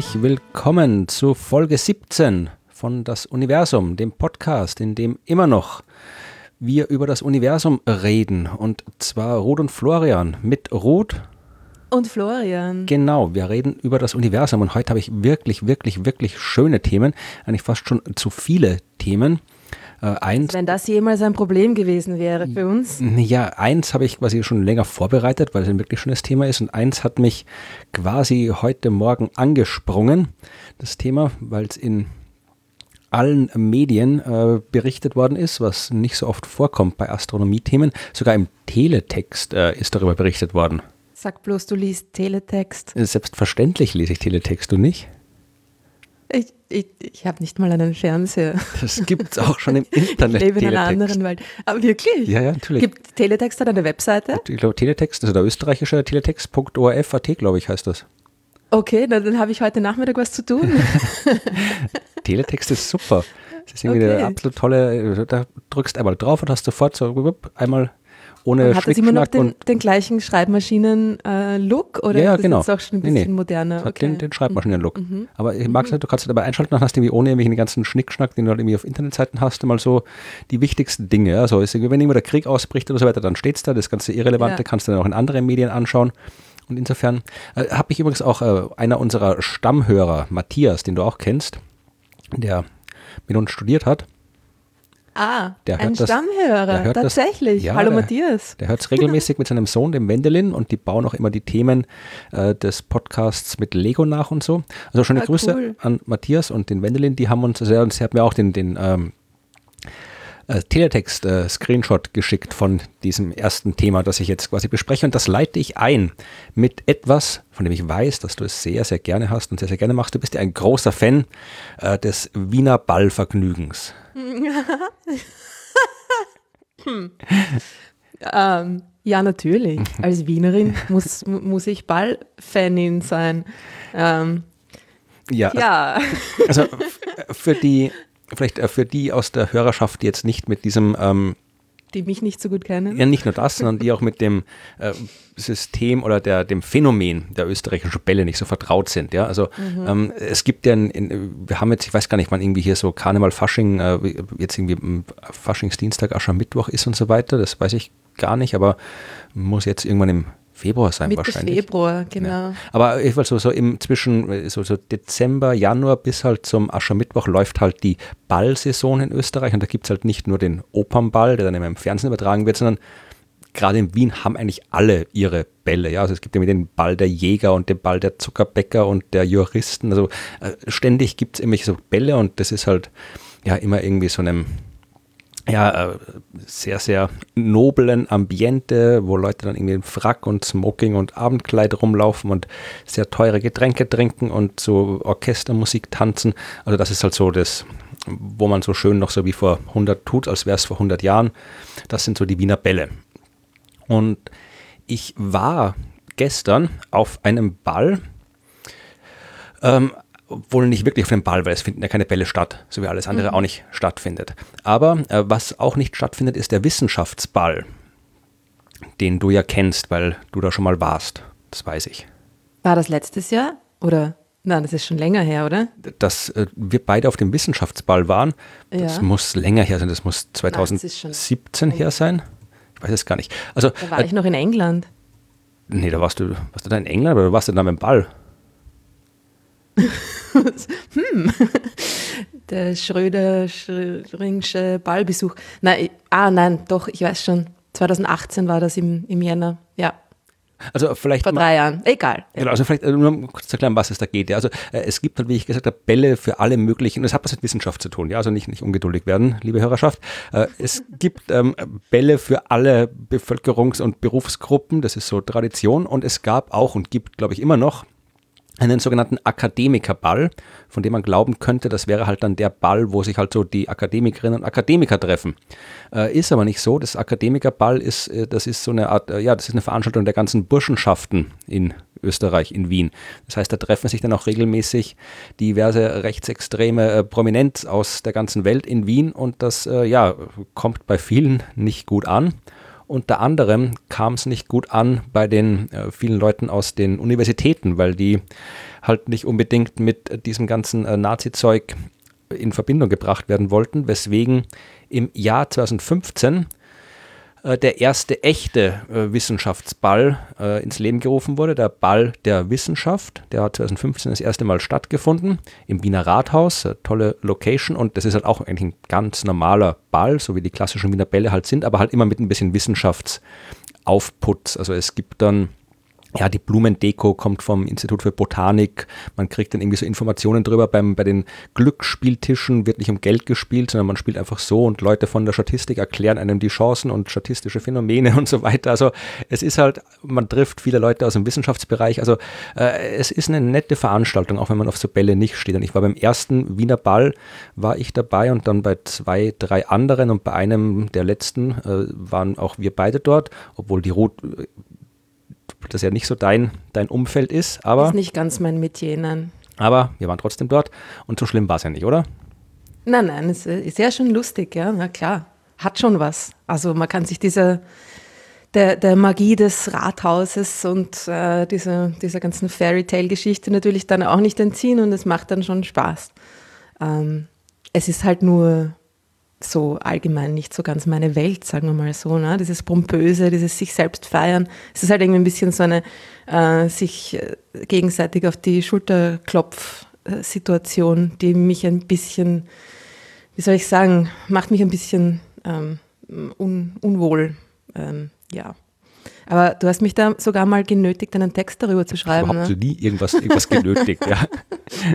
herzlich willkommen zu Folge 17 von Das Universum, dem Podcast, in dem immer noch wir über das Universum reden. Und zwar Ruth und Florian mit Ruth. Und Florian. Genau, wir reden über das Universum und heute habe ich wirklich, wirklich, wirklich schöne Themen, eigentlich fast schon zu viele Themen. Äh, eins, Wenn das jemals ein Problem gewesen wäre für uns. Ja, eins habe ich quasi schon länger vorbereitet, weil es ein wirklich schönes Thema ist. Und eins hat mich quasi heute Morgen angesprungen, das Thema, weil es in allen Medien äh, berichtet worden ist, was nicht so oft vorkommt bei Astronomie-Themen. Sogar im Teletext äh, ist darüber berichtet worden. Sag bloß, du liest Teletext. Selbstverständlich lese ich Teletext, du nicht? Ich, ich, ich habe nicht mal einen Fernseher. Das gibt es auch schon im Internet. ich lebe in einer anderen Welt. Aber wirklich? Ja, ja, natürlich. Gibt Teletext eine Webseite? Ich glaube, Teletext, also der österreichische Teletext.orf.at, glaube ich, heißt das. Okay, na, dann habe ich heute Nachmittag was zu tun. Teletext ist super. Das ist irgendwie okay. eine absolut tolle, da drückst einmal drauf und hast sofort so einmal ohne Hat das immer noch den, den gleichen Schreibmaschinen-Look äh, oder ja, ja, ist das genau. auch schon ein bisschen nee, nee. moderner? Hat den, den Schreibmaschinen-Look. Mhm. Aber ich mag es mhm. du kannst es dabei einschalten, dann hast du irgendwie ohne irgendwelchen ganzen Schnickschnack, den du halt irgendwie auf Internetseiten hast, mal so die wichtigsten Dinge. Also ist, wenn immer der Krieg ausbricht oder so weiter, dann steht es da, das ganze Irrelevante ja. kannst du dann auch in anderen Medien anschauen. Und insofern äh, habe ich übrigens auch äh, einer unserer Stammhörer, Matthias, den du auch kennst, der mit uns studiert hat, Ah, der ein das, Stammhörer, tatsächlich. Das, ja, Hallo der, Matthias. Der hört es regelmäßig mit seinem Sohn, dem Wendelin, und die bauen auch immer die Themen äh, des Podcasts mit Lego nach und so. Also schöne ah, Grüße cool. an Matthias und den Wendelin, die haben uns sehr, und sie hat mir auch den, den ähm, äh, Teletext-Screenshot äh, geschickt von diesem ersten Thema, das ich jetzt quasi bespreche. Und das leite ich ein mit etwas, von dem ich weiß, dass du es sehr, sehr gerne hast und sehr, sehr gerne machst. Du bist ja ein großer Fan äh, des Wiener Ballvergnügens. Hm. ähm, ja, natürlich. Als Wienerin muss, muss ich Ballfanin sein. Ähm, ja, ja. Also, also für die, vielleicht äh, für die aus der Hörerschaft, die jetzt nicht mit diesem ähm, die mich nicht so gut kennen. Ja, nicht nur das, sondern die auch mit dem äh, System oder der, dem Phänomen der österreichischen Bälle nicht so vertraut sind. Ja, also mhm. ähm, es gibt ja, in, in, wir haben jetzt, ich weiß gar nicht, wann irgendwie hier so Karneval, Fasching, äh, jetzt irgendwie Faschingsdienstag, Aschermittwoch ist und so weiter. Das weiß ich gar nicht, aber muss jetzt irgendwann im Februar sein Mitte wahrscheinlich. Februar, genau. Ja. Aber ich so, so im zwischen so, so Dezember, Januar bis halt zum Aschermittwoch läuft halt die Ballsaison in Österreich und da gibt es halt nicht nur den Opernball, der dann immer im Fernsehen übertragen wird, sondern gerade in Wien haben eigentlich alle ihre Bälle. Ja? Also es gibt ja den Ball der Jäger und den Ball der Zuckerbäcker und der Juristen. Also äh, ständig gibt es irgendwelche so Bälle und das ist halt ja immer irgendwie so einem ja, äh, sehr, sehr noblen Ambiente, wo Leute dann irgendwie in Frack und Smoking und Abendkleid rumlaufen und sehr teure Getränke trinken und so Orchestermusik tanzen. Also das ist halt so das, wo man so schön noch so wie vor 100 tut, als wäre es vor 100 Jahren. Das sind so die Wiener Bälle. Und ich war gestern auf einem Ball, ähm, wohl nicht wirklich auf dem Ball, weil es finden ja keine Bälle statt, so wie alles andere mhm. auch nicht stattfindet. Aber äh, was auch nicht stattfindet, ist der Wissenschaftsball, den du ja kennst, weil du da schon mal warst. Das weiß ich. War das letztes Jahr oder? Nein, das ist schon länger her, oder? Dass äh, wir beide auf dem Wissenschaftsball waren, das ja. muss länger her sein. Das muss 2017 Nein, her sein. Ich weiß es gar nicht. Also, da war äh, ich noch in England. Nee, da warst du, warst du da in England oder warst du da mit dem Ball? hm. Der Schröder-Schringsche Ballbesuch. Nein, ah, nein, doch, ich weiß schon. 2018 war das im, im Jänner, ja. Also vielleicht vor drei Jahren, egal. Genau, also vielleicht äh, nur um kurz zu erklären, was es da geht. Ja, also äh, es gibt halt, wie ich gesagt habe, Bälle für alle möglichen, und das hat was mit Wissenschaft zu tun, ja, also nicht, nicht ungeduldig werden, liebe Hörerschaft. Äh, es gibt ähm, Bälle für alle Bevölkerungs- und Berufsgruppen, das ist so Tradition, und es gab auch und gibt, glaube ich, immer noch einen sogenannten Akademikerball, von dem man glauben könnte, das wäre halt dann der Ball, wo sich halt so die Akademikerinnen und Akademiker treffen. Äh, ist aber nicht so. Das Akademikerball ist, äh, das ist so eine Art, äh, ja, das ist eine Veranstaltung der ganzen Burschenschaften in Österreich, in Wien. Das heißt, da treffen sich dann auch regelmäßig diverse rechtsextreme äh, Prominenz aus der ganzen Welt in Wien und das, äh, ja, kommt bei vielen nicht gut an. Unter anderem kam es nicht gut an bei den äh, vielen Leuten aus den Universitäten, weil die halt nicht unbedingt mit diesem ganzen äh, Nazi-Zeug in Verbindung gebracht werden wollten, weswegen im Jahr 2015 äh, der erste echte äh, Wissenschaftsball äh, ins Leben gerufen wurde, der Ball der Wissenschaft. Der hat 2015 das erste Mal stattgefunden im Wiener Rathaus, tolle Location und das ist halt auch eigentlich ein ganz normaler Ball, so wie die klassischen Wiener Bälle halt sind, aber halt immer mit ein bisschen Wissenschaftsaufputz. Also es gibt dann ja, die Blumendeko kommt vom Institut für Botanik. Man kriegt dann irgendwie so Informationen drüber. Beim, bei den Glücksspieltischen wird nicht um Geld gespielt, sondern man spielt einfach so und Leute von der Statistik erklären einem die Chancen und statistische Phänomene und so weiter. Also es ist halt, man trifft viele Leute aus dem Wissenschaftsbereich. Also äh, es ist eine nette Veranstaltung, auch wenn man auf so Bälle nicht steht. Und ich war beim ersten Wiener Ball, war ich dabei und dann bei zwei, drei anderen und bei einem der letzten äh, waren auch wir beide dort, obwohl die Ruth das ja nicht so dein, dein Umfeld ist. Aber, ist nicht ganz mein Metier, nein. Aber wir waren trotzdem dort und so schlimm war es ja nicht, oder? Nein, nein, es ist ja schon lustig, ja, na klar. Hat schon was. Also man kann sich dieser, der, der Magie des Rathauses und äh, dieser, dieser ganzen Fairy-Tale-Geschichte natürlich dann auch nicht entziehen und es macht dann schon Spaß. Ähm, es ist halt nur so allgemein nicht so ganz meine Welt, sagen wir mal so. Ne? Dieses Pompöse, dieses sich selbst feiern. Es ist halt irgendwie ein bisschen so eine äh, sich äh, gegenseitig auf die Schulter klopf Situation, die mich ein bisschen, wie soll ich sagen, macht mich ein bisschen ähm, un unwohl. Ähm, ja. Aber du hast mich da sogar mal genötigt, einen Text darüber zu schreiben. Ich habe ne? nie irgendwas, irgendwas genötigt, ja.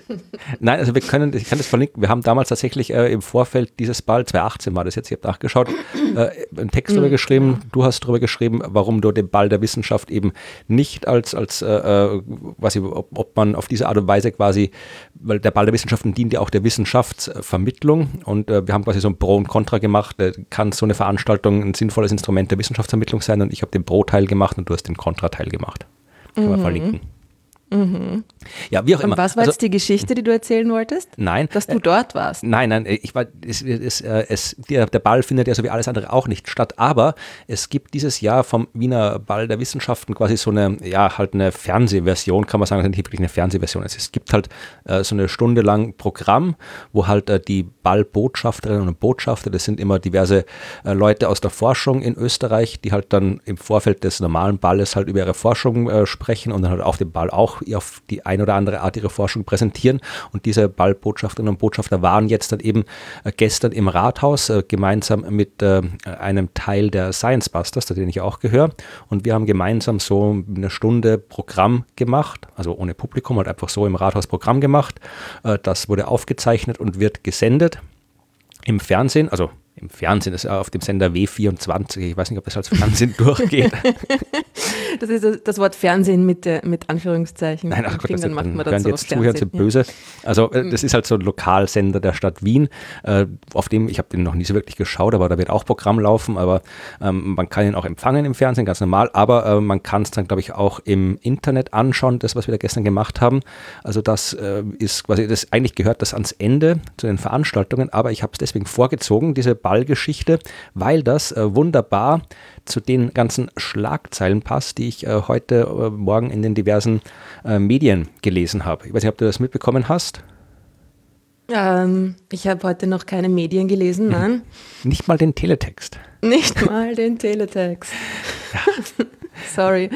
Nein, also wir können, ich kann das verlinken. Wir haben damals tatsächlich äh, im Vorfeld dieses Ball, 2018 war das jetzt, ich habe nachgeschaut, äh, einen Text darüber mhm. geschrieben. Du hast darüber geschrieben, warum du den Ball der Wissenschaft eben nicht als, als äh, äh quasi, ob, ob man auf diese Art und Weise quasi, weil der Ball der Wissenschaften dient ja auch der Wissenschaftsvermittlung und äh, wir haben quasi so ein Pro und Contra gemacht. Äh, kann so eine Veranstaltung ein sinnvolles Instrument der Wissenschaftsvermittlung sein und ich habe den Pro-Teil Teil gemacht und du hast den Kontrateil gemacht. Kann man mhm. verlinken. Mhm. Ja, wie auch und immer. Was war also, jetzt die Geschichte, die du erzählen wolltest? Nein. Dass du äh, dort warst? Nein, nein, ich war, es, es, äh, es, der, der, Ball findet ja so wie alles andere auch nicht statt, aber es gibt dieses Jahr vom Wiener Ball der Wissenschaften quasi so eine, ja, halt eine Fernsehversion, kann man sagen, nicht wirklich eine Fernsehversion. Es, es gibt halt äh, so eine Stunde lang Programm, wo halt äh, die Ballbotschafterinnen und Botschafter, das sind immer diverse äh, Leute aus der Forschung in Österreich, die halt dann im Vorfeld des normalen Balles halt über ihre Forschung äh, sprechen und dann halt auf dem Ball auch auf die eine oder andere Art ihre Forschung präsentieren. Und diese Ballbotschafterinnen und Botschafter waren jetzt dann eben äh, gestern im Rathaus äh, gemeinsam mit äh, einem Teil der Science Busters, zu denen ich auch gehöre. Und wir haben gemeinsam so eine Stunde Programm gemacht, also ohne Publikum, halt einfach so im Rathaus Programm gemacht. das wurde aufgezeichnet und wird gesendet im Fernsehen, also im Fernsehen, das ist auf dem Sender W24. Ich weiß nicht, ob das als Fernsehen durchgeht. Das ist das Wort Fernsehen mit, mit Anführungszeichen. Nein, ach Gott, das macht man dann so jetzt zuhören, sind böse. Also äh, das ist halt so ein Lokalsender der Stadt Wien, äh, auf dem, ich habe den noch nie so wirklich geschaut, aber da wird auch Programm laufen, aber ähm, man kann ihn auch empfangen im Fernsehen, ganz normal, aber äh, man kann es dann, glaube ich, auch im Internet anschauen, das, was wir da gestern gemacht haben. Also das äh, ist quasi, das eigentlich gehört das ans Ende zu den Veranstaltungen, aber ich habe es deswegen vorgezogen, diese Ballgeschichte, weil das äh, wunderbar zu den ganzen Schlagzeilen passt, die ich äh, heute äh, Morgen in den diversen Medien gelesen habe. Ich weiß nicht, ob du das mitbekommen hast. Ähm, ich habe heute noch keine Medien gelesen, nein. Nicht mal den Teletext. Nicht mal den Teletext. Ja. Sorry.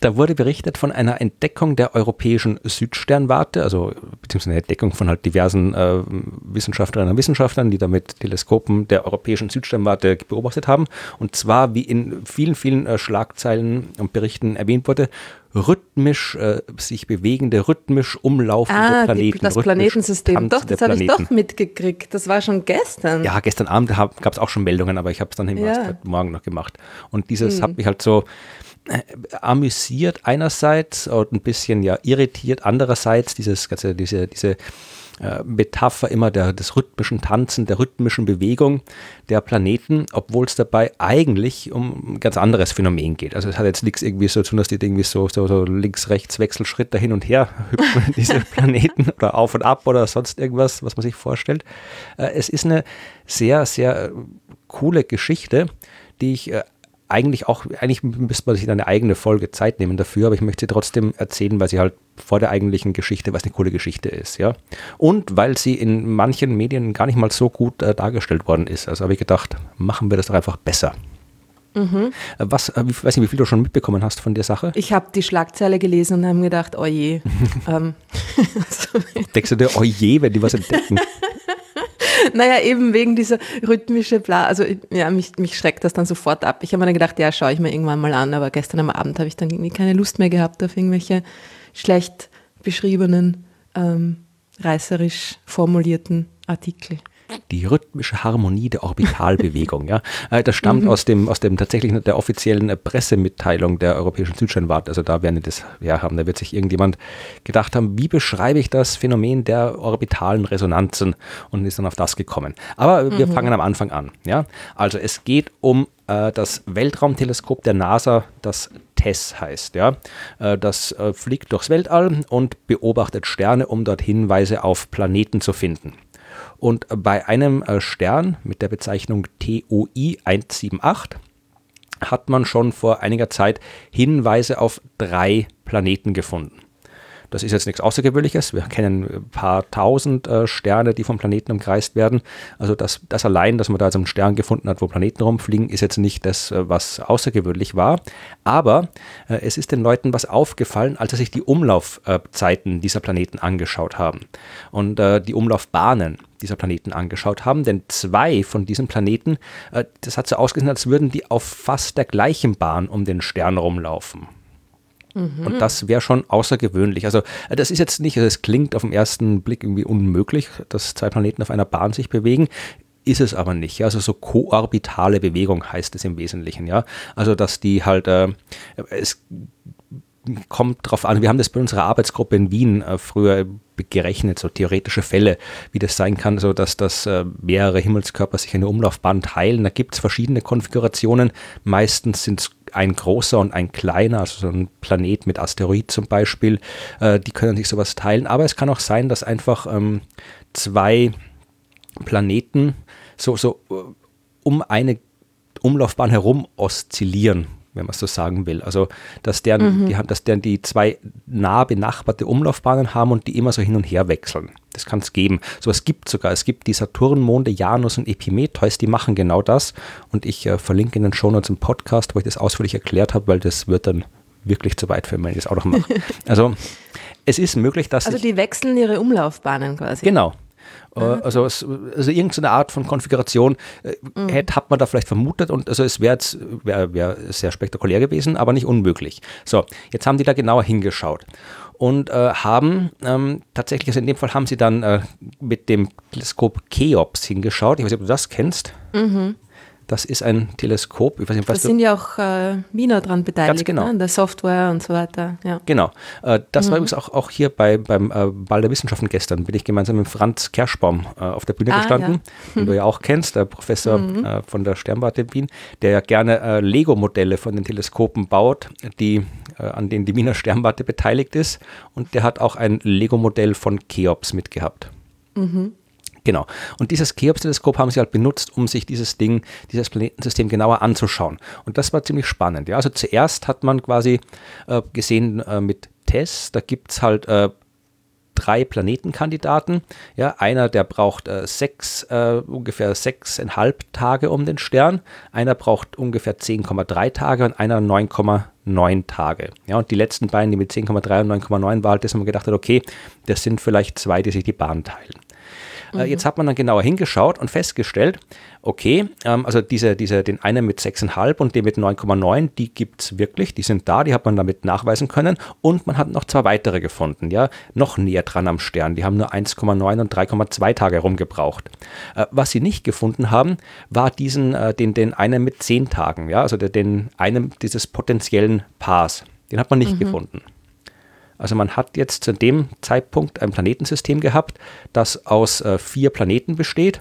Da wurde berichtet von einer Entdeckung der europäischen Südsternwarte, also beziehungsweise eine Entdeckung von halt diversen äh, Wissenschaftlerinnen und Wissenschaftlern, die damit Teleskopen der europäischen Südsternwarte beobachtet haben. Und zwar, wie in vielen, vielen äh, Schlagzeilen und Berichten erwähnt wurde, rhythmisch äh, sich bewegende, rhythmisch umlaufende ah, Planeten. Die, das Planetensystem. Doch, das habe ich doch mitgekriegt. Das war schon gestern. Ja, gestern Abend gab es auch schon Meldungen, aber ich habe es dann im ja. Morgen noch gemacht. Und dieses hm. hat mich halt so amüsiert einerseits und ein bisschen ja irritiert andererseits dieses ganze diese diese äh, Metapher immer der, des rhythmischen Tanzen, der rhythmischen Bewegung der Planeten, obwohl es dabei eigentlich um ein ganz anderes Phänomen geht. Also es hat jetzt nichts irgendwie so zu tun, dass die irgendwie so, so, so links-rechts-Wechselschritt da hin und her hüpfen, diese Planeten oder auf und ab oder sonst irgendwas, was man sich vorstellt. Äh, es ist eine sehr, sehr coole Geschichte, die ich eigentlich auch, eigentlich müsste man sich eine eigene Folge Zeit nehmen dafür, aber ich möchte sie trotzdem erzählen, weil sie halt vor der eigentlichen Geschichte, was eine coole Geschichte ist, ja. Und weil sie in manchen Medien gar nicht mal so gut äh, dargestellt worden ist. Also habe ich gedacht, machen wir das doch einfach besser. Mhm. Was, äh, ich weiß nicht, wie viel du schon mitbekommen hast von der Sache? Ich habe die Schlagzeile gelesen und habe gedacht, oje. Oh ähm. Denkst du dir, oje, oh wenn die was entdecken? naja, eben wegen dieser rhythmische Bla. Also ja, mich, mich schreckt das dann sofort ab. Ich habe mir dann gedacht, ja, schaue ich mir irgendwann mal an, aber gestern am Abend habe ich dann irgendwie keine Lust mehr gehabt auf irgendwelche schlecht beschriebenen, ähm, reißerisch formulierten Artikel die rhythmische Harmonie der Orbitalbewegung. ja, äh, das stammt mhm. aus dem aus dem tatsächlich der offiziellen Pressemitteilung der Europäischen Südsternwarte. Also da werden das ja haben. Da wird sich irgendjemand gedacht haben, wie beschreibe ich das Phänomen der orbitalen Resonanzen und ist dann auf das gekommen. Aber wir mhm. fangen am Anfang an. Ja, also es geht um äh, das Weltraumteleskop der NASA, das TESS heißt. Ja? Äh, das äh, fliegt durchs Weltall und beobachtet Sterne, um dort Hinweise auf Planeten zu finden. Und bei einem äh, Stern mit der Bezeichnung TOI 178 hat man schon vor einiger Zeit Hinweise auf drei Planeten gefunden. Das ist jetzt nichts Außergewöhnliches. Wir kennen ein paar tausend äh, Sterne, die vom Planeten umkreist werden. Also das, das allein, dass man da jetzt einen Stern gefunden hat, wo Planeten rumfliegen, ist jetzt nicht das, äh, was außergewöhnlich war. Aber äh, es ist den Leuten was aufgefallen, als sie sich die Umlaufzeiten dieser Planeten angeschaut haben. Und äh, die Umlaufbahnen dieser Planeten angeschaut haben, denn zwei von diesen Planeten, äh, das hat so ausgesehen, als würden die auf fast der gleichen Bahn um den Stern rumlaufen. Mhm. Und das wäre schon außergewöhnlich. Also äh, das ist jetzt nicht, also es klingt auf den ersten Blick irgendwie unmöglich, dass zwei Planeten auf einer Bahn sich bewegen ist es aber nicht. Also so koorbitale Bewegung heißt es im Wesentlichen. Ja, also dass die halt äh, es kommt drauf an. Wir haben das bei unserer Arbeitsgruppe in Wien äh, früher gerechnet, so theoretische Fälle, wie das sein kann, so dass das äh, mehrere Himmelskörper sich eine Umlaufbahn teilen. Da gibt es verschiedene Konfigurationen. Meistens sind es ein großer und ein kleiner, also so ein Planet mit Asteroid zum Beispiel, äh, die können sich sowas teilen. Aber es kann auch sein, dass einfach ähm, zwei Planeten so, so um eine Umlaufbahn herum oszillieren wenn man es so sagen will. Also, dass deren, mhm. die, dass deren die zwei nah benachbarte Umlaufbahnen haben und die immer so hin und her wechseln. Das kann es geben. So es gibt sogar. Es gibt die Saturnmonde Janus und Epimetheus, die machen genau das. Und ich äh, verlinke in den Show Notes im Podcast, wo ich das ausführlich erklärt habe, weil das wird dann wirklich zu weit für wenn ich das auch noch mache. Also es ist möglich, dass. Also die wechseln ihre Umlaufbahnen quasi. Genau. Äh, mhm. Also, also irgendeine Art von Konfiguration äh, mhm. hätte, hat man da vielleicht vermutet und also es wäre wär, wär sehr spektakulär gewesen, aber nicht unmöglich. So, jetzt haben die da genauer hingeschaut und äh, haben ähm, tatsächlich, also in dem Fall haben sie dann äh, mit dem Teleskop Cheops hingeschaut. Ich weiß nicht, ob du das kennst. Mhm. Das ist ein Teleskop. Ich weiß nicht, was da sind ja auch äh, Wiener dran beteiligt, Ganz genau. Ne? an der Software und so weiter. Ja. Genau. Äh, das mhm. war übrigens auch, auch hier bei, beim äh, Ball der Wissenschaften gestern, bin ich gemeinsam mit Franz Kerschbaum äh, auf der Bühne ah, gestanden, ja. den du ja auch kennst, der Professor mhm. Äh, von der Sternwarte in Wien, der ja gerne äh, Lego-Modelle von den Teleskopen baut, die, an denen die Wiener Sternwarte beteiligt ist. Und der hat auch ein Lego-Modell von Cheops mitgehabt. Mhm. Genau. Und dieses Cheops-Teleskop haben sie halt benutzt, um sich dieses Ding, dieses Planetensystem genauer anzuschauen. Und das war ziemlich spannend. Ja, also zuerst hat man quasi äh, gesehen äh, mit TESS, da gibt es halt äh, drei Planetenkandidaten. Ja, einer, der braucht äh, sechs, äh, ungefähr sechseinhalb Tage um den Stern, einer braucht ungefähr 10,3 Tage und einer 9,9 Tage. Ja, und die letzten beiden, die mit 10,3 und 9,9 war, halt das haben wir gedacht, okay, das sind vielleicht zwei, die sich die Bahn teilen. Mhm. Jetzt hat man dann genauer hingeschaut und festgestellt, okay, ähm, also diese, diese, den einen mit 6,5 und den mit 9,9, die gibt es wirklich, die sind da, die hat man damit nachweisen können und man hat noch zwei weitere gefunden, ja, noch näher dran am Stern, die haben nur 1,9 und 3,2 Tage rumgebraucht. Äh, was sie nicht gefunden haben, war diesen, äh, den, den einen mit 10 Tagen, ja, also den, den einen dieses potenziellen Paars, den hat man nicht mhm. gefunden. Also man hat jetzt zu dem Zeitpunkt ein Planetensystem gehabt, das aus äh, vier Planeten besteht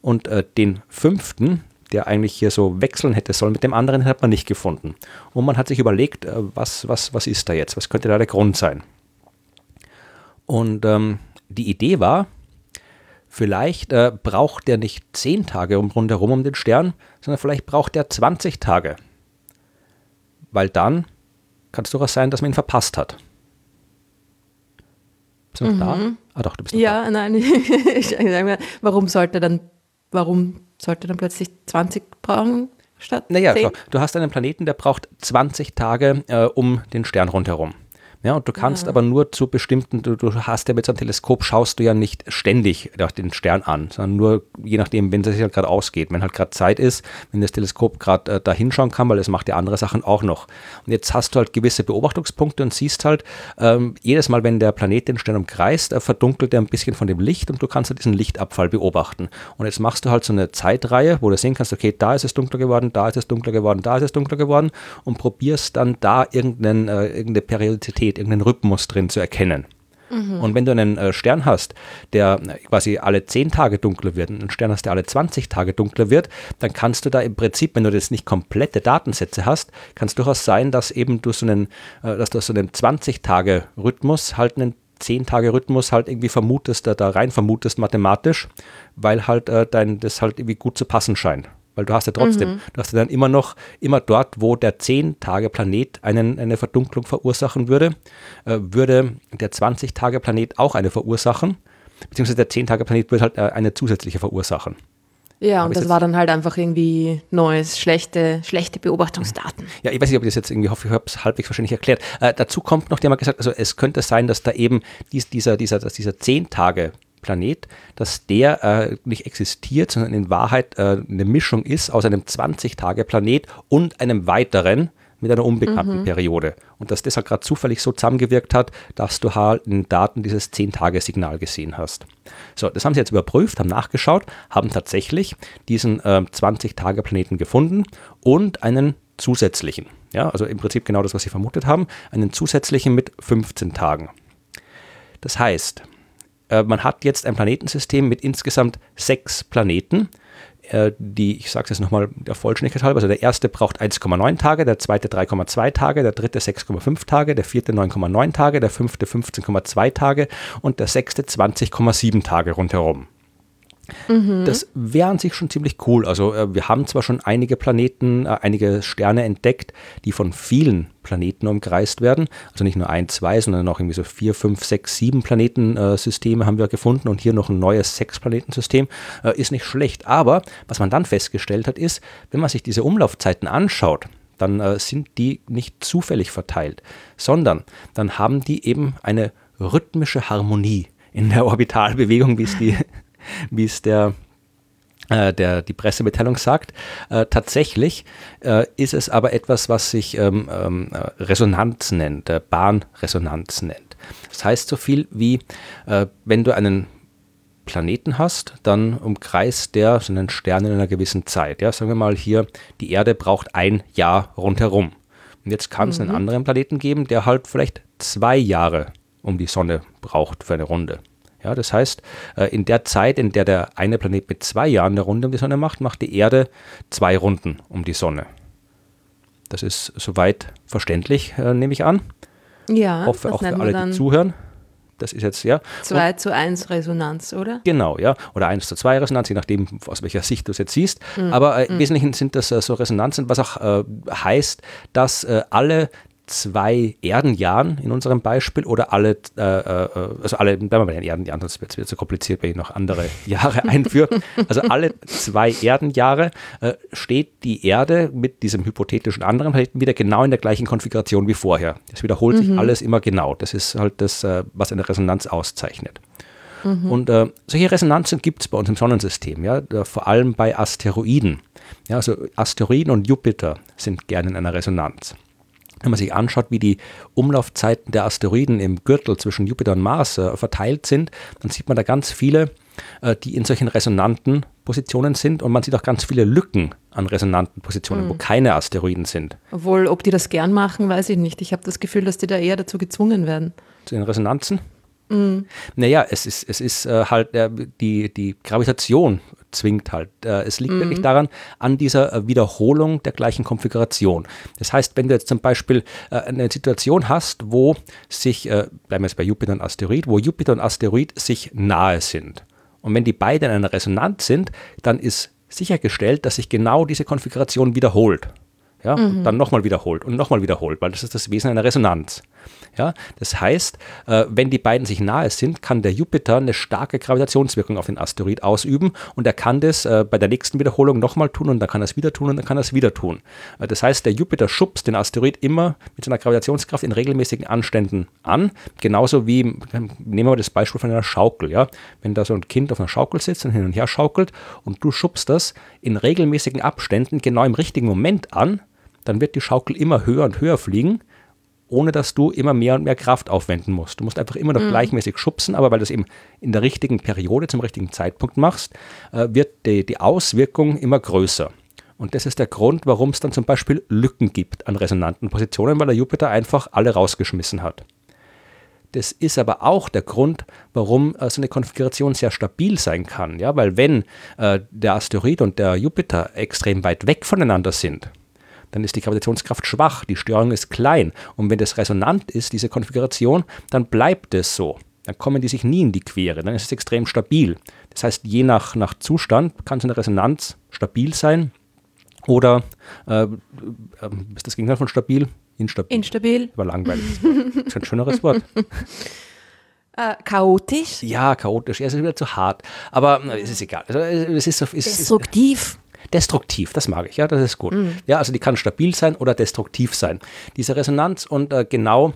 und äh, den fünften, der eigentlich hier so wechseln hätte sollen mit dem anderen, hat man nicht gefunden. Und man hat sich überlegt, äh, was, was, was ist da jetzt? Was könnte da der Grund sein? Und ähm, die Idee war, vielleicht äh, braucht der nicht zehn Tage um, rundherum um den Stern, sondern vielleicht braucht der 20 Tage weil dann kann es durchaus sein, dass man ihn verpasst hat. Bist du noch mhm. da? Ah doch, du bist noch ja, da. Ja, nein. ich sage mal, warum sollte dann, warum sollte dann plötzlich 20 brauchen statt Naja, 10? du hast einen Planeten, der braucht 20 Tage äh, um den Stern rundherum. Ja, und du kannst ja. aber nur zu bestimmten, du, du, hast ja mit so einem Teleskop, schaust du ja nicht ständig den Stern an, sondern nur je nachdem, wenn es sich halt gerade ausgeht, wenn halt gerade Zeit ist, wenn das Teleskop gerade äh, da hinschauen kann, weil es macht ja andere Sachen auch noch. Und jetzt hast du halt gewisse Beobachtungspunkte und siehst halt, ähm, jedes Mal, wenn der Planet den Stern umkreist, äh, verdunkelt er ein bisschen von dem Licht und du kannst halt diesen Lichtabfall beobachten. Und jetzt machst du halt so eine Zeitreihe, wo du sehen kannst, okay, da ist es dunkler geworden, da ist es dunkler geworden, da ist es dunkler geworden und probierst dann da irgendeinen, äh, irgendeine Periodizität Intensität, irgendeinen Rhythmus drin zu erkennen. Mhm. Und wenn du einen äh, Stern hast, der äh, quasi alle 10 Tage dunkler wird, und einen Stern hast, der alle 20 Tage dunkler wird, dann kannst du da im Prinzip, wenn du jetzt nicht komplette Datensätze hast, kann es durchaus sein, dass eben du so einen, äh, dass du so einen 20-Tage-Rhythmus halt einen 10-Tage-Rhythmus halt irgendwie vermutest, da, da rein vermutest mathematisch, weil halt äh, dein, das halt irgendwie gut zu passen scheint weil du hast ja trotzdem, mhm. du hast ja dann immer noch, immer dort, wo der 10-Tage-Planet eine Verdunklung verursachen würde, äh, würde der 20-Tage-Planet auch eine verursachen, beziehungsweise der 10-Tage-Planet würde halt äh, eine zusätzliche verursachen. Ja, und das war dann halt einfach irgendwie neues, schlechte, schlechte Beobachtungsdaten. Ja, ich weiß nicht, ob ich das jetzt irgendwie hoffe, ich habe es halbwegs wahrscheinlich erklärt. Äh, dazu kommt noch, die haben gesagt, also es könnte sein, dass da eben dies, dieser, dieser, dass dieser 10 Tage Planet, dass der äh, nicht existiert, sondern in Wahrheit äh, eine Mischung ist aus einem 20-Tage-Planet und einem weiteren mit einer unbekannten mhm. Periode. Und dass das halt gerade zufällig so zusammengewirkt hat, dass du halt in Daten dieses 10-Tage-Signal gesehen hast. So, das haben sie jetzt überprüft, haben nachgeschaut, haben tatsächlich diesen äh, 20-Tage-Planeten gefunden und einen zusätzlichen. Ja, also im Prinzip genau das, was sie vermutet haben, einen zusätzlichen mit 15 Tagen. Das heißt, äh, man hat jetzt ein Planetensystem mit insgesamt sechs Planeten, äh, die, ich sage es jetzt nochmal der Vollständigkeit halber, also der erste braucht 1,9 Tage, der zweite 3,2 Tage, der dritte 6,5 Tage, der vierte 9,9 Tage, der fünfte 15,2 Tage und der sechste 20,7 Tage rundherum. Mhm. Das wäre an sich schon ziemlich cool. Also äh, wir haben zwar schon einige Planeten, äh, einige Sterne entdeckt, die von vielen Planeten umkreist werden. Also nicht nur ein, zwei, sondern auch irgendwie so vier, fünf, sechs, sieben Planetensysteme haben wir gefunden und hier noch ein neues Sechs-Planetensystem. Äh, ist nicht schlecht. Aber was man dann festgestellt hat, ist, wenn man sich diese Umlaufzeiten anschaut, dann äh, sind die nicht zufällig verteilt, sondern dann haben die eben eine rhythmische Harmonie in der Orbitalbewegung, wie es die wie es der äh, der, die Pressemitteilung sagt. Äh, tatsächlich äh, ist es aber etwas, was sich ähm, ähm, Resonanz nennt, äh, Bahnresonanz nennt. Das heißt so viel wie, äh, wenn du einen Planeten hast, dann umkreist der so einen Stern in einer gewissen Zeit. Ja, sagen wir mal hier, die Erde braucht ein Jahr rundherum. Und jetzt kann es mhm. einen anderen Planeten geben, der halt vielleicht zwei Jahre um die Sonne braucht für eine Runde. Ja, das heißt, äh, in der Zeit, in der der eine Planet mit zwei Jahren eine Runde um die Sonne macht, macht die Erde zwei Runden um die Sonne. Das ist soweit verständlich, äh, nehme ich an. Ja, hoffe auch für alle, die zuhören. Das ist jetzt, ja. 2 zu 1 Resonanz, oder? Genau, ja. Oder 1 zu 2 Resonanz, je nachdem, aus welcher Sicht du es jetzt siehst. Mhm. Aber äh, im mhm. Wesentlichen sind das äh, so Resonanzen, was auch äh, heißt, dass äh, alle zwei Erdenjahren in unserem Beispiel oder alle, äh, äh, also alle, bleiben wir bei den Erdenjahren, sonst wird es wieder zu kompliziert, wenn ich noch andere Jahre einführe. Also alle zwei Erdenjahre äh, steht die Erde mit diesem hypothetischen anderen Planeten wieder genau in der gleichen Konfiguration wie vorher. Es wiederholt mhm. sich alles immer genau. Das ist halt das, äh, was eine Resonanz auszeichnet. Mhm. Und äh, solche Resonanzen gibt es bei uns im Sonnensystem, ja, vor allem bei Asteroiden. Ja, also Asteroiden und Jupiter sind gerne in einer Resonanz. Wenn man sich anschaut, wie die Umlaufzeiten der Asteroiden im Gürtel zwischen Jupiter und Mars äh, verteilt sind, dann sieht man da ganz viele, äh, die in solchen resonanten Positionen sind und man sieht auch ganz viele Lücken an resonanten Positionen, mhm. wo keine Asteroiden sind. Obwohl, ob die das gern machen, weiß ich nicht. Ich habe das Gefühl, dass die da eher dazu gezwungen werden. Zu den Resonanzen? Mhm. Naja, es ist, es ist äh, halt äh, die, die Gravitation zwingt halt. Äh, es liegt mhm. wirklich daran, an dieser äh, Wiederholung der gleichen Konfiguration. Das heißt, wenn du jetzt zum Beispiel äh, eine Situation hast, wo sich, äh, bleiben wir jetzt bei Jupiter und Asteroid, wo Jupiter und Asteroid sich nahe sind. Und wenn die beiden in einer Resonanz sind, dann ist sichergestellt, dass sich genau diese Konfiguration wiederholt. Ja, mhm. und dann nochmal wiederholt und nochmal wiederholt, weil das ist das Wesen einer Resonanz. Ja, das heißt, äh, wenn die beiden sich nahe sind, kann der Jupiter eine starke Gravitationswirkung auf den Asteroid ausüben und er kann das äh, bei der nächsten Wiederholung nochmal tun und dann kann er es wieder tun und dann kann er es wieder tun. Äh, das heißt, der Jupiter schubst den Asteroid immer mit seiner Gravitationskraft in regelmäßigen Anständen an, genauso wie, nehmen wir das Beispiel von einer Schaukel, ja, wenn da so ein Kind auf einer Schaukel sitzt und hin und her schaukelt und du schubst das in regelmäßigen Abständen genau im richtigen Moment an, dann wird die Schaukel immer höher und höher fliegen ohne dass du immer mehr und mehr Kraft aufwenden musst. Du musst einfach immer noch mhm. gleichmäßig schubsen, aber weil du es eben in der richtigen Periode, zum richtigen Zeitpunkt machst, äh, wird die, die Auswirkung immer größer. Und das ist der Grund, warum es dann zum Beispiel Lücken gibt an resonanten Positionen, weil der Jupiter einfach alle rausgeschmissen hat. Das ist aber auch der Grund, warum äh, so eine Konfiguration sehr stabil sein kann. Ja? Weil wenn äh, der Asteroid und der Jupiter extrem weit weg voneinander sind, dann ist die Gravitationskraft schwach, die Störung ist klein. Und wenn das resonant ist, diese Konfiguration, dann bleibt es so. Dann kommen die sich nie in die Quere, dann ist es extrem stabil. Das heißt, je nach, nach Zustand kann so eine Resonanz stabil sein oder äh, äh, ist das Gegenteil von stabil? Instabil. Instabil. War langweilig. Das ist ein schöneres Wort. Äh, chaotisch? Ja, chaotisch. Ja, es ist wieder zu hart. Aber es ist egal. Also, es ist, es Destruktiv. Destruktiv, das mag ich, ja, das ist gut. Mhm. Ja, also die kann stabil sein oder destruktiv sein. Diese Resonanz und äh, genau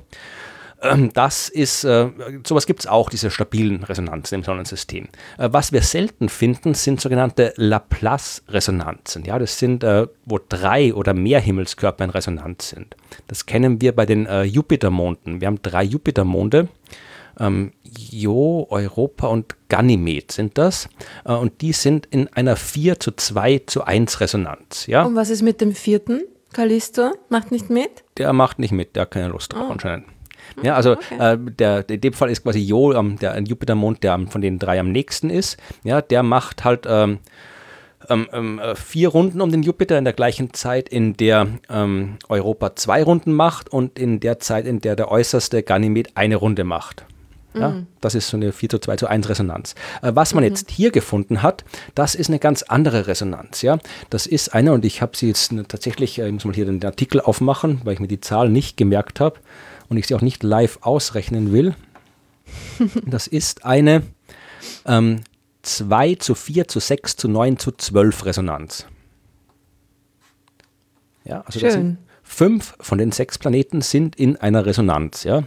ähm, das ist, äh, sowas gibt es auch, diese stabilen Resonanzen im Sonnensystem. Äh, was wir selten finden, sind sogenannte Laplace-Resonanzen. Ja, das sind, äh, wo drei oder mehr Himmelskörper in Resonanz sind. Das kennen wir bei den äh, Jupitermonden. Wir haben drei Jupitermonde ähm, Jo, Europa und Ganymed sind das. Äh, und die sind in einer 4 zu 2 zu 1 Resonanz. Ja? Und was ist mit dem vierten? Callisto macht nicht mit? Der macht nicht mit, der hat keine Lust drauf oh. anscheinend. Ja, also okay. äh, der, in dem Fall ist quasi Jo, ähm, der Jupitermond, der von den drei am nächsten ist. Ja, der macht halt ähm, ähm, ähm, äh, vier Runden um den Jupiter in der gleichen Zeit, in der ähm, Europa zwei Runden macht und in der Zeit, in der der äußerste Ganymed eine Runde macht. Ja, mhm. Das ist so eine 4 zu 2 zu 1 Resonanz. Äh, was man mhm. jetzt hier gefunden hat, das ist eine ganz andere Resonanz. Ja? Das ist eine, und ich habe sie jetzt tatsächlich, äh, ich muss mal hier den Artikel aufmachen, weil ich mir die Zahl nicht gemerkt habe und ich sie auch nicht live ausrechnen will. das ist eine ähm, 2 zu 4 zu 6 zu 9 zu 12 Resonanz. Ja, also Schön. fünf von den sechs Planeten sind in einer Resonanz. Ja?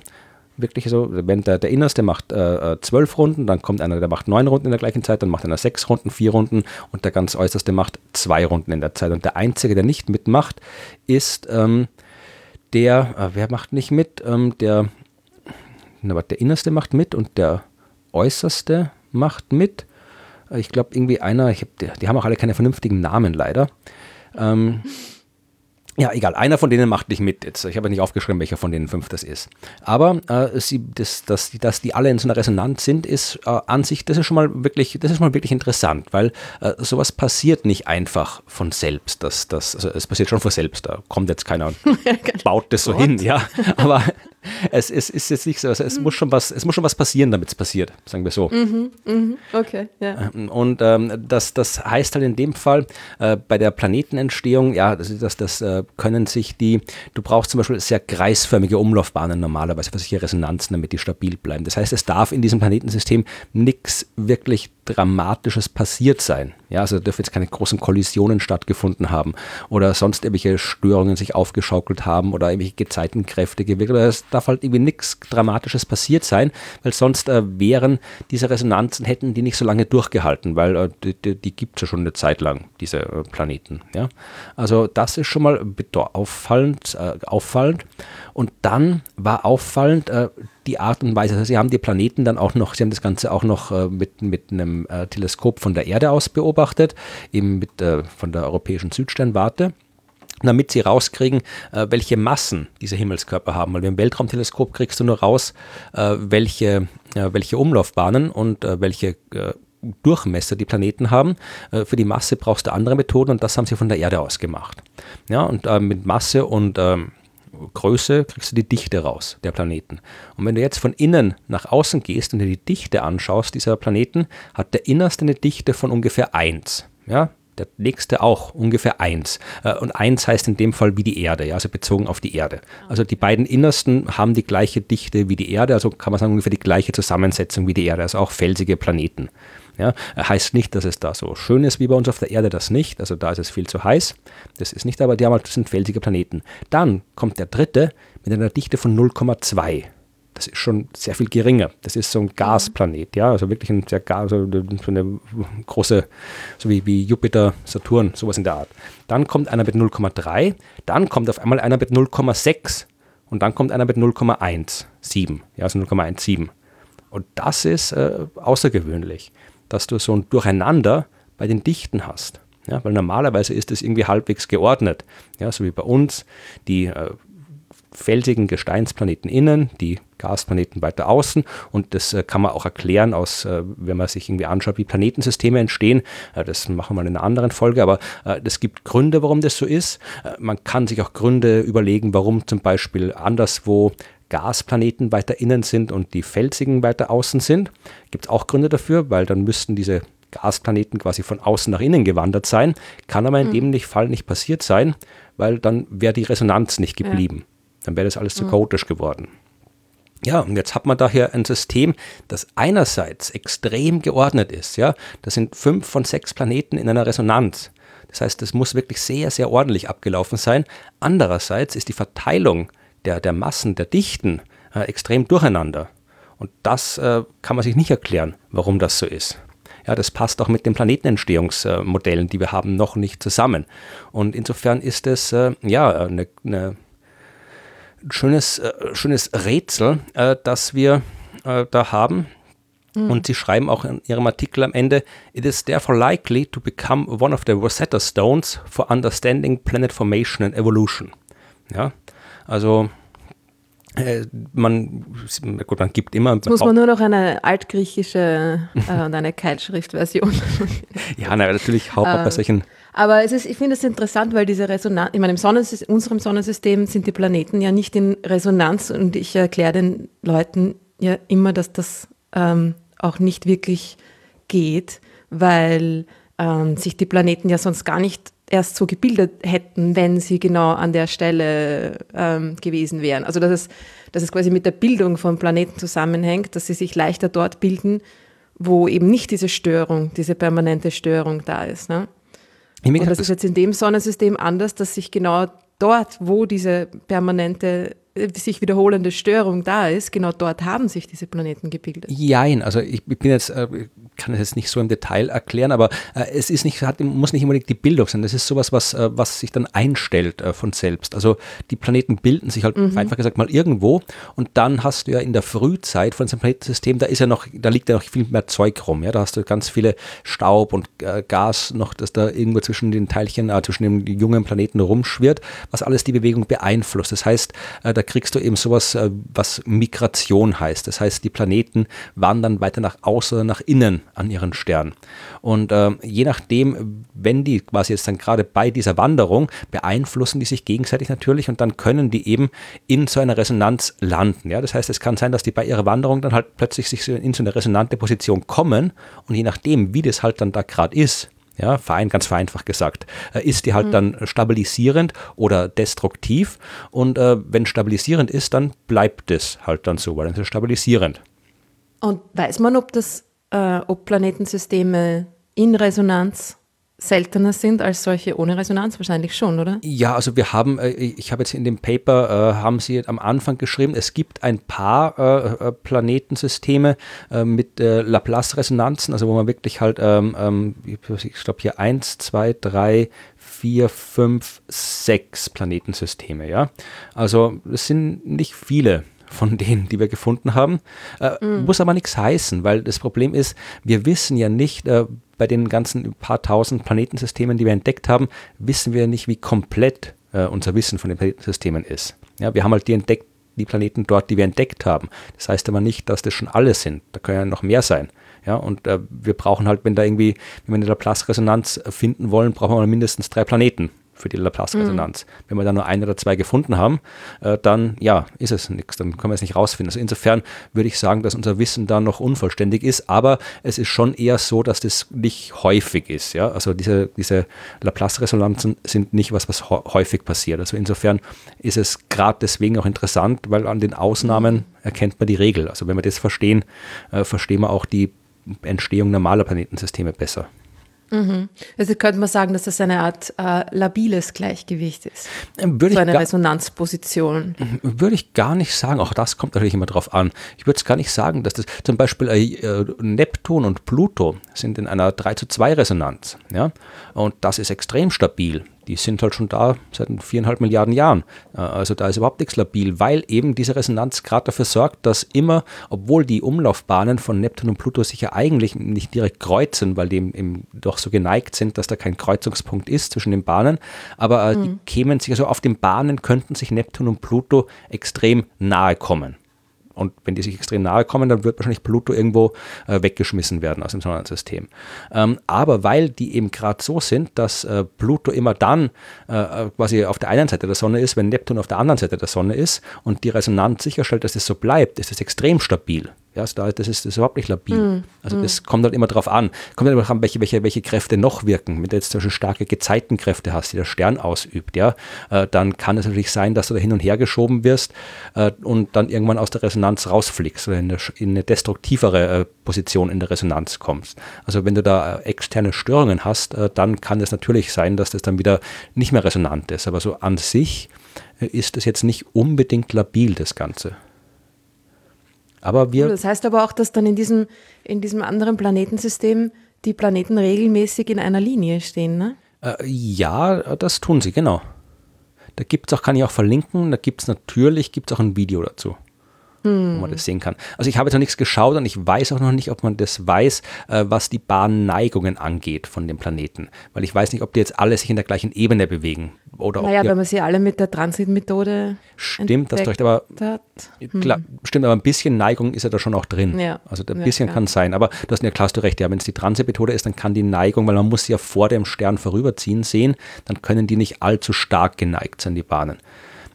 Wirklich so, wenn der, der Innerste macht äh, äh, zwölf Runden, dann kommt einer, der macht neun Runden in der gleichen Zeit, dann macht einer sechs Runden, vier Runden und der ganz Äußerste macht zwei Runden in der Zeit. Und der Einzige, der nicht mitmacht, ist ähm, der, äh, wer macht nicht mit? Ähm, der, na, der Innerste macht mit und der Äußerste macht mit. Äh, ich glaube, irgendwie einer, ich hab, die, die, haben auch alle keine vernünftigen Namen leider. Ähm, ja, egal, einer von denen macht nicht mit jetzt. Ich habe nicht aufgeschrieben, welcher von den fünf das ist. Aber äh, sie, das, das, dass die alle in so einer Resonanz sind, ist äh, an sich, das ist schon mal wirklich, das ist mal wirklich interessant, weil äh, sowas passiert nicht einfach von selbst. Das, das, also es passiert schon von selbst. Da kommt jetzt keiner und baut das so hin, ja. Aber es, es ist jetzt nicht so, also es, mhm. muss schon was, es muss schon was passieren, damit es passiert, sagen wir so. Mhm, mhm, okay, ja. Ähm, und ähm, das, das heißt halt in dem Fall, äh, bei der Planetenentstehung, ja, das, das, das äh, können sich die, du brauchst zum Beispiel sehr kreisförmige Umlaufbahnen normalerweise für solche Resonanzen, damit die stabil bleiben. Das heißt, es darf in diesem Planetensystem nichts wirklich Dramatisches passiert sein. Ja, also dürfen jetzt keine großen Kollisionen stattgefunden haben oder sonst irgendwelche Störungen sich aufgeschaukelt haben oder irgendwelche Gezeitenkräfte gewirkt. Es darf halt irgendwie nichts Dramatisches passiert sein, weil sonst äh, wären diese Resonanzen, hätten die nicht so lange durchgehalten, weil äh, die, die, gibt es ja schon eine Zeit lang, diese äh, Planeten. Ja? Also das ist schon mal auffallend, äh, auffallend. Und dann war auffallend, äh, die Art und Weise. Sie haben die Planeten dann auch noch, sie haben das Ganze auch noch äh, mit, mit einem äh, Teleskop von der Erde aus beobachtet, eben mit, äh, von der europäischen Südsternwarte damit sie rauskriegen, äh, welche Massen diese Himmelskörper haben. Weil mit dem Weltraumteleskop kriegst du nur raus, äh, welche, äh, welche Umlaufbahnen und welche Durchmesser die Planeten haben. für die Masse brauchst du andere Methoden und das haben sie von der Erde aus gemacht. Ja, und mit Masse und ähm, Größe kriegst du die Dichte raus der Planeten. Und wenn du jetzt von innen nach außen gehst und dir die Dichte anschaust dieser Planeten, hat der innerste eine Dichte von ungefähr 1. Ja? der nächste auch ungefähr 1. Äh, und 1 heißt in dem Fall wie die Erde, ja, also bezogen auf die Erde. Also die beiden innersten haben die gleiche Dichte wie die Erde, also kann man sagen ungefähr die gleiche Zusammensetzung wie die Erde, also auch felsige Planeten. Ja, heißt nicht, dass es da so schön ist wie bei uns auf der Erde, das nicht. Also da ist es viel zu heiß. Das ist nicht, aber die haben halt, das sind felsige Planeten. Dann kommt der dritte mit einer Dichte von 0,2 das ist schon sehr viel geringer. Das ist so ein Gasplanet, ja, also wirklich ein sehr Gas, so eine große, so wie, wie Jupiter, Saturn, sowas in der Art. Dann kommt einer mit 0,3, dann kommt auf einmal einer mit 0,6 und dann kommt einer mit 0,17, ja, also 0,17. Und das ist äh, außergewöhnlich, dass du so ein Durcheinander bei den Dichten hast. Ja, weil normalerweise ist es irgendwie halbwegs geordnet. Ja, so wie bei uns. Die äh, felsigen Gesteinsplaneten innen, die Gasplaneten weiter außen. Und das äh, kann man auch erklären, aus, äh, wenn man sich irgendwie anschaut, wie Planetensysteme entstehen. Äh, das machen wir in einer anderen Folge, aber es gibt Gründe, warum das so ist. man kann sich auch Gründe überlegen, warum zum Beispiel anderswo Gasplaneten weiter innen sind und die felsigen weiter außen sind. Gibt es auch Gründe dafür, weil dann müssten diese Gasplaneten quasi von außen nach innen gewandert sein. Kann aber in mhm. dem Fall nicht passiert sein, weil dann wäre die Resonanz nicht geblieben. Ja. Dann wäre das alles zu mhm. chaotisch geworden. Ja, und jetzt hat man daher ein System, das einerseits extrem geordnet ist. Ja, das sind fünf von sechs Planeten in einer Resonanz. Das heißt, das muss wirklich sehr, sehr ordentlich abgelaufen sein. Andererseits ist die Verteilung der, der Massen, der Dichten äh, extrem durcheinander. Und das äh, kann man sich nicht erklären, warum das so ist. Ja, das passt auch mit den Planetenentstehungsmodellen, die wir haben, noch nicht zusammen. Und insofern ist es äh, ja eine, eine schönes, äh, schönes Rätsel, äh, das wir äh, da haben. Mhm. Und sie schreiben auch in ihrem Artikel am Ende, it is therefore likely to become one of the Rosetta Stones for understanding planet formation and evolution. Ja, also äh, man, gut, man gibt immer. Jetzt muss man nur noch eine altgriechische äh, und eine Keilschriftversion. ja, na, natürlich hauptsächlich bei solchen aber es ist, ich finde es interessant, weil diese Resonanz, ich meine, im Sonnensystem, unserem Sonnensystem sind die Planeten ja nicht in Resonanz und ich erkläre den Leuten ja immer, dass das ähm, auch nicht wirklich geht, weil ähm, sich die Planeten ja sonst gar nicht erst so gebildet hätten, wenn sie genau an der Stelle ähm, gewesen wären. Also dass es, dass es quasi mit der Bildung von Planeten zusammenhängt, dass sie sich leichter dort bilden, wo eben nicht diese Störung, diese permanente Störung da ist. Ne? Und das ist jetzt in dem Sonnensystem anders, dass sich genau dort, wo diese permanente sich wiederholende Störung da ist, genau dort haben sich diese Planeten gebildet. Jein, also ich bin jetzt, äh, kann es jetzt nicht so im Detail erklären, aber äh, es ist nicht, hat, muss nicht unbedingt die Bildung sein. Das ist sowas, was, was sich dann einstellt von selbst. Also die Planeten bilden sich halt mhm. einfach gesagt mal irgendwo und dann hast du ja in der Frühzeit von diesem Planetensystem, da ist ja noch, da liegt ja noch viel mehr Zeug rum. Ja? Da hast du ganz viele Staub und Gas noch, das da irgendwo zwischen den Teilchen, äh, zwischen den jungen Planeten rumschwirrt, was alles die Bewegung beeinflusst. Das heißt, da kriegst du eben sowas, äh, was Migration heißt. Das heißt, die Planeten wandern weiter nach außen, nach innen an ihren Stern. Und äh, je nachdem, wenn die quasi jetzt dann gerade bei dieser Wanderung, beeinflussen die sich gegenseitig natürlich und dann können die eben in so einer Resonanz landen. Ja? Das heißt, es kann sein, dass die bei ihrer Wanderung dann halt plötzlich sich in so eine resonante Position kommen und je nachdem, wie das halt dann da gerade ist, ja, Verein, ganz vereinfacht gesagt, äh, ist die halt mhm. dann stabilisierend oder destruktiv. Und äh, wenn stabilisierend ist, dann bleibt es halt dann so, weil es ist stabilisierend. Und weiß man, ob das, äh, ob Planetensysteme in Resonanz seltener sind als solche ohne Resonanz? Wahrscheinlich schon, oder? Ja, also wir haben, äh, ich habe jetzt in dem Paper, äh, haben Sie am Anfang geschrieben, es gibt ein paar äh, Planetensysteme mit Laplace-Resonanzen, also wo man wirklich halt, ähm, ähm, ich glaube hier 1, 2, 3, 4, 5, 6 Planetensysteme, ja. Also es sind nicht viele von denen, die wir gefunden haben. Äh, mm. Muss aber nichts heißen, weil das Problem ist, wir wissen ja nicht, äh, bei den ganzen paar tausend Planetensystemen, die wir entdeckt haben, wissen wir nicht, wie komplett äh, unser Wissen von den Planetensystemen ist. Ja, wir haben halt die entdeckt, die Planeten dort, die wir entdeckt haben. Das heißt aber nicht, dass das schon alle sind. Da können ja noch mehr sein. Ja, und äh, wir brauchen halt, wenn da irgendwie, wenn wir eine Laplace-Resonanz finden wollen, brauchen wir mindestens drei Planeten. Für die Laplace-Resonanz. Mhm. Wenn wir da nur ein oder zwei gefunden haben, äh, dann ja, ist es nichts, dann können wir es nicht rausfinden. Also insofern würde ich sagen, dass unser Wissen da noch unvollständig ist, aber es ist schon eher so, dass das nicht häufig ist. Ja? Also diese, diese Laplace-Resonanzen sind nicht was, was häufig passiert. Also insofern ist es gerade deswegen auch interessant, weil an den Ausnahmen erkennt man die Regel. Also wenn wir das verstehen, äh, verstehen wir auch die Entstehung normaler Planetensysteme besser. Mhm. Also könnte man sagen, dass das eine Art äh, labiles Gleichgewicht ist. Ähm, würde so eine Resonanzposition. Würde ich gar nicht sagen. Auch das kommt natürlich immer drauf an. Ich würde es gar nicht sagen, dass das zum Beispiel äh, Neptun und Pluto sind in einer 3 zu 2 Resonanz. Ja? Und das ist extrem stabil die sind halt schon da seit viereinhalb Milliarden Jahren. Äh, also da ist überhaupt nichts labil, weil eben diese Resonanz gerade dafür sorgt, dass immer, obwohl die Umlaufbahnen von Neptun und Pluto sich ja eigentlich nicht direkt kreuzen, weil die eben doch so geneigt sind, dass da kein Kreuzungspunkt ist zwischen den Bahnen, aber äh, mhm. die kämen sich, also auf den Bahnen könnten sich Neptun und Pluto extrem nahe kommen. Und wenn die sich extrem nahe kommen, dann wird wahrscheinlich Pluto irgendwo äh, weggeschmissen werden aus dem Sonnensystem. Ähm, aber weil die eben gerade so sind, dass äh, Pluto immer dann äh, quasi auf der einen Seite der Sonne ist, wenn Neptun auf der anderen Seite der Sonne ist und die Resonanz sicherstellt, dass es so bleibt, ist es extrem stabil. Ja, das, ist, das ist überhaupt nicht labil. Mm, also das mm. kommt halt immer drauf an. Kommt halt immer drauf an, welche, welche, welche Kräfte noch wirken. Wenn du jetzt zum Beispiel starke Gezeitenkräfte hast, die der Stern ausübt, ja, äh, dann kann es natürlich sein, dass du da hin und her geschoben wirst äh, und dann irgendwann aus der Resonanz rausfliegst oder in eine, in eine destruktivere äh, Position in der Resonanz kommst. Also wenn du da äh, externe Störungen hast, äh, dann kann es natürlich sein, dass das dann wieder nicht mehr resonant ist. Aber so an sich äh, ist es jetzt nicht unbedingt labil, das Ganze. Aber wir. Das heißt aber auch, dass dann in diesem, in diesem anderen Planetensystem die Planeten regelmäßig in einer Linie stehen, ne? Äh, ja, das tun sie, genau. Da gibt es auch, kann ich auch verlinken, da gibt es natürlich, gibt auch ein Video dazu hm. wo man das sehen kann. Also ich habe jetzt noch nichts geschaut und ich weiß auch noch nicht, ob man das weiß, äh, was die Bahnneigungen angeht von dem Planeten. Weil ich weiß nicht, ob die jetzt alle sich in der gleichen Ebene bewegen. Oder naja, wenn man sie alle mit der Transitmethode Stimmt, das recht, aber hm. klar, stimmt, aber ein bisschen Neigung ist ja da schon auch drin. Ja. Also ein bisschen ja, kann sein. Aber du hast ja klar, hast du recht, ja, wenn es die Transitmethode ist, dann kann die Neigung, weil man muss sie ja vor dem Stern vorüberziehen sehen, dann können die nicht allzu stark geneigt sein, die Bahnen.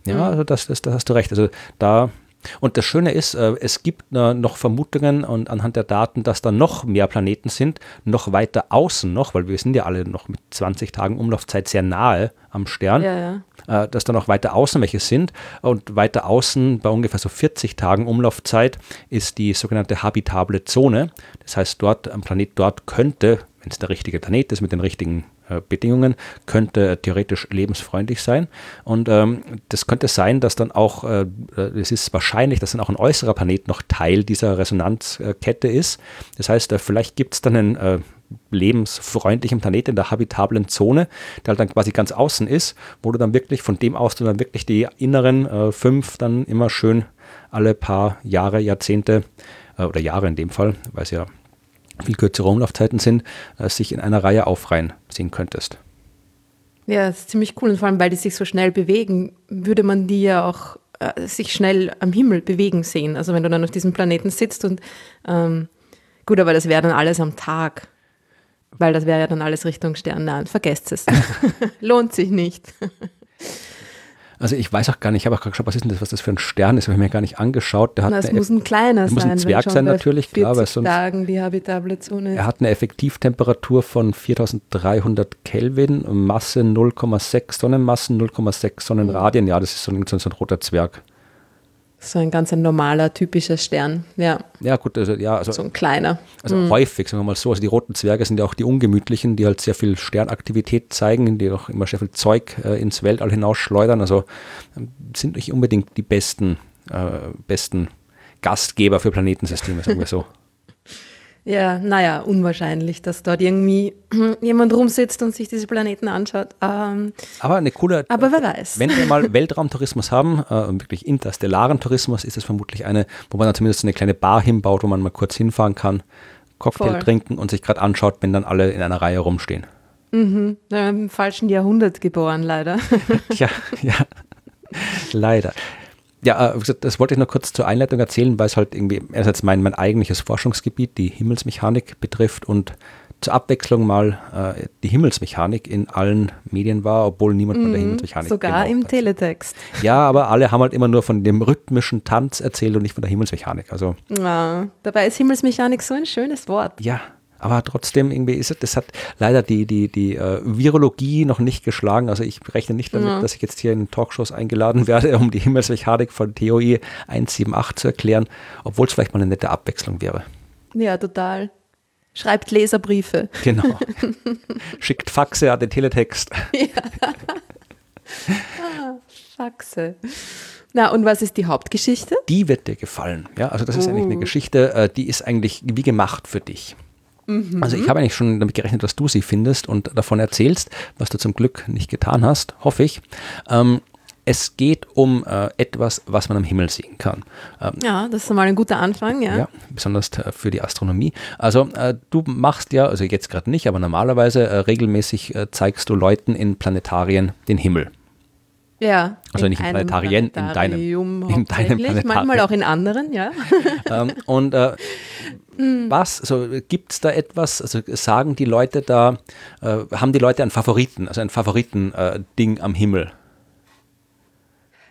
Ja, hm. also das, das, das hast du recht. Also da und das Schöne ist, äh, es gibt äh, noch Vermutungen und anhand der Daten, dass da noch mehr Planeten sind, noch weiter außen noch, weil wir sind ja alle noch mit 20 Tagen Umlaufzeit sehr nahe am Stern, ja, ja. Äh, dass da noch weiter außen welche sind. Und weiter außen, bei ungefähr so 40 Tagen Umlaufzeit, ist die sogenannte habitable Zone. Das heißt, dort am Planet dort könnte, wenn es der richtige Planet ist mit den richtigen Bedingungen, könnte theoretisch lebensfreundlich sein. Und ähm, das könnte sein, dass dann auch, äh, es ist wahrscheinlich, dass dann auch ein äußerer Planet noch Teil dieser Resonanzkette ist. Das heißt, äh, vielleicht gibt es dann einen äh, lebensfreundlichen Planet in der habitablen Zone, der halt dann quasi ganz außen ist, wo du dann wirklich von dem aus du dann wirklich die inneren äh, fünf dann immer schön alle paar Jahre, Jahrzehnte äh, oder Jahre in dem Fall, weil es ja viel kürzere Umlaufzeiten sind, äh, sich in einer Reihe aufreihen sehen könntest. Ja, das ist ziemlich cool und vor allem, weil die sich so schnell bewegen, würde man die ja auch äh, sich schnell am Himmel bewegen sehen. Also wenn du dann auf diesem Planeten sitzt und ähm, gut, aber das wäre dann alles am Tag, weil das wäre ja dann alles Richtung Stern. Nein, vergesst es. Lohnt sich nicht. Also ich weiß auch gar nicht, ich habe auch gerade geschaut, was ist denn das, was das für ein Stern ist, habe ich mir gar nicht angeschaut. Der hat das muss ein kleiner sein. muss ein Zwerg sein natürlich, klar, weil sonst Tagen die habitable Zone Er hat eine Effektivtemperatur von 4300 Kelvin, Masse 0,6 Sonnenmassen, 0,6 Sonnenradien. Ja, das ist so ein, so ein roter Zwerg. So ein ganz ein normaler, typischer Stern, ja. Ja, gut, also ja. Also, so ein kleiner. Also mhm. häufig, sagen wir mal so. Also die roten Zwerge sind ja auch die ungemütlichen, die halt sehr viel Sternaktivität zeigen, die auch immer sehr viel Zeug äh, ins Weltall hinausschleudern. Also ähm, sind nicht unbedingt die besten, äh, besten Gastgeber für Planetensysteme, sagen wir so. Ja, naja, unwahrscheinlich, dass dort irgendwie jemand rumsitzt und sich diese Planeten anschaut. Ähm, aber eine coole. Aber wer weiß. Wenn wir mal Weltraumtourismus haben, äh, wirklich interstellaren Tourismus, ist es vermutlich eine, wo man dann zumindest eine kleine Bar hinbaut, wo man mal kurz hinfahren kann, Cocktail Voll. trinken und sich gerade anschaut, wenn dann alle in einer Reihe rumstehen. Mhm, im falschen Jahrhundert geboren, leider. ja, ja. Leider. Ja, äh, das wollte ich noch kurz zur Einleitung erzählen, weil es halt irgendwie einerseits mein, mein eigentliches Forschungsgebiet, die Himmelsmechanik betrifft und zur Abwechslung mal äh, die Himmelsmechanik in allen Medien war, obwohl niemand von der mhm, Himmelsmechanik Sogar genau im hat. Teletext. Ja, aber alle haben halt immer nur von dem rhythmischen Tanz erzählt und nicht von der Himmelsmechanik. Also, ja, dabei ist Himmelsmechanik so ein schönes Wort. Ja, aber trotzdem irgendwie ist es, das hat leider die, die, die äh, Virologie noch nicht geschlagen. Also ich rechne nicht damit, ja. dass ich jetzt hier in Talkshows eingeladen werde, um die Himmelsmechanik von TOE 178 zu erklären, obwohl es vielleicht mal eine nette Abwechslung wäre. Ja, total. Schreibt Leserbriefe. Genau. Schickt Faxe an den Teletext. Ja. Ah, Faxe. Na, und was ist die Hauptgeschichte? Die wird dir gefallen. Ja, also das ist uh. eigentlich eine oh. Geschichte, äh, die ist eigentlich wie gemacht für dich. Mhm. Also ich habe eigentlich schon damit gerechnet, dass du sie findest und davon erzählst, was du zum Glück nicht getan hast, hoffe ich. Ähm, es geht um äh, etwas, was man am Himmel sehen kann. Ähm, ja, das ist mal ein guter Anfang, ja. Ja, besonders äh, für die Astronomie. Also äh, du machst ja, also jetzt gerade nicht, aber normalerweise äh, regelmäßig äh, zeigst du Leuten in Planetarien den Himmel. Ja. Also nicht in Planetarien, in deinem, in deinem Planetarium. Manchmal auch in anderen, ja. ähm, und äh, hm. Was? Also gibt es da etwas? Also sagen die Leute da, äh, haben die Leute einen Favoriten, also ein Favoritending äh, am Himmel?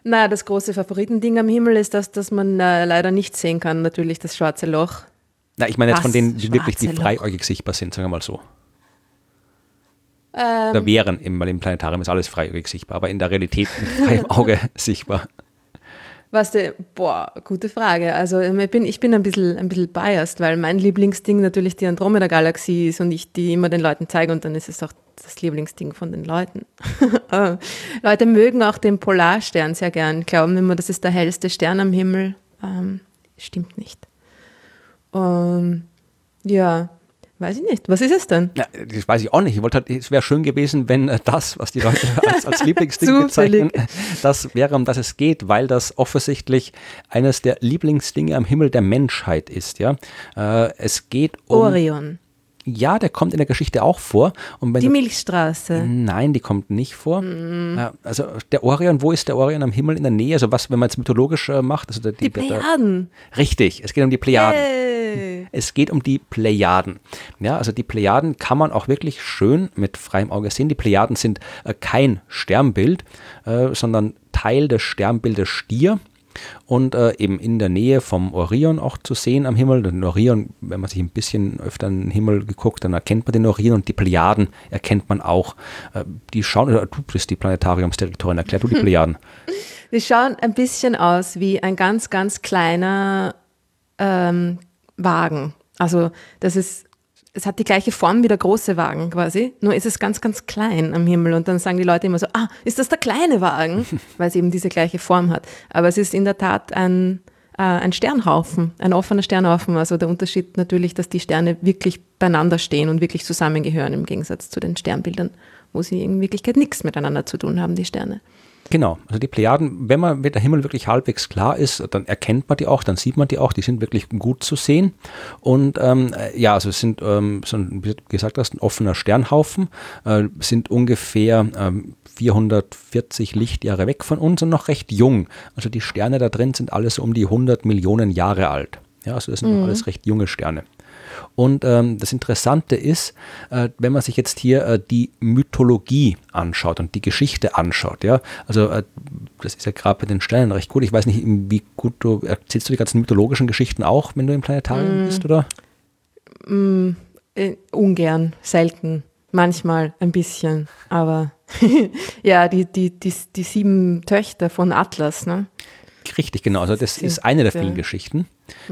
Na, das große Favoritending am Himmel ist das, dass man äh, leider nicht sehen kann, natürlich das schwarze Loch. Na, ich meine jetzt von denen, die wirklich die freiäugig sichtbar sind, sagen wir mal so. Ähm, da wären im, im Planetarium ist alles freiäugig sichtbar, aber in der Realität mit freiem Auge sichtbar. Was der, boah, gute Frage. Also ähm, ich bin, ich bin ein bisschen, ein bisschen biased, weil mein Lieblingsding natürlich die Andromeda-Galaxie ist und ich die immer den Leuten zeige und dann ist es auch das Lieblingsding von den Leuten. Äh, Leute mögen auch den Polarstern sehr gern, glauben immer, das ist der hellste Stern am Himmel. Ähm, stimmt nicht. Um, ja, Weiß ich nicht. Was ist es denn? Ja, das weiß ich auch nicht. Ich wollte halt, es wäre schön gewesen, wenn äh, das, was die Leute als, als Lieblingsding bezeichnen, das wäre, um das es geht, weil das offensichtlich eines der Lieblingsdinge am Himmel der Menschheit ist. Ja, äh, es geht um Orion. Ja, der kommt in der Geschichte auch vor. die Milchstraße. Nein, die kommt nicht vor. Mm. Also der Orion, wo ist der Orion am Himmel in der Nähe? Also was, wenn man jetzt mythologisch äh, macht? Also die, die Plejaden. Da, richtig, es geht um die Plejaden. Yay. Es geht um die Plejaden. Ja, also die Plejaden kann man auch wirklich schön mit freiem Auge sehen. Die Plejaden sind äh, kein Sternbild, äh, sondern Teil des Sternbildes Stier und äh, eben in der Nähe vom Orion auch zu sehen am Himmel. Den Orion, wenn man sich ein bisschen öfter in den Himmel geguckt, dann erkennt man den Orion und die Plejaden erkennt man auch. Äh, die schauen, oder du bist die Planetariumsdirektorin, erklär du die Plejaden. Die schauen ein bisschen aus wie ein ganz, ganz kleiner ähm, Wagen. Also das ist es hat die gleiche Form wie der große Wagen quasi, nur ist es ganz, ganz klein am Himmel. Und dann sagen die Leute immer so, ah, ist das der kleine Wagen? Weil es eben diese gleiche Form hat. Aber es ist in der Tat ein, äh, ein Sternhaufen, ein offener Sternhaufen. Also der Unterschied natürlich, dass die Sterne wirklich beieinander stehen und wirklich zusammengehören im Gegensatz zu den Sternbildern, wo sie in Wirklichkeit nichts miteinander zu tun haben, die Sterne. Genau, also die Plejaden, wenn man mit der Himmel wirklich halbwegs klar ist, dann erkennt man die auch, dann sieht man die auch, die sind wirklich gut zu sehen. Und ähm, ja, also es sind, ähm, so ein, wie gesagt hast, ein offener Sternhaufen, äh, sind ungefähr ähm, 440 Lichtjahre weg von uns und noch recht jung. Also die Sterne da drin sind alles um die 100 Millionen Jahre alt. Ja, also das sind mhm. alles recht junge Sterne. Und ähm, das Interessante ist, äh, wenn man sich jetzt hier äh, die Mythologie anschaut und die Geschichte anschaut, ja, also äh, das ist ja gerade bei den Sternen recht gut. Ich weiß nicht, wie gut du erzählst du die ganzen mythologischen Geschichten auch, wenn du im Planetarium mm. bist, oder? Mm, äh, ungern, selten, manchmal ein bisschen, aber ja, die, die, die, die sieben Töchter von Atlas, ne? Richtig, genau. Also das ist eine der vielen Geschichten.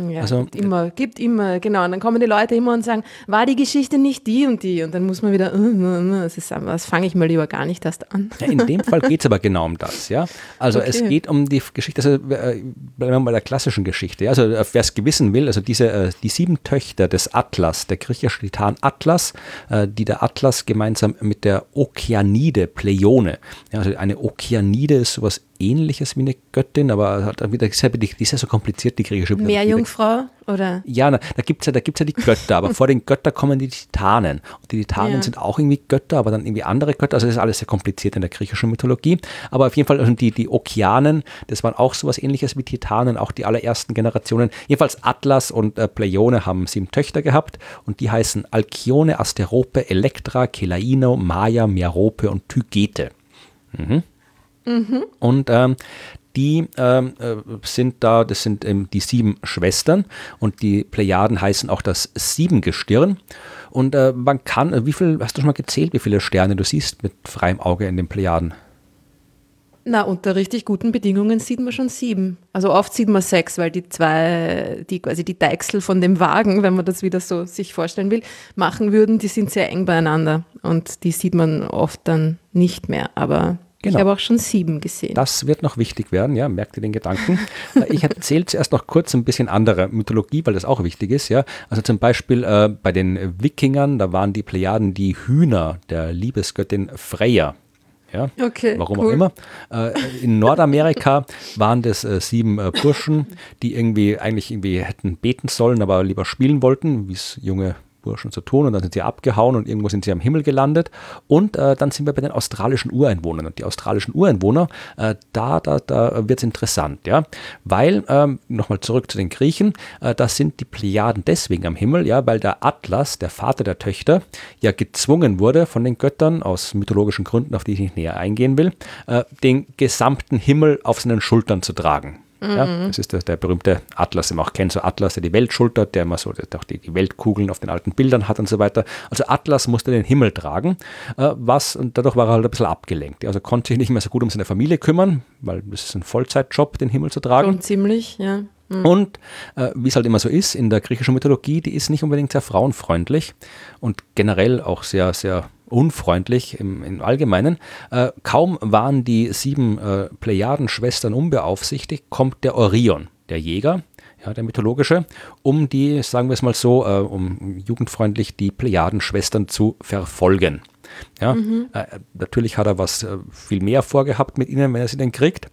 Ja, also, gibt immer, gibt immer, genau. Und dann kommen die Leute immer und sagen, war die Geschichte nicht die und die? Und dann muss man wieder, uh, uh, uh, das, das fange ich mal lieber gar nicht erst an. Ja, in dem Fall geht es aber genau um das, ja. Also okay. es geht um die Geschichte, also äh, bleiben wir bei der klassischen Geschichte. Also äh, wer es gewissen will, also diese, äh, die sieben Töchter des Atlas, der griechische Titan Atlas, die der Atlas gemeinsam mit der Okeanide, Pleione, also eine Okeanide ist sowas ähnliches wie eine Göttin, aber hat wieder, die ist ja so kompliziert, die griechische Mythologie. Meerjungfrau oder? Ja, na, da gibt es ja, da gibt's ja die Götter, aber vor den Göttern kommen die Titanen. Und die Titanen Ja. sind auch irgendwie Götter, aber dann irgendwie andere Götter. Also das ist alles sehr kompliziert in der griechischen Mythologie. Aber auf jeden Fall also die, die Okeanen, das waren auch sowas ähnliches wie Titanen, auch die allerersten Generationen. Jedenfalls Atlas und äh, Pleione haben sieben Töchter gehabt und die heißen Alkione, Asterope, Elektra, Kelaino, Maya, Merope und Tygete. Mhm. Und ähm, die ähm, äh, sind da, das sind ähm, die sieben Schwestern und die Plejaden heißen auch das Siebengestirn. Und äh, man kann, äh, wie viel, hast du schon mal gezählt, wie viele Sterne du siehst mit freiem Auge in den Plejaden? Na, unter richtig guten Bedingungen sieht man schon sieben. Also oft sieht man sechs, weil die zwei, die quasi die Deichsel von dem Wagen, wenn man das wieder so sich vorstellen will, machen würden, die sind sehr eng beieinander. Und die sieht man oft dann nicht mehr. Aber Genau. ich habe auch schon sieben gesehen. Das wird noch wichtig werden, ja, merkt ihr den Gedanken. Ich erzähle zuerst noch kurz ein bisschen andere Mythologie, weil das auch wichtig ist, ja. Also zum Beispiel äh, bei den Wikingern, da waren die Plejaden die Hühner der Liebesgöttin Freya. Ja, Okay, warum cool. auch immer. Äh, in Nordamerika waren das äh, sieben äh, Burschen, die irgendwie eigentlich irgendwie hätten beten sollen, aber lieber spielen wollten, wie es junge Burschen zu tun. Und dann sind sie abgehauen und irgendwo sind sie am Himmel gelandet. Und äh, dann sind wir bei den australischen Ureinwohnern. Und die australischen Ureinwohner, äh, da, da, da wird es interessant, ja. Weil, ähm, nochmal zurück zu den Griechen, äh, da sind die Plejaden deswegen am Himmel, ja, weil der Atlas, der Vater der Töchter, ja gezwungen wurde von den Göttern, aus mythologischen Gründen, auf die ich nicht näher eingehen will, äh, den gesamten Himmel auf seinen Schultern zu tragen. Ja, das ist der, der berühmte Atlas, den man auch kennt, so Atlas, der die Welt schultert, der immer so der auch die, die Weltkugeln auf den alten Bildern hat und so weiter. Also Atlas musste den Himmel tragen, äh, was, und dadurch war er halt ein bisschen abgelenkt. Also konnte sich nicht mehr so gut um seine Familie kümmern, weil das ist ein Vollzeitjob, den Himmel zu tragen. Schon ziemlich, ja. Und äh, wie es halt immer so ist, in der griechischen Mythologie, die ist nicht unbedingt sehr frauenfreundlich und generell auch sehr, sehr unfreundlich im, im Allgemeinen. Äh, kaum waren die sieben äh, Plejaden-Schwestern unbeaufsichtigt, kommt der Orion, der Jäger, ja, der mythologische, um die, sagen wir es mal so, äh, um jugendfreundlich die Plejaden-Schwestern zu verfolgen. Ja, äh, natürlich hat er was äh, viel mehr vorgehabt mit ihnen, wenn er sie denn kriegt.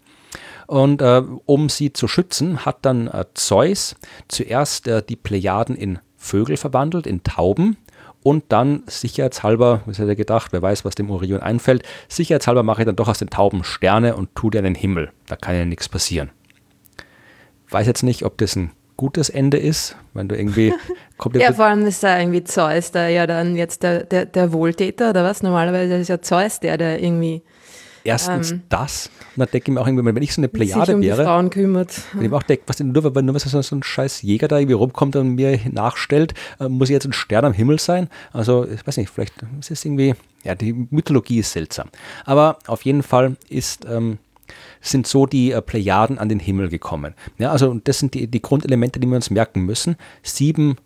Und äh, um sie zu schützen, hat dann Zeus zuerst die Plejaden in Vögel verwandelt, in Tauben. Und dann sicherheitshalber, was hat er gedacht, wer weiß, was dem Orion einfällt, sicherheitshalber mache ich dann doch aus den Tauben Sterne und tue dir in den Himmel. Da kann ja nichts passieren. Weiß jetzt nicht, ob das ein gutes Ende ist, wenn du irgendwie Ja, vor allem ist da irgendwie Zeus, da ja dann jetzt der, der, der Wohltäter oder was? Normalerweise ist ja Zeus der, der irgendwie erstens das. Und dann denke ich mir auch irgendwie, wenn ich so eine ähm, Plejade um die wäre, Frauen kümmert. Wenn ich mir auch denke, was denn nur, wenn nur so, so ein scheiß Jäger da irgendwie rumkommt und mir nachstellt, äh, muss ich jetzt ein Stern am Himmel sein? Also, ich weiß nicht, vielleicht ist es irgendwie, ja, die Mythologie ist seltsam. Aber auf jeden Fall ist, ähm, sind so die äh, Plejaden an den Himmel gekommen. Ja, also und das sind die, die Grundelemente, die wir uns merken müssen. Sieben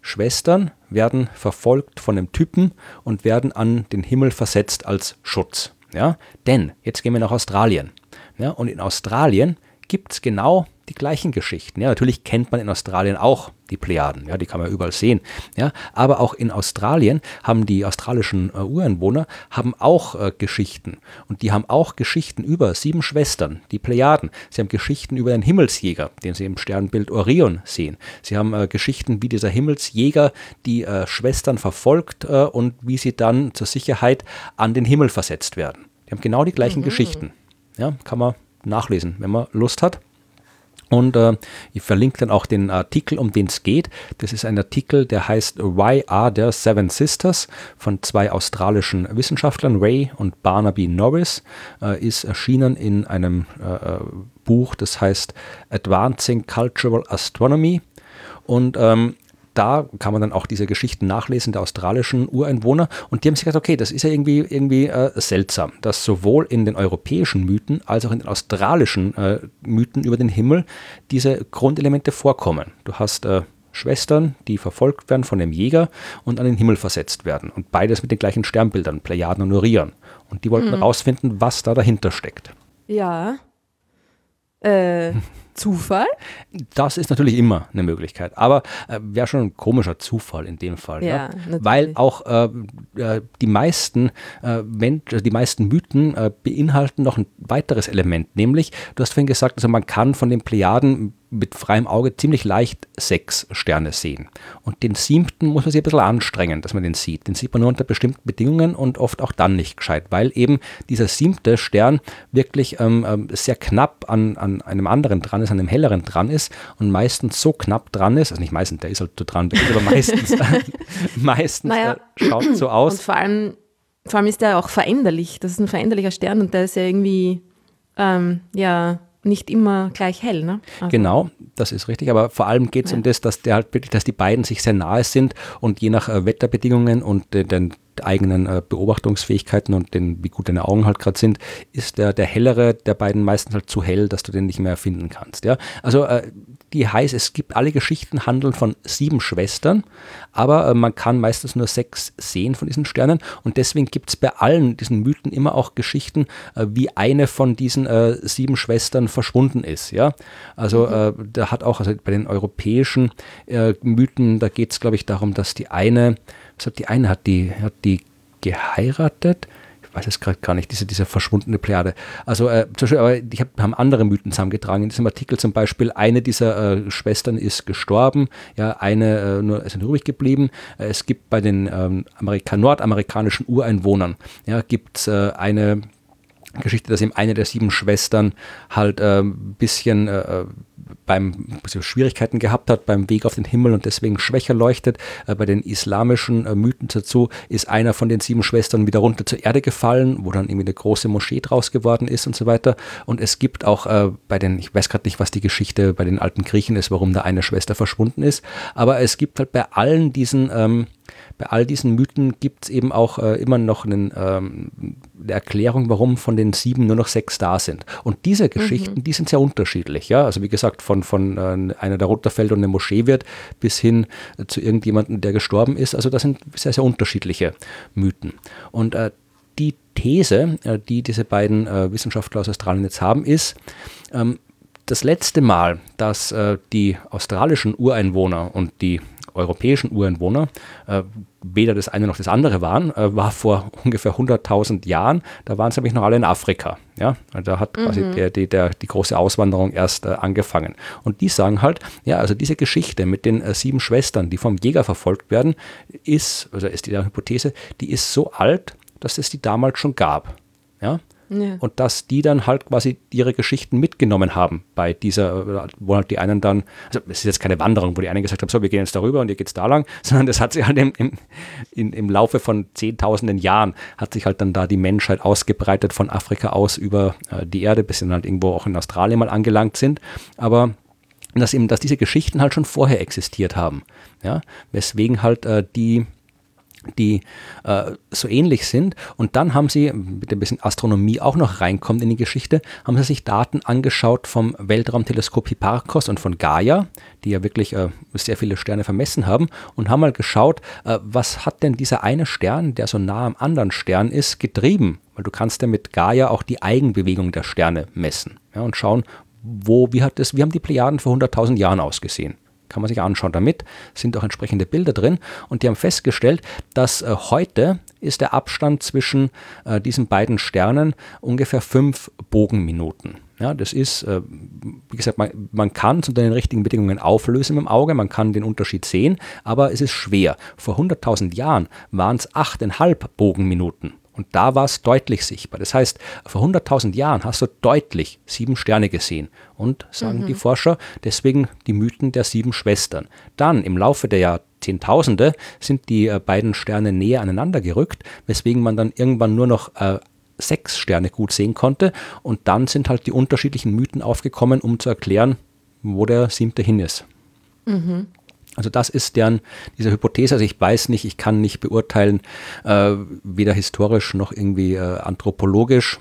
Schwestern werden verfolgt von einem Typen und werden an den Himmel versetzt als Schutz. Ja? Denn jetzt gehen wir nach Australien. Ja? Und in Australien gibt es genau die gleichen Geschichten. Ja, natürlich kennt man in Australien auch die Plejaden, ja, die kann man überall sehen. Ja, aber auch in Australien haben die australischen äh, Ureinwohner haben auch äh, Geschichten und die haben auch Geschichten über sieben Schwestern, die Plejaden. Sie haben Geschichten über den Himmelsjäger, den sie im Sternbild Orion sehen. Sie haben äh, Geschichten, wie dieser Himmelsjäger die äh, Schwestern verfolgt äh, und wie sie dann zur Sicherheit an den Himmel versetzt werden. Die haben genau die gleichen Geschichten. Ja, kann man nachlesen, wenn man Lust hat. Und äh, ich verlinke dann auch den Artikel, um den es geht. Das ist ein Artikel, der heißt Why Are There Seven Sisters von zwei australischen Wissenschaftlern, Ray und Barnaby Norris, äh, ist erschienen in einem äh, Buch, das heißt Advancing Cultural Astronomy. Und ähm, da kann man dann auch diese Geschichten nachlesen der australischen Ureinwohner. Und die haben sich gedacht, okay, das ist ja irgendwie, irgendwie äh, seltsam, dass sowohl in den europäischen Mythen als auch in den australischen äh, Mythen über den Himmel diese Grundelemente vorkommen. Du hast äh, Schwestern, die verfolgt werden von dem Jäger und an den Himmel versetzt werden. Und beides mit den gleichen Sternbildern, Plejaden und Orion. Und die wollten herausfinden, was da dahinter steckt. Ja. Äh, Zufall? Das ist natürlich immer eine Möglichkeit, aber äh, wäre schon ein komischer Zufall in dem Fall. Ja, ja? Weil auch äh, äh die meisten äh, Mensch, die meisten Mythen äh, beinhalten noch ein weiteres Element, nämlich, du hast vorhin gesagt, also man kann von den Plejaden mit freiem Auge ziemlich leicht sechs Sterne sehen. Und den siebten muss man sich ein bisschen anstrengen, dass man den sieht. Den sieht man nur unter bestimmten Bedingungen und oft auch dann nicht gescheit, weil eben dieser siebte Stern wirklich ähm, ähm, sehr knapp an, an einem anderen dran ist, an einem helleren dran ist und meistens so knapp dran ist, also nicht meistens, der ist halt so dran, aber meistens, meistens naja. äh, schaut so aus. Und vor allem, vor allem ist der auch veränderlich. Das ist ein veränderlicher Stern und der ist ja irgendwie, ähm, ja, nicht immer gleich hell. Ne? Also genau, das ist richtig. Aber vor allem geht es ja. um das, dass der halt wirklich, dass die beiden sich sehr nahe sind und je nach äh, Wetterbedingungen und äh, den eigenen äh, Beobachtungsfähigkeiten und den, wie gut deine Augen halt gerade sind, ist der, der hellere der beiden meistens halt zu hell, dass du den nicht mehr finden kannst. Ja? Also äh, die heißt, es gibt alle Geschichten handeln von sieben Schwestern, aber äh, man kann meistens nur sechs sehen von diesen Sternen und deswegen gibt es bei allen diesen Mythen immer auch Geschichten, äh, wie eine von diesen äh, sieben Schwestern verschwunden ist. Ja? Also mhm. Äh, da hat auch, also bei den europäischen Mythen, da geht es glaube ich darum, dass die eine was die eine, hat die, hat die geheiratet? Ich weiß es gerade gar nicht, diese, diese verschwundene Plejade. Also, äh, zum Beispiel, aber ich hab, haben andere Mythen zusammengetragen. In diesem Artikel zum Beispiel, eine dieser äh, Schwestern ist gestorben, ja, eine äh, nur ist übrig geblieben. Äh, es gibt bei den ähm, Amerika nordamerikanischen Ureinwohnern, ja, gibt es äh, eine Geschichte, dass eben eine der sieben Schwestern halt ein äh, bisschen äh, beim also Schwierigkeiten gehabt hat beim Weg auf den Himmel und deswegen schwächer leuchtet. Äh, bei den islamischen äh, Mythen dazu ist einer von den sieben Schwestern wieder runter zur Erde gefallen, wo dann irgendwie eine große Moschee draus geworden ist und so weiter. Und es gibt auch äh, bei den, ich weiß gerade nicht, was die Geschichte bei den alten Griechen ist, warum da eine Schwester verschwunden ist, aber es gibt halt bei allen diesen ähm, bei all diesen Mythen gibt es eben auch äh, immer noch einen, ähm, eine Erklärung, warum von den sieben nur noch sechs da sind. Und diese Geschichten, mhm. die sind sehr unterschiedlich. Ja? Also wie gesagt, von, von äh, einer, der runterfällt und eine Moschee wird, bis hin äh, zu irgendjemandem, der gestorben ist. Also das sind sehr, sehr unterschiedliche Mythen. Und äh, die These, äh, die diese beiden äh, Wissenschaftler aus Australien jetzt haben, ist, ähm, das letzte Mal, dass äh, die australischen Ureinwohner und die europäischen Ureinwohner äh, weder das eine noch das andere waren, äh, war vor ungefähr 100.000 Jahren. Da waren sie nämlich noch alle in Afrika. Ja? Da hat mhm. quasi der, die, der, die große Auswanderung erst äh, angefangen. Und die sagen halt, ja, also diese Geschichte mit den äh, sieben Schwestern, die vom Jäger verfolgt werden, ist, also ist die Hypothese, die ist so alt, dass es die damals schon gab. Ja? Ja. Und dass die dann halt quasi ihre Geschichten mitgenommen haben bei dieser, wo halt die einen dann, also es ist jetzt keine Wanderung, wo die einen gesagt haben, so, wir gehen jetzt darüber und ihr geht's da lang, sondern das hat sich halt im, im, in, im Laufe von zehntausenden Jahren hat sich halt dann da die Menschheit ausgebreitet von Afrika aus über äh, die Erde, bis sie dann halt irgendwo auch in Australien mal angelangt sind. Aber dass eben, dass diese Geschichten halt schon vorher existiert haben. Ja, weswegen halt äh, die die äh, so ähnlich sind. Und dann haben sie, mit ein bisschen Astronomie auch noch reinkommt in die Geschichte, haben sie sich Daten angeschaut vom Weltraumteleskop Hipparcos und von Gaia, die ja wirklich äh, sehr viele Sterne vermessen haben, und haben mal geschaut, äh, was hat denn dieser eine Stern, der so nah am anderen Stern ist, getrieben? Weil du kannst ja mit Gaia auch die Eigenbewegung der Sterne messen ja, und schauen, wo, wie hat das, wie haben die Plejaden vor 100.000 Jahren ausgesehen? Kann man sich anschauen. Damit sind auch entsprechende Bilder drin und die haben festgestellt, dass äh, heute ist der Abstand zwischen äh, diesen beiden Sternen ungefähr fünf Bogenminuten. Ja, das ist, äh, wie gesagt, man, man kann es unter den richtigen Bedingungen auflösen im Auge, man kann den Unterschied sehen, aber es ist schwer. Vor 100.000 Jahren waren es 8,5 Bogenminuten. Und da war es deutlich sichtbar. Das heißt, vor 100.000 Jahren hast du deutlich sieben Sterne gesehen. Und, sagen mhm. die Forscher, deswegen die Mythen der sieben Schwestern. Dann im Laufe der Jahrzehntausende sind die äh, beiden Sterne näher aneinander gerückt, weswegen man dann irgendwann nur noch äh, sechs Sterne gut sehen konnte. Und dann sind halt die unterschiedlichen Mythen aufgekommen, um zu erklären, wo der siebte hin ist. Mhm. Also das ist deren, diese Hypothese, also ich weiß nicht, ich kann nicht beurteilen, äh, weder historisch noch irgendwie äh, anthropologisch,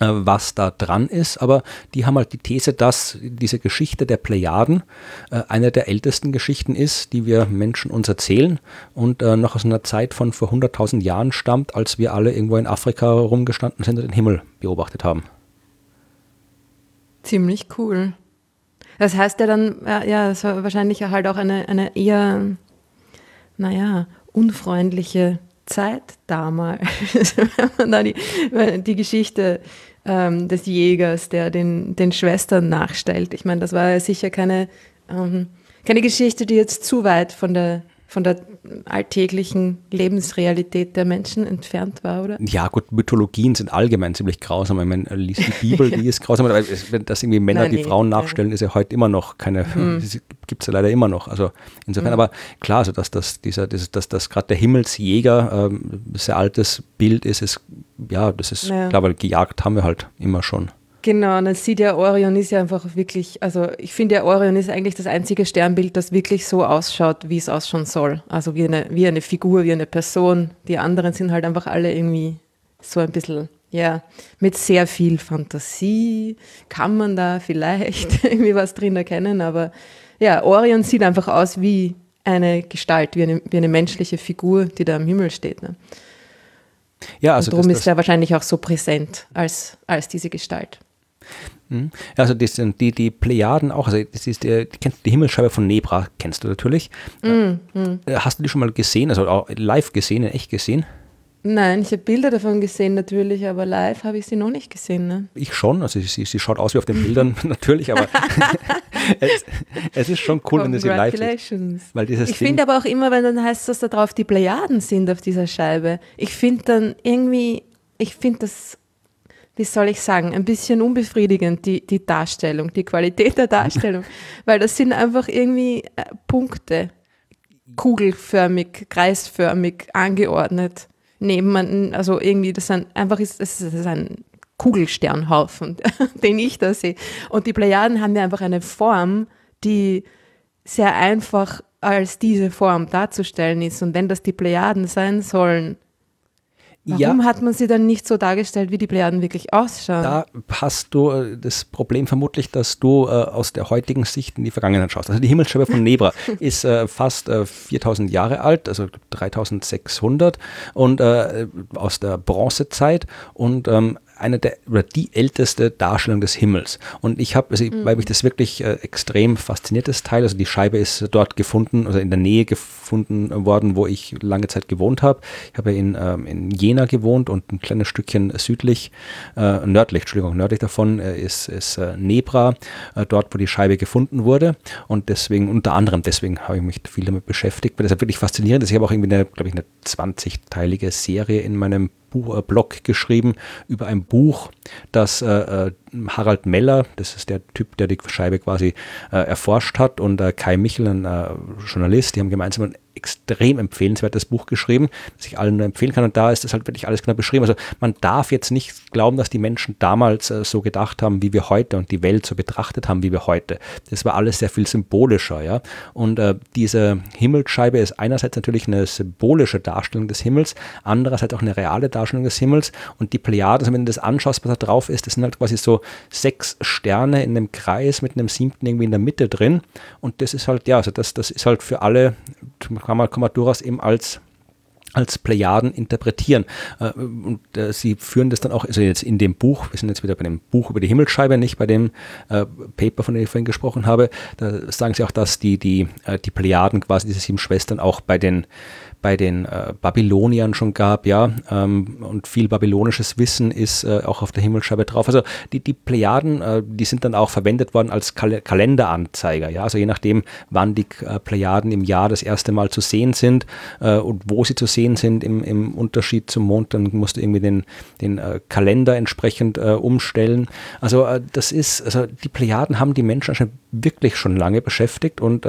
äh, was da dran ist, aber die haben halt die These, dass diese Geschichte der Plejaden äh, eine der ältesten Geschichten ist, die wir Menschen uns erzählen und äh, noch aus einer Zeit von vor 100.000 Jahren stammt, als wir alle irgendwo in Afrika rumgestanden sind und den Himmel beobachtet haben. Ziemlich cool. Das heißt ja dann, ja, ja das war wahrscheinlich halt auch eine, eine eher, naja, unfreundliche Zeit damals. Wenn man da die, die Geschichte ähm, des Jägers, der den, den Schwestern nachstellt. Ich meine, das war ja sicher keine, ähm, keine Geschichte, die jetzt zu weit von der von der alltäglichen Lebensrealität der Menschen entfernt war, oder? Ja, gut, Mythologien sind allgemein ziemlich grausam. Ich meine, liest die Bibel, die ist grausam, aber wenn das irgendwie Männer Nein, die nee, Frauen nachstellen, ist ja heute immer noch keine, mhm. gibt es ja leider immer noch. Also insofern, mhm. aber klar, also dass das, dieser, dass, dass, dass gerade der Himmelsjäger ähm, ein sehr altes Bild ist, ist, ja, das ist ja. klar, weil gejagt haben wir halt immer schon. Genau, und dann sieht ja Orion ist ja einfach wirklich, also ich finde ja Orion ist eigentlich das einzige Sternbild, das wirklich so ausschaut, wie es ausschauen soll. Also wie eine, wie eine Figur, wie eine Person. Die anderen sind halt einfach alle irgendwie so ein bisschen, ja, mit sehr viel Fantasie kann man da vielleicht irgendwie was drin erkennen, aber ja, Orion sieht einfach aus wie eine Gestalt, wie eine, wie eine menschliche Figur, die da am Himmel steht. Ne? Ja, also und darum das, das ist er wahrscheinlich auch so präsent als, als diese Gestalt. Mhm. Also sind die, die Plejaden auch, also das ist die, die Himmelsscheibe von Nebra, kennst du natürlich. Mm, mm. Hast du die schon mal gesehen, also auch live gesehen, in echt gesehen? Nein, ich habe Bilder davon gesehen natürlich, aber live habe ich sie noch nicht gesehen. Ne? Ich schon, also sie, sie schaut aus wie auf den Bildern natürlich, aber es, es, ist schon cool, wenn du sie live siehst. Weil dieses ich finde aber auch immer, wenn dann heißt, dass da drauf die Plejaden sind auf dieser Scheibe, ich finde dann irgendwie, ich finde das wie soll ich sagen, ein bisschen unbefriedigend, die, die Darstellung, die Qualität der Darstellung, weil das sind einfach irgendwie äh, Punkte, kugelförmig, kreisförmig angeordnet, nebeneinander, also irgendwie, das sind einfach, ist, das ist ein Kugelsternhaufen, den ich da sehe. Und die Plejaden haben ja einfach eine Form, die sehr einfach als diese Form darzustellen ist. Und wenn das die Plejaden sein sollen, Warum ja, hat man sie dann nicht so dargestellt, wie die Plejaden wirklich ausschauen? Da hast du äh, das Problem vermutlich, dass du äh, aus der heutigen Sicht in die Vergangenheit schaust. Also die Himmelsscheibe von Nebra ist äh, fast äh, 4000 Jahre alt, also 3600 und äh, aus der Bronzezeit und ähm, eine der oder die älteste Darstellung des Himmels. Und ich habe, also, mhm. weil mich das wirklich äh, extrem fasziniert, das Teil. Also die Scheibe ist dort gefunden, also in der Nähe gefunden worden, wo ich lange Zeit gewohnt habe. Ich habe in, ähm, in Jena gewohnt und ein kleines Stückchen südlich, äh, nördlich, Entschuldigung, nördlich davon äh, ist, ist äh, Nebra, äh, dort, wo die Scheibe gefunden wurde. Und deswegen, unter anderem deswegen habe ich mich viel damit beschäftigt, weil das ist wirklich faszinierend ist. Ich habe auch irgendwie eine, glaube ich, eine 20-teilige Serie in meinem Buch, äh, Blog geschrieben über ein Buch, das äh, äh, Harald Meller, das ist der Typ, der die Scheibe quasi äh, erforscht hat, und äh, Kai Michel, ein Journalist, die haben gemeinsam ein extrem empfehlenswertes Buch geschrieben, das ich allen nur empfehlen kann. Und da ist das halt wirklich alles genau beschrieben. Also man darf jetzt nicht glauben, dass die Menschen damals äh, so gedacht haben, wie wir heute und die Welt so betrachtet haben, wie wir heute. Das war alles sehr viel symbolischer, ja. Und äh, diese Himmelsscheibe ist einerseits natürlich eine symbolische Darstellung des Himmels, andererseits auch eine reale Darstellung des Himmels. Und die Plejaden, wenn du das anschaust, was da drauf ist, das sind halt quasi so sechs Sterne in einem Kreis mit einem siebten irgendwie in der Mitte drin. Und das ist halt, ja, also das, das ist halt für alle, kann man, kann man durchaus eben als als Plejaden interpretieren. Äh, und äh, sie führen das dann auch, also jetzt in dem Buch, wir sind jetzt wieder bei dem Buch über die Himmelsscheibe, nicht bei dem äh, Paper, von dem ich vorhin gesprochen habe, da sagen sie auch, dass die, die, die Plejaden, quasi diese sieben Schwestern, auch bei den bei den äh, Babyloniern schon gab, ja, ähm, und viel babylonisches Wissen ist äh, auch auf der Himmelsscheibe drauf. Also die, die Plejaden, äh, die sind dann auch verwendet worden als Kal Kalenderanzeiger, ja, also je nachdem, wann die äh, Plejaden im Jahr das erste Mal zu sehen sind äh, und wo sie zu sehen sind im, im Unterschied zum Mond, dann musst du irgendwie den, den äh, Kalender entsprechend umstellen. Also das ist, also die Plejaden haben die Menschen anscheinend wirklich schon lange beschäftigt und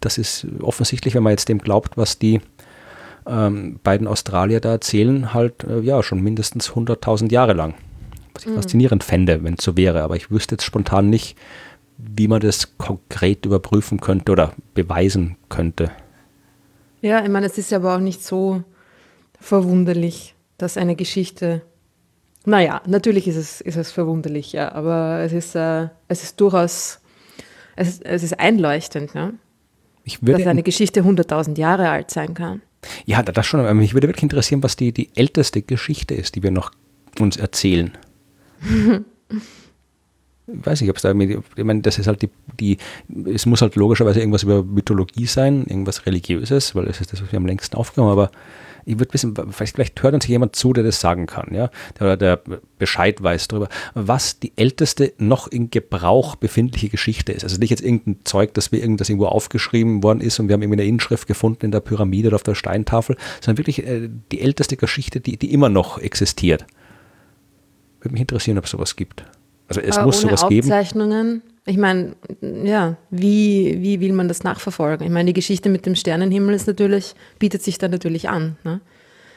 das ist offensichtlich, wenn man jetzt dem glaubt, was die ähm, beiden Australier da erzählen, halt äh, ja schon mindestens 100.000 Jahre lang. Was ich mhm. faszinierend fände, wenn es so wäre. Aber ich wüsste jetzt spontan nicht, wie man das konkret überprüfen könnte oder beweisen könnte. Ja, ich meine, es ist aber auch nicht so verwunderlich, dass eine Geschichte. Naja, natürlich ist es, ist es verwunderlich, ja, aber es ist, äh, es ist durchaus, es es ist einleuchtend. Ne? Dass eine Geschichte 100.000 Jahre alt sein kann. Ja, das schon. Aber mich würde wirklich interessieren, was die, die älteste Geschichte ist, die wir noch uns erzählen. Ich weiß nicht, ob es da, ich meine, das ist halt die, die, es muss halt logischerweise irgendwas über Mythologie sein, irgendwas Religiöses, weil das ist das, was wir am längsten aufgenommen haben, aber ich würde wissen, vielleicht, vielleicht hört uns jemand zu, der das sagen kann, ja, der, der Bescheid weiß darüber, was die älteste noch in Gebrauch befindliche Geschichte ist. Also nicht jetzt irgendein Zeug, dass wir irgendwas irgendwo aufgeschrieben worden ist und wir haben irgendwie eine Inschrift gefunden in der Pyramide oder auf der Steintafel, sondern wirklich äh, die älteste Geschichte, die, die immer noch existiert. Würde mich interessieren, ob es sowas gibt. Also es Aber muss ohne sowas geben. Ich meine, ja, wie, wie will man das nachverfolgen? Ich meine, die Geschichte mit dem Sternenhimmel ist natürlich, bietet sich da natürlich an. Ne?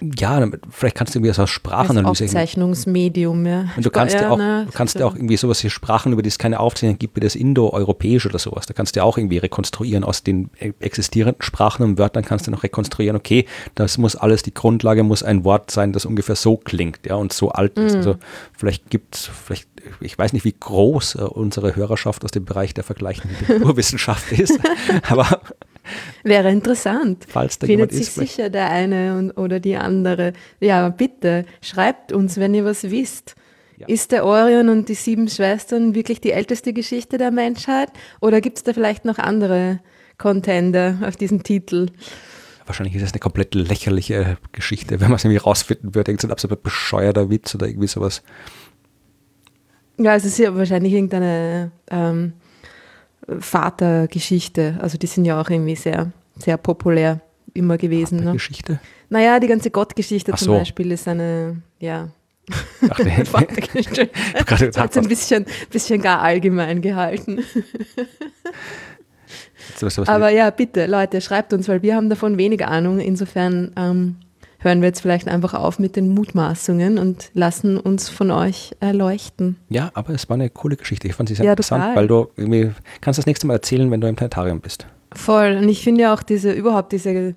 Ja, vielleicht kannst du irgendwie so aus Sprachanalyse. Als Aufzeichnungsmedium, ja. Und du kannst ja auch, ne, kannst ja auch irgendwie sowas wie Sprachen, über die es keine Aufzeichnung gibt, wie das Indo-Europäische oder sowas. Da kannst du ja auch irgendwie rekonstruieren aus den existierenden Sprachen und Wörtern kannst du noch rekonstruieren, okay, das muss alles, die Grundlage muss ein Wort sein, das ungefähr so klingt, ja, und so alt ist. Mhm. Also vielleicht gibt es, vielleicht, ich weiß nicht, wie groß äh, unsere Hörerschaft aus dem Bereich der vergleichenden Literaturwissenschaft ist, aber Wäre interessant. falls da Findet sich ist, sicher der eine und, oder die andere. Ja, bitte, schreibt uns, wenn ihr was wisst. Ja. Ist der Orion und die sieben Schwestern wirklich die älteste Geschichte der Menschheit? Oder gibt es da vielleicht noch andere Contender auf diesen Titel? Wahrscheinlich ist das eine komplett lächerliche Geschichte, wenn man es irgendwie rausfinden würde. Irgend so ein absolut bescheuerter Witz oder irgendwie sowas. Ja, es ist ja wahrscheinlich irgendeine ähm, Vatergeschichte. Also die sind ja auch irgendwie sehr, sehr populär immer gewesen. Ne? Geschichte. Naja, die ganze Gottgeschichte Ach zum so. Beispiel ist eine, ja, Ach, nee. Vatergeschichte. Das hat ein bisschen, bisschen gar allgemein gehalten. Aber ja, bitte, Leute, schreibt uns, weil wir haben davon wenig Ahnung. Insofern ähm, hören wir jetzt vielleicht einfach auf mit den Mutmaßungen und lassen uns von euch erleuchten. ja, aber es war eine coole Geschichte. Ich fand sie sehr Ja, interessant, total. weil du irgendwie kannst das nächste Mal erzählen, wenn du im Planetarium bist. Voll. Und ich finde ja auch diese, überhaupt diese,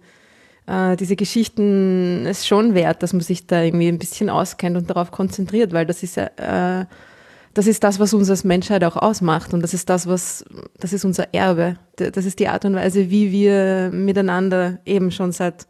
äh, diese Geschichten ist schon wert, dass man sich da irgendwie ein bisschen auskennt und darauf konzentriert, weil das ist ja, äh, das ist das, was uns als Menschheit auch ausmacht und das ist das, was, das ist unser Erbe. Das ist die Art und Weise, wie wir miteinander eben schon seit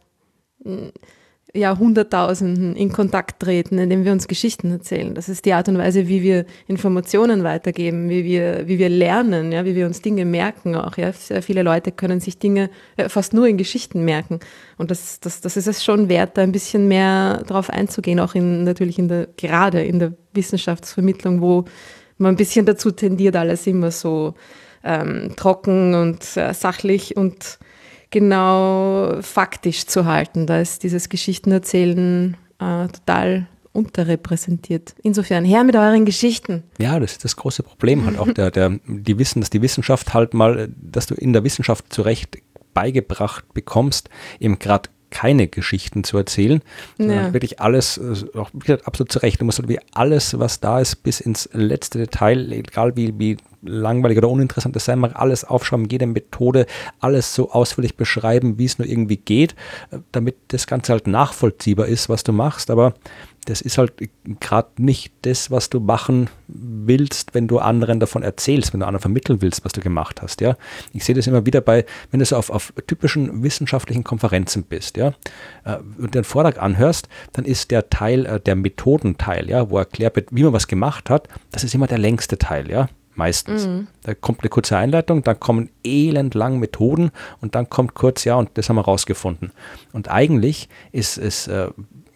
Jahrhunderttausenden in Kontakt treten, indem wir uns Geschichten erzählen. Das ist die Art und Weise, wie wir Informationen weitergeben, wie wir, wie wir lernen, ja, wie wir uns Dinge merken auch. Ja. Sehr viele Leute können sich Dinge äh, fast nur in Geschichten merken. Und das, das, das ist es schon wert, da ein bisschen mehr drauf einzugehen, auch in, natürlich in der, gerade in der Wissenschaftsvermittlung, wo man ein bisschen dazu tendiert, alles immer so ähm, trocken und äh, sachlich und genau faktisch zu halten. Da ist dieses Geschichtenerzählen äh, total unterrepräsentiert. Insofern, her mit euren Geschichten. Ja, das ist das große Problem halt auch der, der, die wissen, dass die Wissenschaft halt mal, dass du in der Wissenschaft zurecht beigebracht bekommst, eben gerade keine Geschichten zu erzählen, sondern Ja. wirklich alles, äh, auch wie gesagt, absolut zurecht. Du musst halt wie alles, was da ist, bis ins letzte Detail, egal wie, wie langweilig oder uninteressant es sein mag, alles aufschreiben, jede Methode, alles so ausführlich beschreiben, wie es nur irgendwie geht, äh, damit das Ganze halt nachvollziehbar ist, was du machst. Aber das ist halt gerade nicht das, was du machen willst, wenn du anderen davon erzählst, wenn du anderen vermitteln willst, was du gemacht hast. Ja, ich sehe das immer wieder bei, wenn du so auf, auf typischen wissenschaftlichen Konferenzen bist, ja, äh, und den Vortrag anhörst, dann ist der Teil, äh, der Methodenteil, ja, wo erklärt wird, wie man was gemacht hat, das ist immer der längste Teil, ja. Meistens. Da kommt eine kurze Einleitung, dann kommen elendlang Methoden und dann kommt kurz, ja, und das haben wir rausgefunden. Und eigentlich ist es, äh,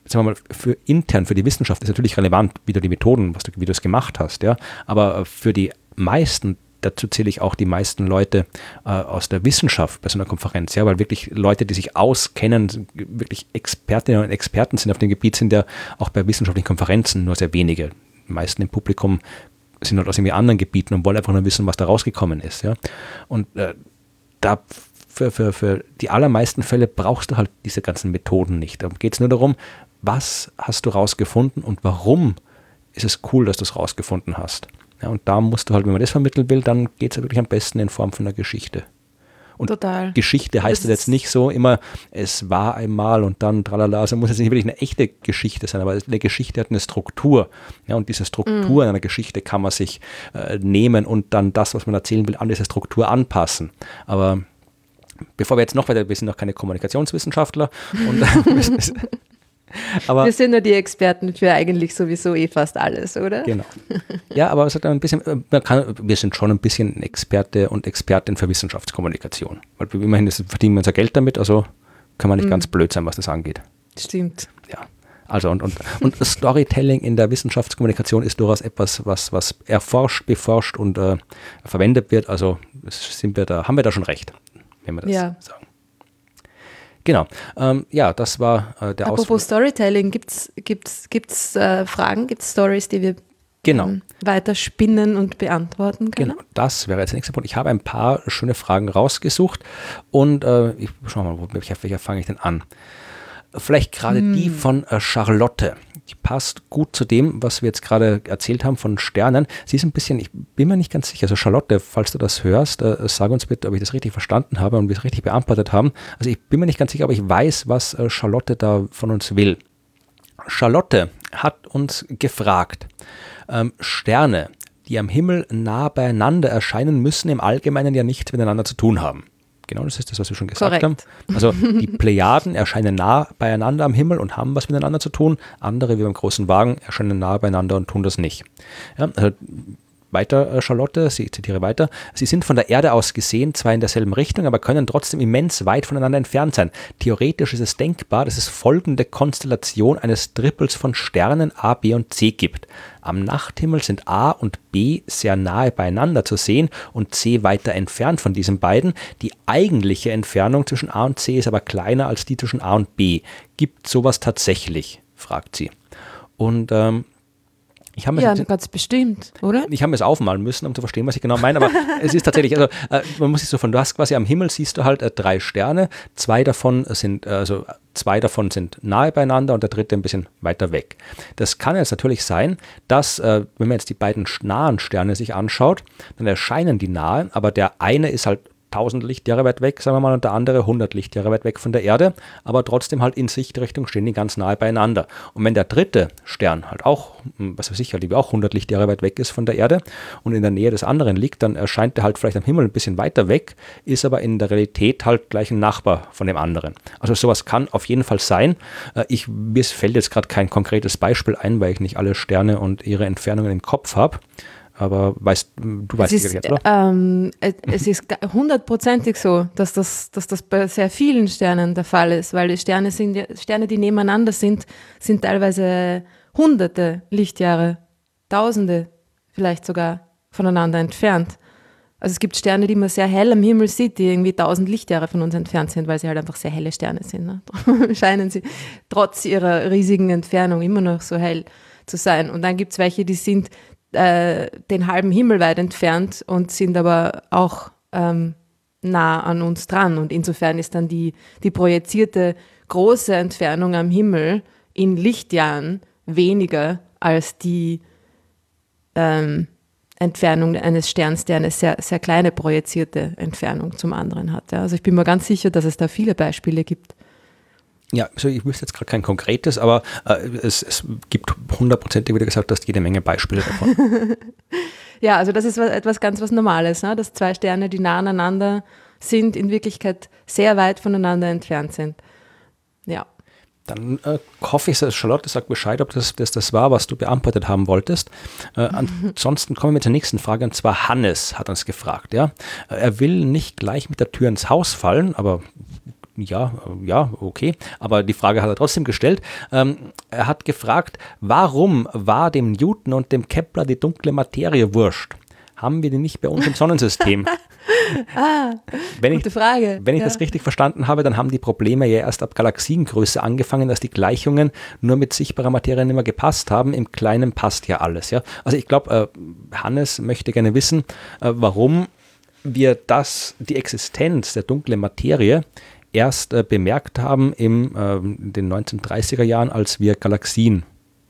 sagen wir mal, für intern, für die Wissenschaft ist natürlich relevant, wie du die Methoden, was du, wie du es gemacht hast, ja. Aber äh, für die meisten, dazu zähle ich auch die meisten Leute äh, aus der Wissenschaft bei so einer Konferenz, ja, weil wirklich Leute, die sich auskennen, wirklich Expertinnen und Experten sind auf dem Gebiet, sind ja auch bei wissenschaftlichen Konferenzen nur sehr wenige. Die meisten im Publikum sind halt aus irgendwie anderen Gebieten und wollen einfach nur wissen, was da rausgekommen ist, ja. Und äh, da für, für, für die allermeisten Fälle brauchst du halt diese ganzen Methoden nicht. Da geht es nur darum, was hast du rausgefunden und warum ist es cool, dass du es rausgefunden hast. Ja, und da musst du halt, wenn man das vermitteln will, dann geht es wirklich am besten in Form von einer Geschichte. Und Total. Geschichte heißt Das jetzt nicht so immer, es war einmal und dann tralala. Also muss jetzt nicht wirklich eine echte Geschichte sein, aber eine Geschichte hat eine Struktur. Ja, und diese Struktur in einer Geschichte kann man sich äh, nehmen und dann das, was man erzählen will, an diese Struktur anpassen. Aber bevor wir jetzt noch weiter, wir sind noch keine Kommunikationswissenschaftler und Aber wir sind ja die Experten für eigentlich sowieso eh fast alles, oder? Genau. Ja, aber es hat ein bisschen, man kann, wir sind schon ein bisschen Experte und Expertin für Wissenschaftskommunikation. Weil immerhin verdienen wir unser Geld damit, also kann man nicht mhm. ganz blöd sein, was das angeht. Stimmt. Ja. Also und, und, und Storytelling in der Wissenschaftskommunikation ist durchaus etwas, was, was erforscht, beforscht und äh, verwendet wird. Also sind wir da, haben wir da schon recht, wenn wir das ja. sagen. Genau. Ähm, ja, das war äh, der Apropos Ausflug. Storytelling, gibt es gibt's, gibt's, äh, Fragen, gibt es Stories, die wir genau. ähm, weiter spinnen und beantworten können? Genau, das wäre jetzt der nächste Punkt. Ich habe ein paar schöne Fragen rausgesucht und äh, ich schau mal, wo, welcher, welcher fange ich denn an? Vielleicht gerade hm. die von äh, Charlotte. Die passt gut zu dem, was wir jetzt gerade erzählt haben von Sternen. Sie ist ein bisschen, ich bin mir nicht ganz sicher. Also Charlotte, falls du das hörst, äh, sag uns bitte, ob ich das richtig verstanden habe und wir es richtig beantwortet haben. Also ich bin mir nicht ganz sicher, aber ich weiß, was äh, Charlotte da von uns will. Charlotte hat uns gefragt, ähm, Sterne, die am Himmel nah beieinander erscheinen, müssen im Allgemeinen ja nichts miteinander zu tun haben. Genau, das ist das, was wir schon gesagt Korrekt. haben. Also die Plejaden erscheinen nah beieinander am Himmel und haben was miteinander zu tun. Andere, wie beim großen Wagen, erscheinen nah beieinander und tun das nicht. Ja, also weiter, äh, Charlotte, ich zitiere weiter, sie sind von der Erde aus gesehen zwar in derselben Richtung, aber können trotzdem immens weit voneinander entfernt sein. Theoretisch ist es denkbar, dass es folgende Konstellation eines Triples von Sternen A, B und C gibt. Am Nachthimmel sind A und B sehr nahe beieinander zu sehen und C weiter entfernt von diesen beiden. Die eigentliche Entfernung zwischen A und C ist aber kleiner als die zwischen A und B. Gibt sowas tatsächlich? fragt sie. Und ähm, ich habe ja, ganz bestimmt, oder? Ich habe es aufmalen müssen, um zu verstehen, was ich genau meine, aber es ist tatsächlich, also äh, man muss sich so von, du hast quasi am Himmel siehst du halt äh, drei Sterne, zwei davon sind, äh, also zwei davon sind nahe beieinander und der dritte ein bisschen weiter weg. Das kann jetzt natürlich sein, dass, äh, wenn man jetzt die beiden nahen Sterne sich anschaut, dann erscheinen die nahe, aber der eine ist halt 1000 Lichtjahre weit weg, sagen wir mal, und der andere 100 Lichtjahre weit weg von der Erde, aber trotzdem halt in Sichtrichtung stehen die ganz nahe beieinander. Und wenn der dritte Stern halt auch, hm, was weiß ich, halt auch 100 Lichtjahre weit weg ist von der Erde und in der Nähe des anderen liegt, dann erscheint er halt vielleicht am Himmel ein bisschen weiter weg, ist aber in der Realität halt gleich ein Nachbar von dem anderen. Also sowas kann auf jeden Fall sein. Äh, ich, mir fällt jetzt gerade kein konkretes Beispiel ein, weil ich nicht alle Sterne und ihre Entfernungen im Kopf habe. Aber weißt, du weißt es ist, jetzt, oder? Ähm, es ist hundertprozentig so, dass das, dass das bei sehr vielen Sternen der Fall ist, weil die Sterne, sind, Sterne, die nebeneinander sind, sind teilweise hunderte Lichtjahre, tausende vielleicht sogar voneinander entfernt. Also es gibt Sterne, die man sehr hell am Himmel sieht, die irgendwie tausend Lichtjahre von uns entfernt sind, weil sie halt einfach sehr helle Sterne sind. Ne? scheinen sie trotz ihrer riesigen Entfernung immer noch so hell zu sein. Und dann gibt es welche, die sind äh, den halben Himmel weit entfernt und sind aber auch ähm, nah an uns dran. Und insofern ist dann die, die projizierte große Entfernung am Himmel in Lichtjahren weniger als die ähm, Entfernung eines Sterns, der eine sehr, sehr kleine projizierte Entfernung zum anderen hat. Ja. Also ich bin mir ganz sicher, dass es da viele Beispiele gibt. Ja, also ich wüsste jetzt gerade kein konkretes, aber äh, es, es gibt hundertprozentig, wie du gesagt hast, jede Menge Beispiele davon. ja, also das ist etwas ganz was Normales, ne? dass zwei Sterne, die nah aneinander sind, in Wirklichkeit sehr weit voneinander entfernt sind. Ja. Dann äh, hoffe ich, dass Charlotte sagt Bescheid, ob das, das das war, was du beantwortet haben wolltest. Äh, ansonsten kommen wir zur nächsten Frage, und zwar Hannes hat uns gefragt. Ja? Er will nicht gleich mit der Tür ins Haus fallen, aber ja, ja, okay. Aber die Frage hat er trotzdem gestellt. Ähm, er hat gefragt, warum war dem Newton und dem Kepler die dunkle Materie wurscht? Haben wir die nicht bei uns im Sonnensystem? ah, wenn gute ich, Frage. Wenn ich ja. das richtig verstanden habe, dann haben die Probleme ja erst ab Galaxiengröße angefangen, dass die Gleichungen nur mit sichtbarer Materie nicht mehr gepasst haben. Im Kleinen passt ja alles. Ja? Also ich glaube, äh, Hannes möchte gerne wissen, äh, warum wir das, die Existenz der dunklen Materie erst äh, bemerkt haben im, äh, in den 1930er Jahren, als wir Galaxien,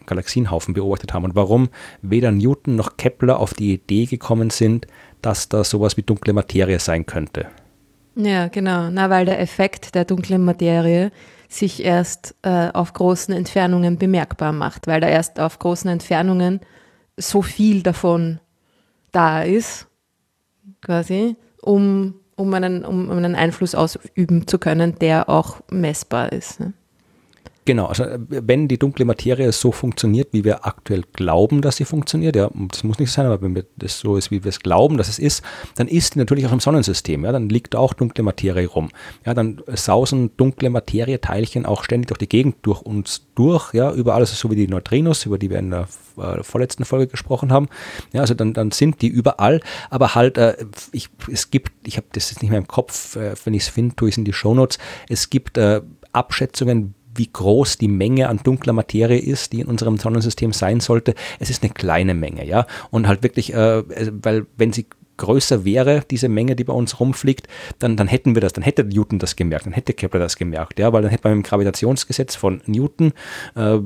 Galaxienhaufen beobachtet haben und warum weder Newton noch Kepler auf die Idee gekommen sind, dass da sowas wie dunkle Materie sein könnte. Ja, genau. Na, weil der Effekt der dunklen Materie sich erst äh, auf großen Entfernungen bemerkbar macht, weil da erst auf großen Entfernungen so viel davon da ist, quasi, um um einen, um einen Einfluss ausüben zu können, der auch messbar ist. Ne? Genau, also wenn die dunkle Materie so funktioniert, wie wir aktuell glauben, dass sie funktioniert, ja, das muss nicht sein, aber wenn das so ist, wie wir es glauben, dass es ist, dann ist die natürlich auch im Sonnensystem, ja, dann liegt auch dunkle Materie rum. Ja, dann sausen dunkle Materieteilchen auch ständig durch die Gegend durch uns durch, ja, überall, also so wie die Neutrinos, über die wir in der äh, vorletzten Folge gesprochen haben. Ja, also dann, dann sind die überall, aber halt, äh, ich, es gibt, ich habe das jetzt nicht mehr im Kopf, äh, wenn ich es finde, tue ich es in die Shownotes, es gibt äh, Abschätzungen, wie groß die Menge an dunkler Materie ist, die in unserem Sonnensystem sein sollte. Es ist eine kleine Menge, ja. Und halt wirklich, äh, weil wenn sie größer wäre, diese Menge, die bei uns rumfliegt, dann, dann hätten wir das, dann hätte Newton das gemerkt, dann hätte Kepler das gemerkt, ja, weil dann hätte man im Gravitationsgesetz von Newton äh,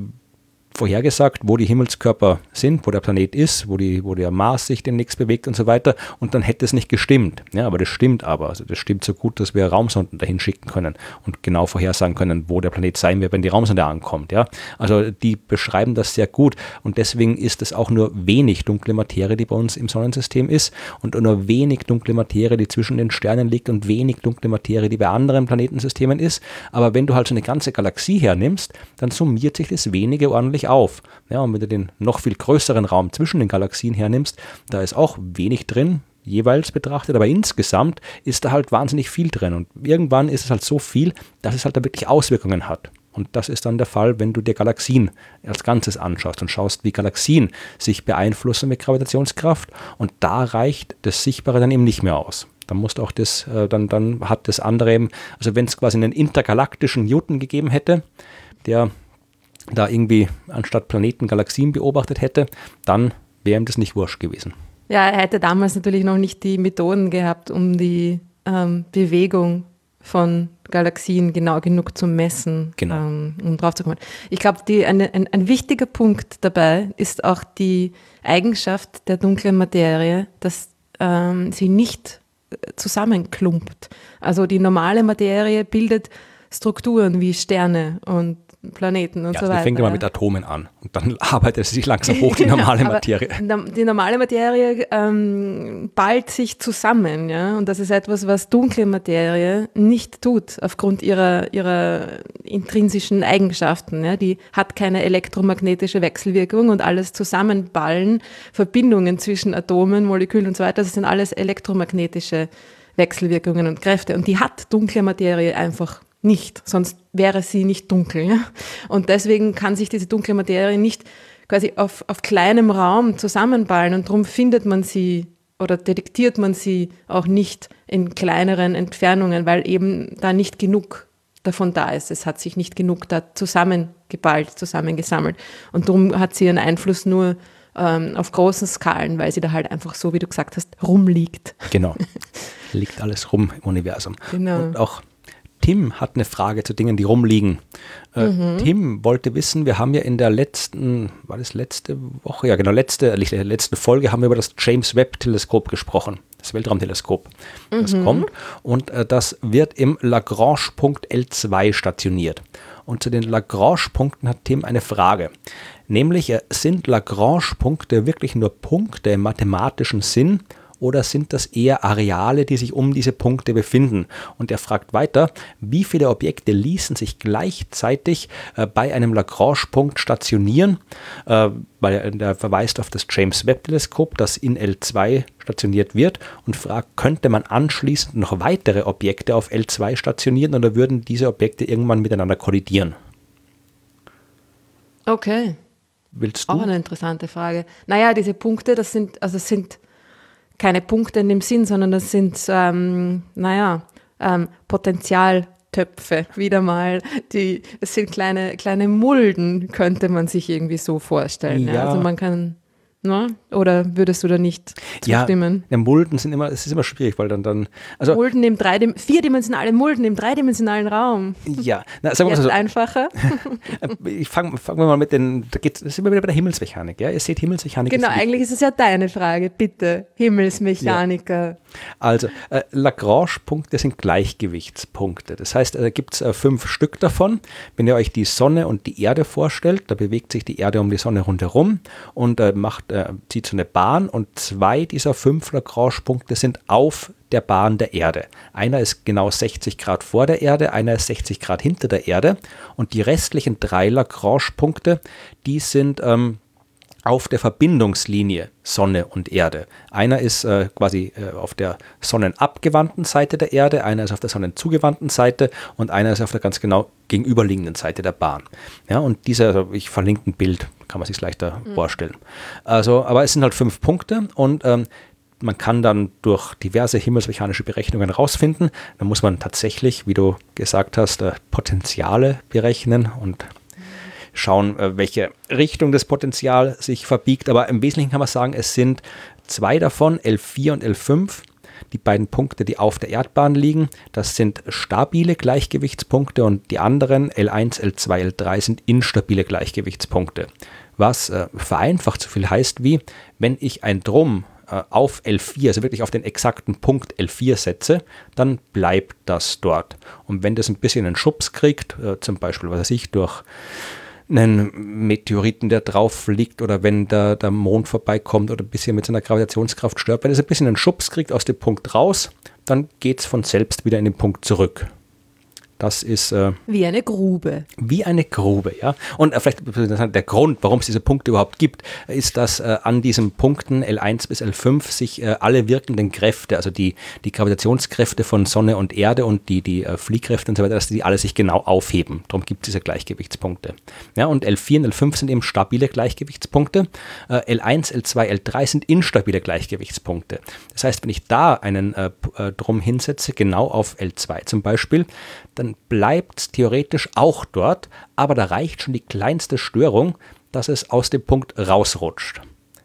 vorhergesagt, wo die Himmelskörper sind, wo der Planet ist, wo, die, wo der Mars sich demnächst bewegt und so weiter. Und dann hätte es nicht gestimmt. Ja, aber das stimmt aber. Also das stimmt so gut, dass wir Raumsonden dahin schicken können und genau vorhersagen können, wo der Planet sein wird, wenn die Raumsonde ankommt. Ja, also die beschreiben das sehr gut und deswegen ist es auch nur wenig dunkle Materie, die bei uns im Sonnensystem ist und nur wenig dunkle Materie, die zwischen den Sternen liegt und wenig dunkle Materie, die bei anderen Planetensystemen ist. Aber wenn du halt so eine ganze Galaxie hernimmst, dann summiert sich das wenige ordentlich sich auf. Ja, und wenn du den noch viel größeren Raum zwischen den Galaxien hernimmst, da ist auch wenig drin, jeweils betrachtet, aber insgesamt ist da halt wahnsinnig viel drin. Und irgendwann ist es halt so viel, dass es halt da wirklich Auswirkungen hat. Und das ist dann der Fall, wenn du dir Galaxien als Ganzes anschaust und schaust, wie Galaxien sich beeinflussen mit Gravitationskraft. Und da reicht das Sichtbare dann eben nicht mehr aus. Dann musst auch das, äh, dann, dann hat das andere eben, also wenn es quasi einen intergalaktischen Newton gegeben hätte, der da irgendwie anstatt Planeten Galaxien beobachtet hätte, dann wäre ihm das nicht wurscht gewesen. Ja, er hätte damals natürlich noch nicht die Methoden gehabt, um die ähm, Bewegung von Galaxien genau genug zu messen, genau. ähm, um drauf zu kommen. Ich glaube, ein, ein wichtiger Punkt dabei ist auch die Eigenschaft der dunklen Materie, dass ähm, sie nicht äh, zusammenklumpt. Also die normale Materie bildet Strukturen wie Sterne und Planeten und ja, so weiter. fängt immer mit Atomen an und dann arbeitet es sich langsam hoch, die normale Materie. Die normale Materie ähm, ballt sich zusammen, ja, und das ist etwas, was dunkle Materie nicht tut, aufgrund ihrer, ihrer intrinsischen Eigenschaften. Ja. Die hat keine elektromagnetische Wechselwirkung und alles Zusammenballen, Verbindungen zwischen Atomen, Molekülen und so weiter, das sind alles elektromagnetische Wechselwirkungen und Kräfte. Und die hat dunkle Materie einfach nicht, sonst wäre sie nicht dunkel. Und deswegen kann sich diese dunkle Materie nicht quasi auf, auf kleinem Raum zusammenballen und darum findet man sie oder detektiert man sie auch nicht in kleineren Entfernungen, weil eben da nicht genug davon da ist. Es hat sich nicht genug da zusammengeballt, zusammengesammelt. Und darum hat sie ihren Einfluss nur ähm, auf großen Skalen, weil sie da halt einfach so, wie du gesagt hast, rumliegt. Genau. Liegt alles rum im Universum. Genau. Und auch Tim hat eine Frage zu Dingen, die rumliegen. Äh, mhm. Tim wollte wissen, wir haben ja in der letzten, war das letzte Woche, ja genau, letzte, letzte Folge haben wir über das James Webb Teleskop gesprochen, das Weltraumteleskop. Das mhm. kommt und äh, das wird im Lagrange-Punkt L2 stationiert. Und zu den Lagrange-Punkten hat Tim eine Frage. Nämlich, äh, sind Lagrange-Punkte wirklich nur Punkte im mathematischen Sinn oder sind das eher Areale, die sich um diese Punkte befinden? Und er fragt weiter, wie viele Objekte ließen sich gleichzeitig äh, bei einem Lagrange-Punkt stationieren? Äh, weil er verweist auf das James Webb-Teleskop, das in L2 stationiert wird und fragt, könnte man anschließend noch weitere Objekte auf L2 stationieren oder würden diese Objekte irgendwann miteinander kollidieren? Okay. Willst du? Auch eine interessante Frage. Naja, diese Punkte, das sind, also sind keine Punkte in dem Sinn, sondern das sind, ähm, naja, ähm, Potenzialtöpfe wieder mal. Die, es sind kleine, kleine Mulden, könnte man sich irgendwie so vorstellen. Ja. Ja. Also man kann Ne? Oder würdest du da nicht zustimmen? Ja, Mulden sind immer, es ist immer schwierig, weil dann dann. Also Mulden im dreidim vierdimensionale Mulden im dreidimensionalen Raum. Ja, na, sagen wir mal so. einfacher. ich fange fang mal mit den, da geht, sind wir wieder bei der Himmelsmechanik, ja? Ihr seht Himmelsmechanik. Genau, eigentlich ist es ja deine Frage, bitte, Himmelsmechaniker. Ja. Also, äh, Lagrange-Punkte sind Gleichgewichtspunkte. Das heißt, da gibt es äh, fünf Stück davon. Wenn ihr euch die Sonne und die Erde vorstellt, da bewegt sich die Erde um die Sonne rundherum und äh, macht äh, zieht so eine Bahn und zwei dieser fünf Lagrange-Punkte sind auf der Bahn der Erde. Einer ist genau 60 Grad vor der Erde, einer ist 60 Grad hinter der Erde und die restlichen drei Lagrange-Punkte, die sind ähm, auf der Verbindungslinie Sonne und Erde. Einer ist äh, quasi äh, auf der sonnenabgewandten Seite der Erde, einer ist auf der sonnenzugewandten Seite und einer ist auf der ganz genau gegenüberliegenden Seite der Bahn. Ja, und dieser, also ich verlinke ein Bild, kann man sich leichter mhm. vorstellen. Also, aber es sind halt fünf Punkte und ähm, man kann dann durch diverse himmelsmechanische Berechnungen herausfinden. Da muss man tatsächlich, wie du gesagt hast, äh, Potenziale berechnen und schauen, äh, welche Richtung das Potenzial sich verbiegt. Aber im Wesentlichen kann man sagen, es sind zwei davon, L4 und L5, die beiden Punkte, die auf der Erdbahn liegen. Das sind stabile Gleichgewichtspunkte und die anderen L1, L2, L3 sind instabile Gleichgewichtspunkte. Was äh, vereinfacht so viel heißt wie, wenn ich ein Drum äh, auf L4, also wirklich auf den exakten Punkt L4 setze, dann bleibt das dort. Und wenn das ein bisschen einen Schubs kriegt, äh, zum Beispiel, was weiß ich, durch einen Meteoriten, der drauf liegt oder wenn der, der Mond vorbeikommt oder ein bisschen mit seiner Gravitationskraft stört, wenn es ein bisschen einen Schubs kriegt aus dem Punkt raus, dann geht es von selbst wieder in den Punkt zurück. Das ist äh, wie eine Grube. Wie eine Grube, ja. Und äh, vielleicht der Grund, warum es diese Punkte überhaupt gibt, ist, dass äh, an diesen Punkten L1 bis L5 sich äh, alle wirkenden Kräfte, also die, die Gravitationskräfte von Sonne und Erde und die, die äh, Fliehkräfte und so weiter, dass die alle sich genau aufheben. Darum gibt es diese Gleichgewichtspunkte. Ja, und L4 und L5 sind eben stabile Gleichgewichtspunkte. L1, L2, L3 sind instabile Gleichgewichtspunkte. Das heißt, wenn ich da einen äh, Drum hinsetze, genau auf L2 zum Beispiel, dann bleibt es theoretisch auch dort, aber da reicht schon die kleinste Störung, dass es aus dem Punkt rausrutscht.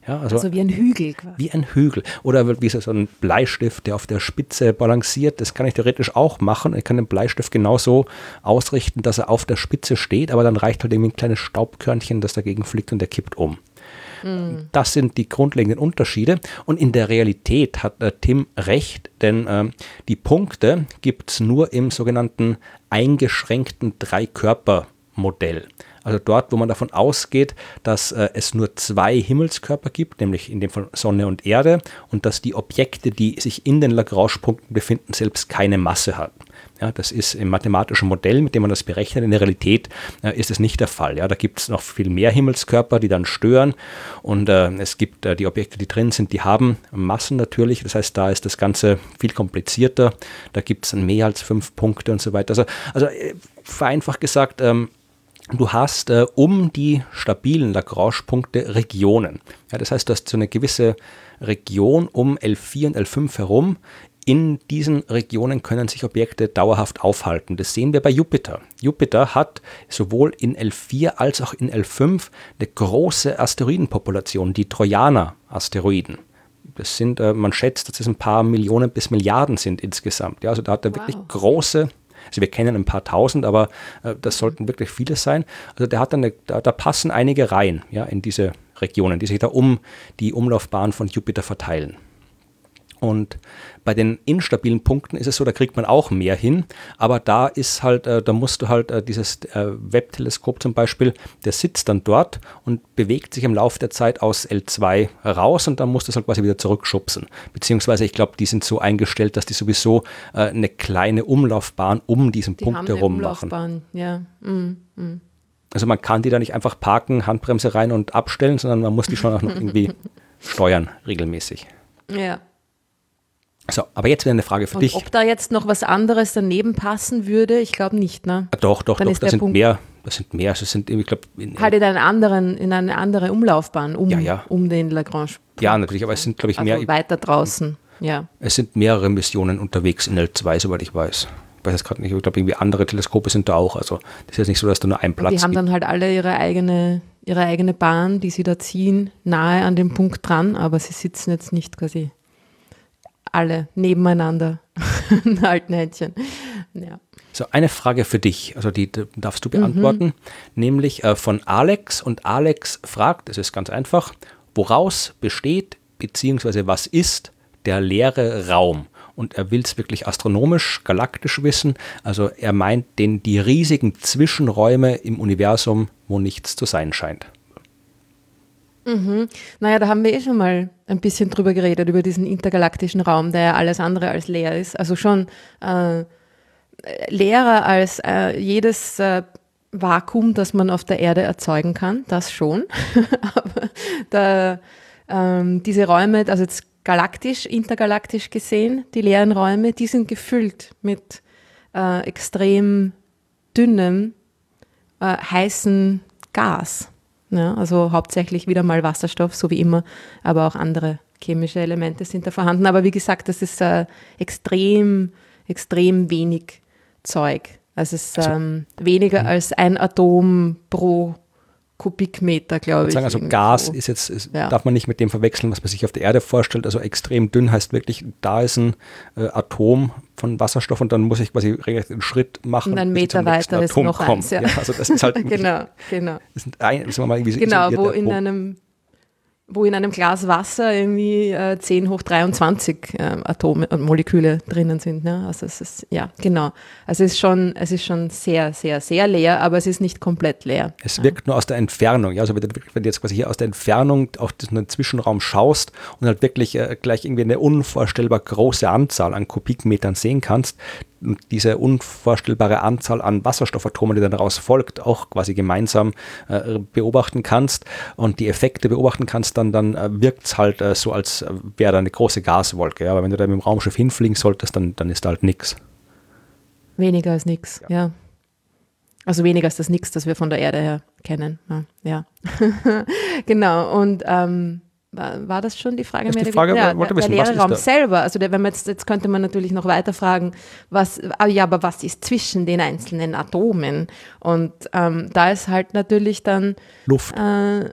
Ja, also, also, wie ein Hügel quasi. Wie ein Hügel. Oder wie so ein Bleistift, der auf der Spitze balanciert. Das kann ich theoretisch auch machen. Ich kann den Bleistift genauso ausrichten, dass er auf der Spitze steht, aber dann reicht halt irgendwie ein kleines Staubkörnchen, das dagegen fliegt und der kippt um. Mhm. Das sind die grundlegenden Unterschiede. Und in der Realität hat äh, Tim recht, denn äh, die Punkte gibt es nur im sogenannten eingeschränkten Dreikörpermodell. Also dort, wo man davon ausgeht, dass äh, es nur zwei Himmelskörper gibt, nämlich in dem von Sonne und Erde, und dass die Objekte, die sich in den Lagrange-Punkten befinden, selbst keine Masse haben. Ja, das ist im mathematischen Modell, mit dem man das berechnet. In der Realität äh, ist es nicht der Fall. Ja, da gibt es noch viel mehr Himmelskörper, die dann stören. Und äh, es gibt äh, die Objekte, die drin sind, die haben Massen natürlich. Das heißt, da ist das Ganze viel komplizierter. Da gibt es mehr als fünf Punkte und so weiter. Also, also äh, vereinfacht gesagt, ähm, du hast äh, um die stabilen Lagrange-Punkte Regionen. Ja, das heißt, du hast so eine gewisse Region um L4 und L5 herum, in diesen Regionen können sich Objekte dauerhaft aufhalten. Das sehen wir bei Jupiter. Jupiter hat sowohl in L4 als auch in L5 eine große Asteroidenpopulation, die Trojaner-Asteroiden. Das sind, äh, man schätzt, dass es ein paar Millionen bis Milliarden sind insgesamt. Ja, also da hat er wow. wirklich große also wir kennen ein paar tausend, aber äh, das sollten wirklich viele sein. Also der hat eine, da, da, passen einige rein ja, in diese Regionen, die sich da um die Umlaufbahn von Jupiter verteilen. Und bei den instabilen Punkten ist es so, da kriegt man auch mehr hin, aber da ist halt, äh, da musst du halt äh, dieses äh, Webb-Teleskop zum Beispiel, der sitzt dann dort und bewegt sich im Laufe der Zeit aus L2 raus und dann musst du es halt quasi wieder zurückschubsen. Beziehungsweise ich glaube, die sind so eingestellt, dass die sowieso äh, eine kleine Umlaufbahn um diesen die Punkt herum machen. Ja. Mm, mm. Also man kann die da nicht einfach parken, Handbremse rein und abstellen, sondern man muss die schon auch noch irgendwie steuern regelmäßig. Ja. So, aber jetzt wieder eine Frage für Und dich. Ob da jetzt noch was anderes daneben passen würde, ich glaube nicht, ne? Doch, doch, Dann doch, das sind Punkt mehr. Das sind mehr. Also sind, ich glaube, halt in, einen anderen, in eine andere Umlaufbahn um, ja, ja. um den Lagrange. Ja, natürlich, aber es sind, glaube ich, also mehr. Weiter draußen, ja. Es sind mehrere Missionen unterwegs in L2, soweit ich weiß. Ich weiß jetzt gerade nicht, ich glaube, irgendwie andere Teleskope sind da auch. Also, das ist jetzt nicht so, dass da nur ein Platz ist. Die haben gibt. dann halt alle ihre eigene, ihre eigene Bahn, die sie da ziehen, nahe an dem Punkt dran, aber sie sitzen jetzt nicht quasi alle nebeneinander. alten Händchen. Ja. So, eine Frage für dich, also die darfst du beantworten, mhm. nämlich äh, von Alex. Und Alex fragt, es ist ganz einfach, woraus besteht bzw. was ist der leere Raum? Und er will es wirklich astronomisch, galaktisch wissen. Also er meint den, die riesigen Zwischenräume im Universum, wo nichts zu sein scheint. Mhm. Naja, da haben wir eh schon mal ein bisschen drüber geredet, über diesen intergalaktischen Raum, der ja alles andere als leer ist. Also schon äh, leerer als äh, jedes äh, Vakuum, das man auf der Erde erzeugen kann, das schon. Aber da, ähm, diese Räume, also jetzt galaktisch, intergalaktisch gesehen, die leeren Räume, die sind gefüllt mit äh, extrem dünnem, äh, heißen Gas. Ja, also hauptsächlich wieder mal Wasserstoff, so wie immer, aber auch andere chemische Elemente sind da vorhanden. Aber wie gesagt, das ist äh, extrem, extrem wenig Zeug. Also es ist also, ähm, weniger mhm. als ein Atom pro Kubikmeter, glaube ich. Sagen, also Gas ist jetzt, ist, ja. darf man nicht mit dem verwechseln, was man sich auf der Erde vorstellt. Also extrem dünn heißt wirklich, da ist ein äh, Atom von Wasserstoff und dann muss ich quasi einen Schritt machen. Und einen Meter weiter ist noch kommt. eins, ja. ja. Also das ist halt genau, genau. Sind ein, das mal irgendwie genau, wo in einem wo in einem Glas Wasser irgendwie äh, 10 hoch 23 äh, Atome und Moleküle drinnen sind. Ne? Also es ist, ja, genau. Also es ist schon, es ist schon sehr, sehr, sehr leer, aber es ist nicht komplett leer. Es wirkt nur aus der Entfernung, ja. Also wenn du, wenn du jetzt quasi hier aus der Entfernung auf diesen Zwischenraum schaust und halt wirklich äh, gleich irgendwie eine unvorstellbar große Anzahl an Kubikmetern sehen kannst, diese unvorstellbare Anzahl an Wasserstoffatomen, die dann daraus folgt, auch quasi gemeinsam äh, beobachten kannst und die Effekte beobachten kannst, dann, dann äh, wirkt es halt äh, so, als wäre da eine große Gaswolke. Ja? Aber wenn du da mit dem Raumschiff hinfliegen solltest, dann, dann ist da halt nichts. Weniger als nichts, ja. ja. Also weniger als das Nix, das wir von der Erde her kennen. Ja, ja. genau. Und ähm, war, war, das schon die Frage? Die Frage ja, wollte der, der leere Raum selber. Also der, wenn man jetzt, jetzt könnte man natürlich noch weiter fragen, was, ah, ja, aber was ist zwischen den einzelnen Atomen? Und ähm, da ist halt natürlich dann Luft. Äh,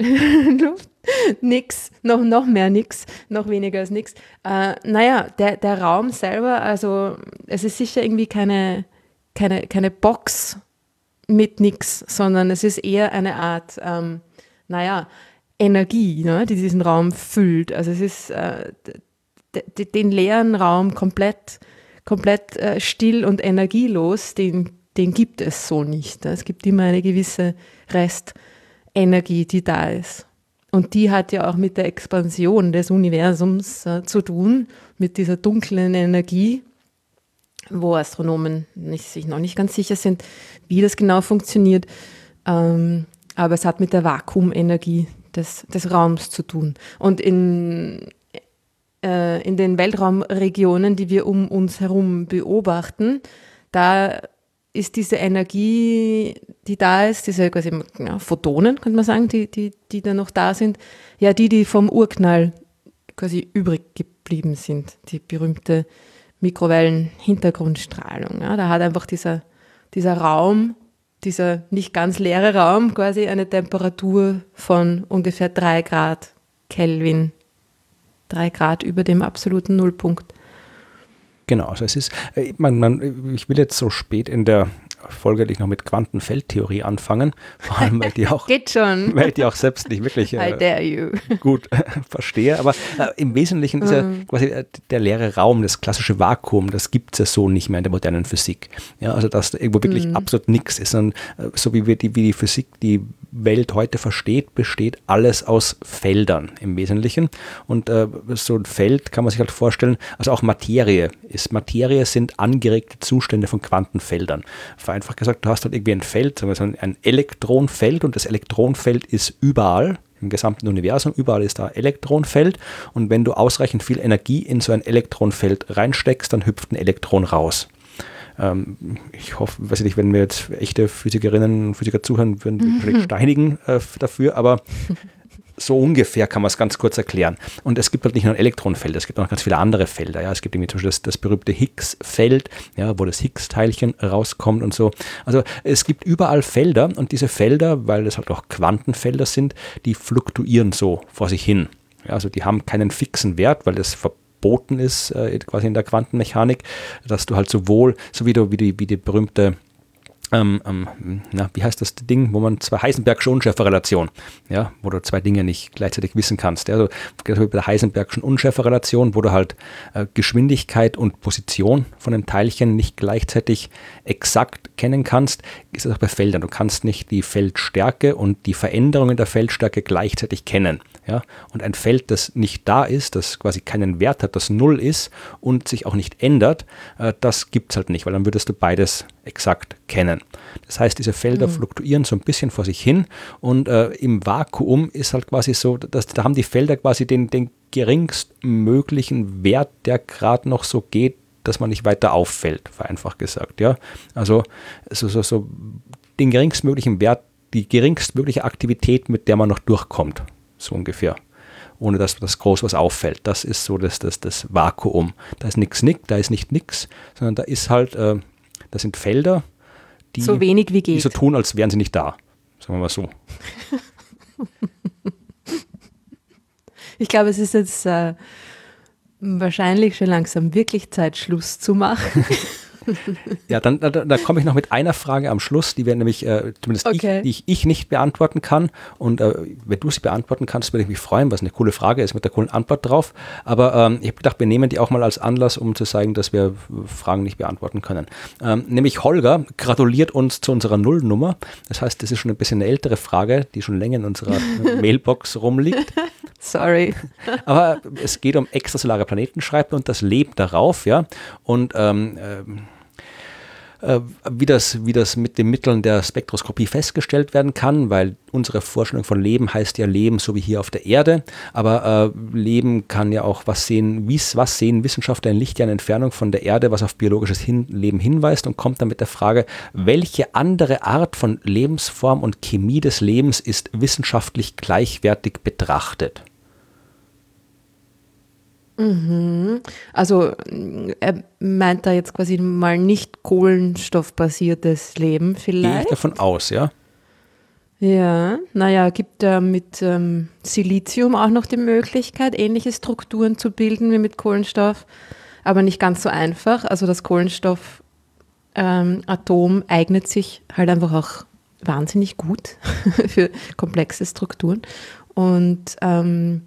Luft. nix, noch, noch mehr nix, noch weniger als nix. Äh, naja, der, der Raum selber, also es ist sicher irgendwie keine, keine, keine Box mit nix, sondern es ist eher eine Art, ähm, naja, Energie, ne, die diesen Raum füllt. Also es ist äh, den leeren Raum komplett, komplett äh, still und energielos, den, den gibt es so nicht. Es gibt immer eine gewisse Restenergie, die da ist. Und die hat ja auch mit der Expansion des Universums äh, zu tun, mit dieser dunklen Energie, wo Astronomen nicht, sich noch nicht ganz sicher sind, wie das genau funktioniert. Ähm, aber es hat mit der Vakuumenergie des, des Raums zu tun. Und in, äh, in den Weltraumregionen, die wir um uns herum beobachten, da ist diese Energie, die da ist, diese quasi ja, Photonen, könnte man sagen, die, die, die da noch da sind, ja, die, die vom Urknall quasi übrig geblieben sind, die berühmte Mikrowellen-Hintergrundstrahlung. Ja, da hat einfach dieser, dieser Raum dieser nicht ganz leere Raum quasi eine Temperatur von ungefähr 3 Grad Kelvin. 3 Grad über dem absoluten Nullpunkt. Genau, also es ist, äh, man, man, ich will jetzt so spät in der folgerlich noch mit Quantenfeldtheorie anfangen, vor allem weil die auch, Geht schon. Weil die auch selbst nicht wirklich äh, gut äh, verstehe. Aber äh, im Wesentlichen ist ja mhm. quasi äh, der leere Raum, das klassische Vakuum, das gibt es ja so nicht mehr in der modernen Physik. Ja, also dass da irgendwo wirklich mhm. absolut nichts ist, sondern äh, so wie, wir die, wie die Physik die Welt heute versteht, besteht alles aus Feldern im Wesentlichen. Und äh, so ein Feld kann man sich halt vorstellen, also auch Materie ist. Materie sind angeregte Zustände von Quantenfeldern. Vereinfacht gesagt, du hast halt irgendwie ein Feld, sagen wir so ein Elektronfeld und das Elektronfeld ist überall im gesamten Universum, überall ist da Elektronfeld und wenn du ausreichend viel Energie in so ein Elektronfeld reinsteckst, dann hüpft ein Elektron raus. Ähm, ich hoffe, weiß ich nicht, wenn mir jetzt echte Physikerinnen und Physiker zuhören, würden die mhm. steinigen äh, dafür, aber so ungefähr kann man es ganz kurz erklären. Und es gibt halt nicht nur ein Elektronenfeld, es gibt auch noch ganz viele andere Felder. Ja. Es gibt irgendwie zum Beispiel das, das berühmte Higgs-Feld, ja, wo das Higgs-Teilchen rauskommt und so. Also es gibt überall Felder und diese Felder, weil es halt auch Quantenfelder sind, die fluktuieren so vor sich hin. Ja, also die haben keinen fixen Wert, weil das verboten ist, äh, quasi in der Quantenmechanik, dass du halt sowohl, so wie du wie die, wie die berühmte ähm, ähm, na, wie heißt das Ding, wo man zwei Heisenbergsche Unschärferelation, ja, wo du zwei Dinge nicht gleichzeitig wissen kannst. Ja, also bei der Heisenbergschen Unschärferelation, wo du halt äh, Geschwindigkeit und Position von einem Teilchen nicht gleichzeitig exakt kennen kannst, ist das auch bei Feldern. Du kannst nicht die Feldstärke und die Veränderungen der Feldstärke gleichzeitig kennen. Ja? Und ein Feld, das nicht da ist, das quasi keinen Wert hat, das null ist und sich auch nicht ändert, äh, das gibt es halt nicht, weil dann würdest du beides exakt kennen. Das heißt, diese Felder mhm. fluktuieren so ein bisschen vor sich hin und äh, im Vakuum ist halt quasi so, dass da haben die Felder quasi den, den geringstmöglichen Wert, der gerade noch so geht, dass man nicht weiter auffällt, vereinfacht gesagt. Ja? Also so, so, so den geringstmöglichen Wert, die geringstmögliche Aktivität, mit der man noch durchkommt so ungefähr. Ohne dass das groß was auffällt. Das ist so das, das, das Vakuum. Da ist nichts nick, da ist nicht nix, sondern da ist halt, äh, das sind Felder, die, so wenig wie geht. die so tun, als wären sie nicht da. Sagen wir mal so. ich glaube, es ist jetzt äh, wahrscheinlich schon langsam wirklich Zeit, Schluss zu machen. ja, dann da, da komme ich noch mit einer Frage am Schluss, die wir nämlich, äh, zumindest okay. ich, die ich, ich, nicht beantworten kann. Und äh, wenn du sie beantworten kannst, würde ich mich freuen, was eine coole Frage ist mit der coolen Antwort drauf. Aber ähm, ich habe gedacht, wir nehmen die auch mal als Anlass, um zu zeigen, dass wir Fragen nicht beantworten können. Ähm, nämlich Holger gratuliert uns zu unserer Nullnummer. Das heißt, das ist schon ein bisschen eine ältere Frage, die schon länger in unserer Mailbox rumliegt. Sorry. Aber es geht um extrasolare Planeten, schreibt und das Leben darauf, ja. Und ähm, ähm äh, wie, das, wie das mit den Mitteln der Spektroskopie festgestellt werden kann, weil unsere Vorstellung von Leben heißt ja Leben so wie hier auf der Erde, aber äh, Leben kann ja auch was sehen, wie's, was sehen Wissenschaftler in Lichtjahren Entfernung von der Erde, was auf biologisches hin Leben hinweist und kommt dann mit der Frage, welche andere Art von Lebensform und Chemie des Lebens ist wissenschaftlich gleichwertig betrachtet? Mhm. Also er meint da jetzt quasi mal nicht kohlenstoffbasiertes Leben vielleicht. Gehe ich davon aus, ja. Ja, naja, gibt er mit ähm, Silizium auch noch die Möglichkeit, ähnliche Strukturen zu bilden wie mit Kohlenstoff, aber nicht ganz so einfach. Also das Kohlenstoffatom ähm, eignet sich halt einfach auch wahnsinnig gut für komplexe Strukturen. Und ähm,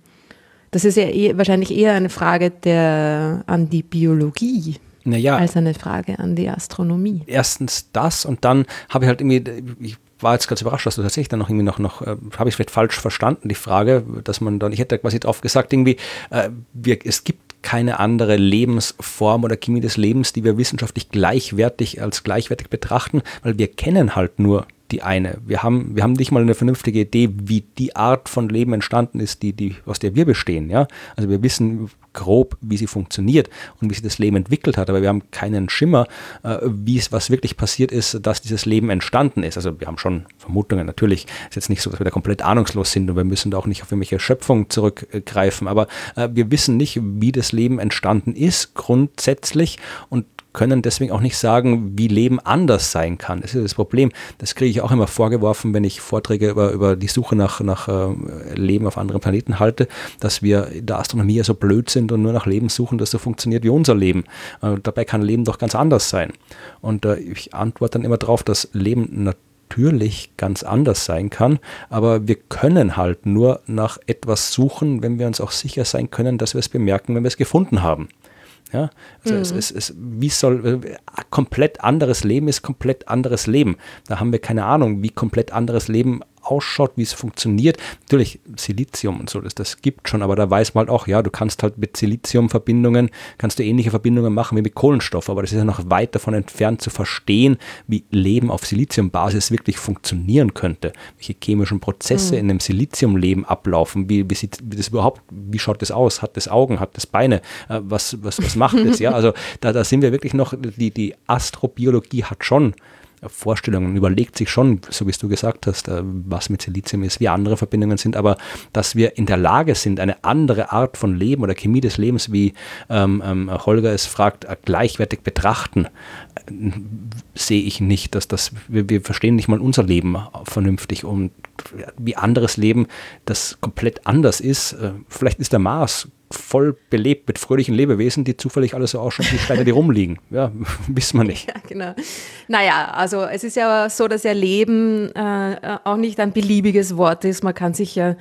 das ist ja eh, wahrscheinlich eher eine Frage der, an die Biologie. Naja, als eine Frage an die Astronomie. Erstens das und dann habe ich halt irgendwie, ich war jetzt ganz überrascht, dass du tatsächlich dann noch irgendwie noch, noch äh, habe ich vielleicht falsch verstanden, die Frage, dass man dann, ich hätte quasi drauf gesagt, irgendwie, äh, wir, es gibt keine andere Lebensform oder Chemie des Lebens, die wir wissenschaftlich gleichwertig als gleichwertig betrachten, weil wir kennen halt nur die eine. Wir haben, wir haben nicht mal eine vernünftige Idee, wie die Art von Leben entstanden ist, die, die, aus der wir bestehen. Ja? Also wir wissen grob, wie sie funktioniert und wie sich das Leben entwickelt hat, aber wir haben keinen Schimmer, äh, wie es, was wirklich passiert ist, dass dieses Leben entstanden ist. Also wir haben schon Vermutungen, natürlich ist jetzt nicht so, dass wir da komplett ahnungslos sind und wir müssen da auch nicht auf irgendwelche Schöpfung zurückgreifen, aber äh, wir wissen nicht, wie das Leben entstanden ist, grundsätzlich und können deswegen auch nicht sagen, wie Leben anders sein kann. Das ist das Problem. Das kriege ich auch immer vorgeworfen, wenn ich Vorträge über, über die Suche nach, nach äh, Leben auf anderen Planeten halte, dass wir in der Astronomie ja so blöd sind und nur nach Leben suchen, das so funktioniert wie unser Leben. Äh, dabei kann Leben doch ganz anders sein. Und äh, ich antworte dann immer darauf, dass Leben natürlich ganz anders sein kann, aber wir können halt nur nach etwas suchen, wenn wir uns auch sicher sein können, dass wir es bemerken, wenn wir es gefunden haben. Ja? Also mhm. es, es, es, wie soll äh, komplett anderes Leben ist komplett anderes Leben. Da haben wir keine Ahnung, wie komplett anderes Leben ausschaut, wie es funktioniert. Natürlich Silizium und so, das, das gibt schon, aber da weiß man halt auch, ja, du kannst halt mit Siliziumverbindungen, kannst du ähnliche Verbindungen machen wie mit Kohlenstoff, aber das ist ja noch weit davon entfernt zu verstehen, wie Leben auf Siliziumbasis wirklich funktionieren könnte, welche chemischen Prozesse mhm. in einem Siliziumleben ablaufen, wie, wie, sieht, wie das überhaupt, wie schaut das aus, hat das Augen, hat das Beine, äh, was, was, was macht das, ja, also da, da sind wir wirklich noch, die, die Astrobiologie hat schon Vorstellungen, überlegt sich schon, so wie du gesagt hast, äh, was mit Silizium ist, wie andere Verbindungen sind, aber dass wir in der Lage sind, eine andere Art von Leben oder Chemie des Lebens, wie ähm, ähm, Holger es fragt, äh, gleichwertig betrachten, äh, sehe ich nicht, dass das, wir, wir verstehen nicht mal unser Leben vernünftig und wie anderes Leben, das komplett anders ist. Vielleicht ist der Mars voll belebt mit fröhlichen Lebewesen, die zufällig alles so ausschauen wie Steine, die rumliegen. Ja, wissen wir nicht. Ja, genau. Naja, also es ist ja so, dass ja Leben äh, auch nicht ein beliebiges Wort ist. Man kann sich ja,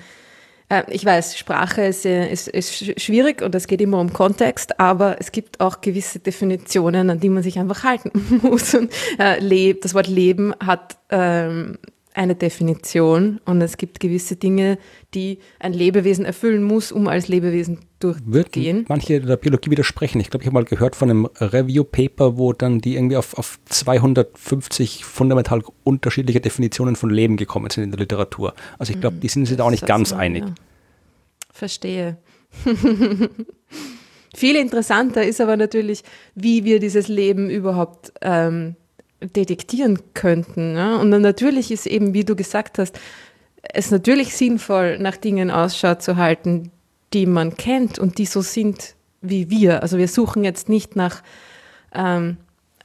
äh, ich weiß, Sprache ist, ist, ist schwierig und es geht immer um Kontext, aber es gibt auch gewisse Definitionen, an die man sich einfach halten muss. Und äh, das Wort Leben hat ähm, eine Definition und es gibt gewisse Dinge, die ein Lebewesen erfüllen muss, um als Lebewesen durchzugehen. Würden manche der Biologie widersprechen. Ich glaube, ich habe mal gehört von einem Review-Paper, wo dann die irgendwie auf, auf 250 fundamental unterschiedliche Definitionen von Leben gekommen sind in der Literatur. Also ich glaube, die sind sich da auch nicht ganz so, einig. Ja. Verstehe. Viel interessanter ist aber natürlich, wie wir dieses Leben überhaupt ähm, detektieren könnten. Ja? Und dann natürlich ist eben, wie du gesagt hast, es natürlich sinnvoll, nach Dingen Ausschau zu halten, die man kennt und die so sind wie wir. Also wir suchen jetzt nicht nach ähm,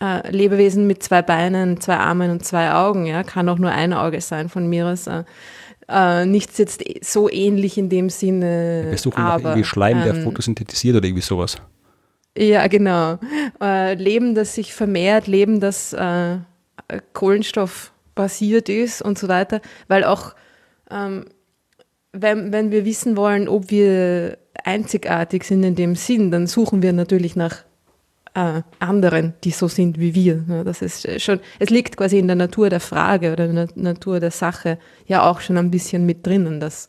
äh, Lebewesen mit zwei Beinen, zwei Armen und zwei Augen. Ja? Kann auch nur ein Auge sein von mir aus. Äh, äh nichts jetzt so ähnlich in dem Sinne. Wir suchen aber, nach irgendwie Schleim, der ähm, fotosynthetisiert oder irgendwie sowas. Ja, genau. Äh, Leben, das sich vermehrt, Leben, das äh, kohlenstoffbasiert ist und so weiter, weil auch ähm, wenn, wenn wir wissen wollen, ob wir einzigartig sind in dem Sinn, dann suchen wir natürlich nach äh, anderen, die so sind wie wir. Ja, das ist schon, es liegt quasi in der Natur der Frage oder in der Natur der Sache ja auch schon ein bisschen mit drinnen, dass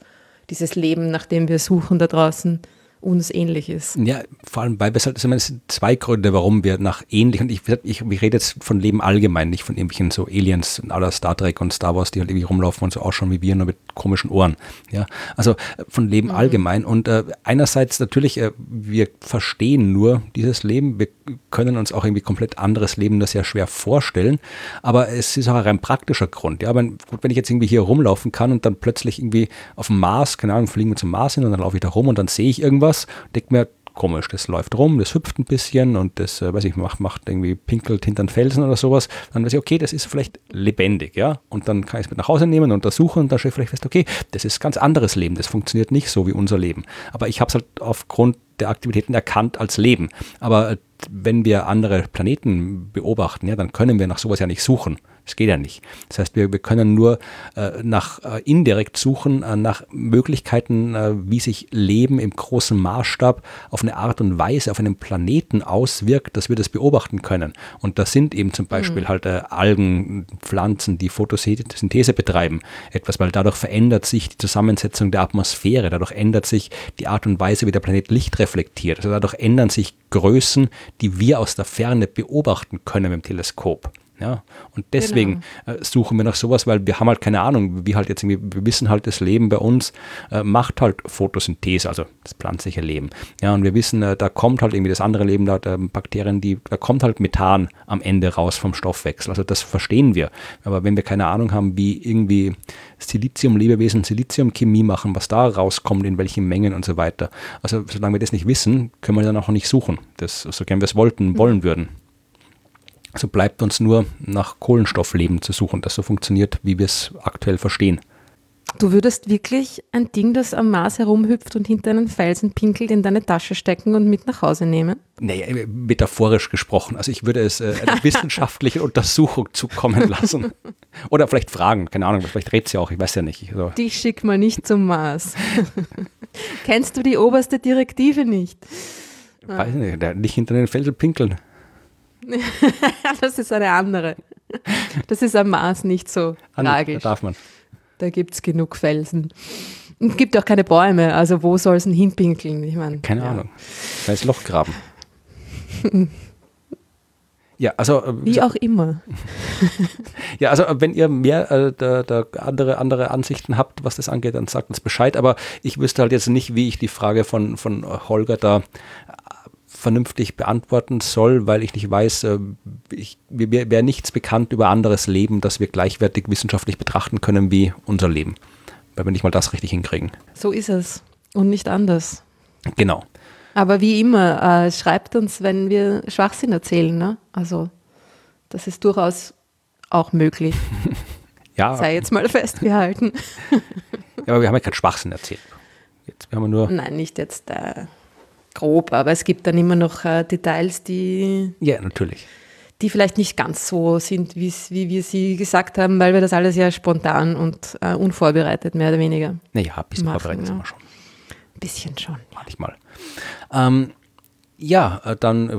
dieses Leben, nach dem wir suchen da draußen, uns ähnlich ist. Ja, vor allem, weil es halt, also sind zwei Gründe, warum wir nach ähnlich, und ich, ich, ich rede jetzt von Leben allgemein, nicht von irgendwelchen so Aliens aller Star Trek und Star Wars, die halt irgendwie rumlaufen und so ausschauen wie wir, nur mit komischen Ohren. Ja, also äh, von Leben mhm. allgemein. Und äh, einerseits natürlich, äh, wir verstehen nur dieses Leben, wir können uns auch irgendwie komplett anderes Leben das ja schwer vorstellen, aber es ist auch ein rein praktischer Grund. Ja, wenn, gut, wenn ich jetzt irgendwie hier rumlaufen kann und dann plötzlich irgendwie auf dem Mars, keine Ahnung, fliegen wir zum Mars hin und dann laufe ich da rum und dann sehe ich irgendwas, was, denke mir, komisch, das läuft rum, das hüpft ein bisschen und das, äh, weiß ich, macht, macht irgendwie pinkelt hinter den Felsen oder sowas, dann weiß ich, okay, das ist vielleicht lebendig, ja, und dann kann ich es mit nach Hause nehmen und untersuchen und dann stelle ich vielleicht fest, okay, das ist ganz anderes Leben, das funktioniert nicht so wie unser Leben, aber ich habe es halt aufgrund der Aktivitäten erkannt als Leben, aber äh, wenn wir andere Planeten beobachten, ja, dann können wir nach sowas ja nicht suchen. Das geht ja nicht. Das heißt, wir, wir können nur äh, nach äh, indirekt suchen, äh, nach Möglichkeiten, äh, wie sich Leben im großen Maßstab auf eine Art und Weise auf einem Planeten auswirkt, dass wir das beobachten können. Und das sind eben zum Beispiel mhm. halt äh, Algen, Pflanzen, die Photosynthese betreiben. Etwas, weil dadurch verändert sich die Zusammensetzung der Atmosphäre, dadurch ändert sich die Art und Weise, wie der Planet Licht reflektiert. Also dadurch ändern sich Größen, die wir aus der Ferne beobachten können mit dem Teleskop. Ja, und deswegen genau. äh, suchen wir nach sowas, weil wir haben halt keine Ahnung, wie halt jetzt irgendwie, wir wissen halt, das Leben bei uns äh, macht halt Photosynthese, also das pflanzliche Leben. Ja, und wir wissen, äh, da kommt halt irgendwie das andere Leben, da äh, Bakterien, die, da kommt halt Methan am Ende raus vom Stoffwechsel. Also das verstehen wir. Aber wenn wir keine Ahnung haben, wie irgendwie Silizium-Lebewesen Siliziumchemie machen, was da rauskommt, in welchen Mengen und so weiter. Also solange wir das nicht wissen, können wir dann auch nicht suchen. Das, so gern wir es wollten, wollen würden. So bleibt uns nur nach Kohlenstoffleben zu suchen, das so funktioniert, wie wir es aktuell verstehen. Du würdest wirklich ein Ding, das am Mars herumhüpft und hinter einen Felsen pinkelt, in deine Tasche stecken und mit nach Hause nehmen? Naja, äh, metaphorisch gesprochen. Also ich würde es äh, einer wissenschaftlichen Untersuchung zukommen lassen. Oder vielleicht fragen, keine Ahnung, vielleicht redet sie auch, ich weiß ja nicht. Also. Dich schick mal nicht zum Mars. Kennst du die oberste Direktive nicht? Weiß nicht, nicht hinter den Felsen pinkeln. das ist eine andere. Das ist am Mars nicht so An, tragisch. Da darf man. Da gibt es genug Felsen. Und gibt auch keine Bäume, also wo soll es denn hinpinkeln? Ich mein, keine ja. Ahnung. Da ist Loch graben. Ja, also. Äh, Wie auch immer. ja, also wenn ihr mehr äh, da, da andere, andere Ansichten habt, was das angeht, dann sagt uns Bescheid. Aber ich wüsste halt jetzt nicht, wie ich die Frage von, von Holger da vernünftig beantworten soll, weil ich nicht weiß, äh, ich, mir wäre nichts bekannt über anderes Leben, das wir gleichwertig wissenschaftlich betrachten können wie unser Leben. Weil wir nicht mal das richtig hinkriegen. So ist es. Und nicht anders. Genau. Aber wie immer, äh, schreibt uns, wenn wir Schwachsinn erzählen. Ne? Also, das ist durchaus auch möglich. ja. Sei jetzt mal festgehalten. ja, aber wir haben ja keinen Schwachsinn erzählt. Jetzt, wir haben nur Nein, nicht jetzt. Äh grob, aber es gibt dann immer noch äh, Details, die. Ja, natürlich. Die vielleicht nicht ganz so sind, wie wir sie gesagt haben, weil wir das alles ja spontan und äh, unvorbereitet, mehr oder weniger. Naja, ein bisschen machen, vorbereitet ja. sind wir schon. Ein bisschen schon. Manchmal. Ähm, ja, äh, dann äh,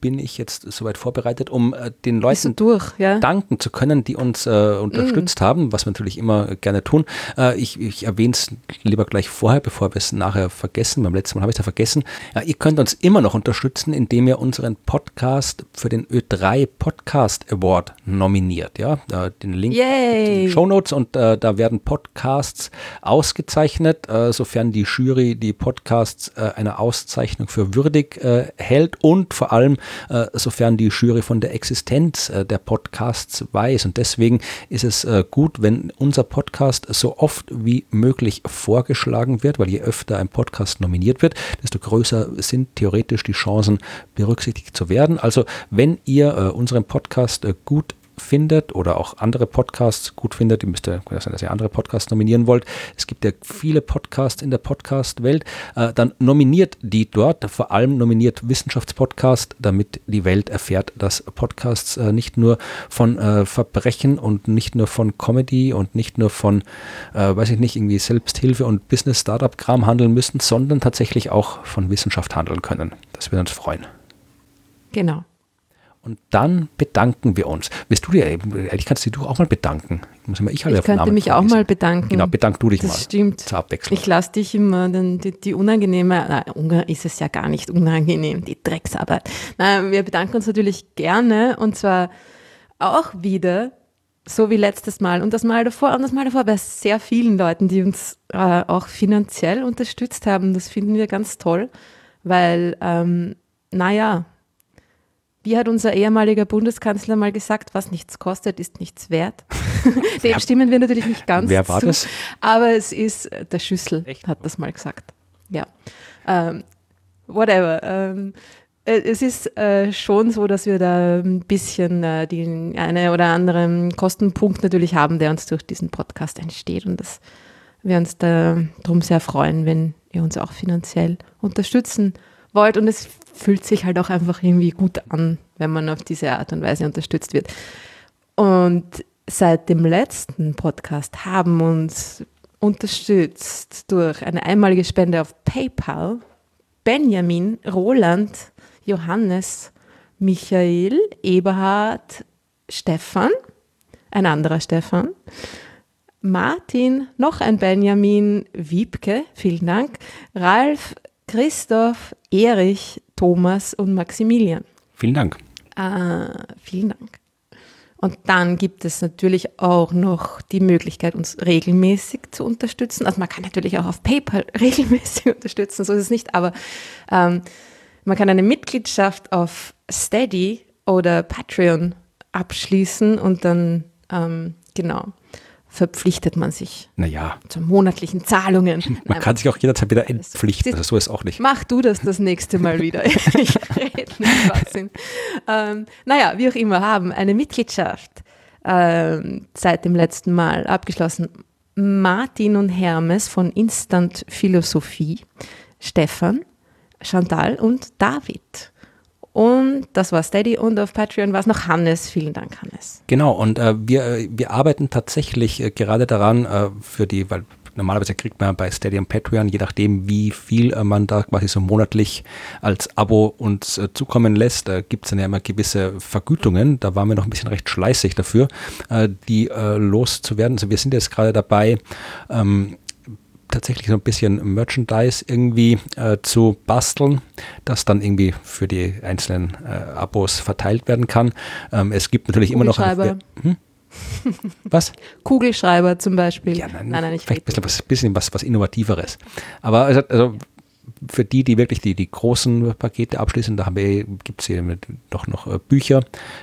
bin ich jetzt soweit vorbereitet, um äh, den Leuten durch, ja? danken zu können, die uns äh, unterstützt mm. haben, was wir natürlich immer gerne tun. Äh, ich, ich erwähne es lieber gleich vorher, bevor wir es nachher vergessen. Beim letzten Mal habe ich es ja vergessen. Ja, ihr könnt uns immer noch unterstützen, indem ihr unseren Podcast für den Ö3 Podcast Award nominiert. Ja, den Link Yay. in den Show Notes und äh, da werden Podcasts ausgezeichnet, äh, sofern die Jury die Podcasts äh, einer Auszeichnung für würdig hält und vor allem äh, sofern die Jury von der Existenz äh, der Podcasts weiß. Und deswegen ist es äh, gut, wenn unser Podcast so oft wie möglich vorgeschlagen wird, weil je öfter ein Podcast nominiert wird, desto größer sind theoretisch die Chancen, berücksichtigt zu werden. Also wenn ihr äh, unseren Podcast äh, gut findet oder auch andere Podcasts gut findet, ihr müsst ja sein, dass ihr andere Podcasts nominieren wollt. Es gibt ja viele Podcasts in der Podcast-Welt. Äh, dann nominiert die dort, vor allem nominiert Wissenschaftspodcast, damit die Welt erfährt, dass Podcasts äh, nicht nur von äh, Verbrechen und nicht nur von Comedy und nicht nur von, äh, weiß ich nicht, irgendwie Selbsthilfe und Business-Startup-Kram handeln müssen, sondern tatsächlich auch von Wissenschaft handeln können. Das würde uns freuen. Genau. Und dann bedanken wir uns. Willst du dir, ehrlich kannst du dich auch mal bedanken. Ich, muss immer ich, ich könnte Namen mich auch mal bedanken. Genau, bedank du dich das mal. Das stimmt. Zur Abwechslung. Ich lasse dich immer den, die, die, unangenehme, nein, ist es ja gar nicht unangenehm, die Drecksarbeit. Nein, wir bedanken uns natürlich gerne und zwar auch wieder, so wie letztes Mal und das Mal davor und das Mal davor bei sehr vielen Leuten, die uns äh, auch finanziell unterstützt haben. Das finden wir ganz toll, weil, ähm, naja, wie hat unser ehemaliger Bundeskanzler mal gesagt, was nichts kostet, ist nichts wert. Dem stimmen wir natürlich nicht ganz Wer war zu, das? Aber es ist, äh, der Schüssel Echt? hat das mal gesagt. Ja. Ähm, whatever. Ähm, äh, es ist äh, schon so, dass wir da ein bisschen äh, den eine oder anderen Kostenpunkt natürlich haben, der uns durch diesen Podcast entsteht und dass wir uns darum sehr freuen, wenn ihr uns auch finanziell unterstützen wollt. Und es fühlt sich halt auch einfach irgendwie gut an, wenn man auf diese Art und Weise unterstützt wird. Und seit dem letzten Podcast haben uns unterstützt durch eine einmalige Spende auf PayPal Benjamin, Roland, Johannes, Michael, Eberhard, Stefan, ein anderer Stefan, Martin, noch ein Benjamin, Wiebke, vielen Dank, Ralf, Christoph, Erich, Thomas und Maximilian. Vielen Dank. Äh, vielen Dank. Und dann gibt es natürlich auch noch die Möglichkeit, uns regelmäßig zu unterstützen. Also man kann natürlich auch auf PayPal regelmäßig unterstützen, so ist es nicht, aber ähm, man kann eine Mitgliedschaft auf Steady oder Patreon abschließen und dann, ähm, genau, verpflichtet man sich naja. zu monatlichen Zahlungen. Man Nein, kann sich auch jederzeit wieder entpflichten, also so ist auch nicht. Mach du das das nächste Mal wieder. ich rede nicht Schwachsinn. Ähm, naja, wie auch immer, haben eine Mitgliedschaft ähm, seit dem letzten Mal abgeschlossen. Martin und Hermes von Instant Philosophie, Stefan, Chantal und David. Und das war Steady und auf Patreon war es noch Hannes. Vielen Dank, Hannes. Genau, und äh, wir, äh, wir arbeiten tatsächlich äh, gerade daran, äh, für die, weil normalerweise kriegt man bei Steady und Patreon, je nachdem, wie viel äh, man da quasi so monatlich als Abo uns äh, zukommen lässt, da gibt es dann ja immer gewisse Vergütungen. Da waren wir noch ein bisschen recht schleißig dafür, die loszuwerden. Also wir sind jetzt gerade dabei, ähm, tatsächlich so ein bisschen Merchandise irgendwie äh, zu basteln, das dann irgendwie für die einzelnen äh, Abos verteilt werden kann. Ähm, es gibt natürlich immer noch. Ein, hm? Was? Kugelschreiber zum Beispiel. Ja, nein, nein, nein ich vielleicht ein bisschen, bisschen was, was Innovativeres. Aber also, also für die, die wirklich die, die großen Pakete abschließen, da gibt es hier doch noch äh, Bücher,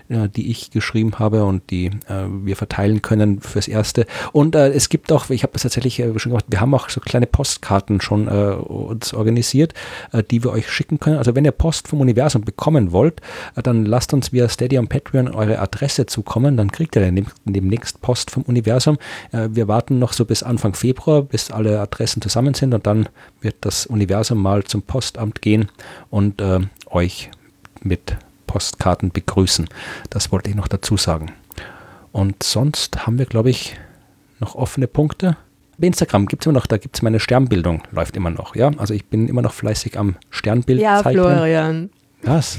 äh, die ich geschrieben habe und die äh, wir verteilen können fürs Erste. Und es gibt auch, ich habe das tatsächlich schon gemacht, wir haben auch so kleine Postkarten schon uns organisiert, die wir euch schicken können. Also wenn ihr Post vom Universum bekommen wollt, dann lasst uns via Steady und Patreon eure Adresse zukommen, dann kriegt ihr demnächst Post vom Universum. wir warten noch so bis Anfang Februar, bis alle Adressen zusammen sind und dann wird das Universum also mal zum Postamt gehen und äh, euch mit Postkarten begrüßen. Das wollte ich noch dazu sagen. Und sonst haben wir, glaube ich, noch offene Punkte. Bei Instagram gibt es immer noch, da gibt es meine Sternbildung, läuft immer noch, ja. Also ich bin immer noch fleißig am Sternbild ja, zeichnen. Florian. Was?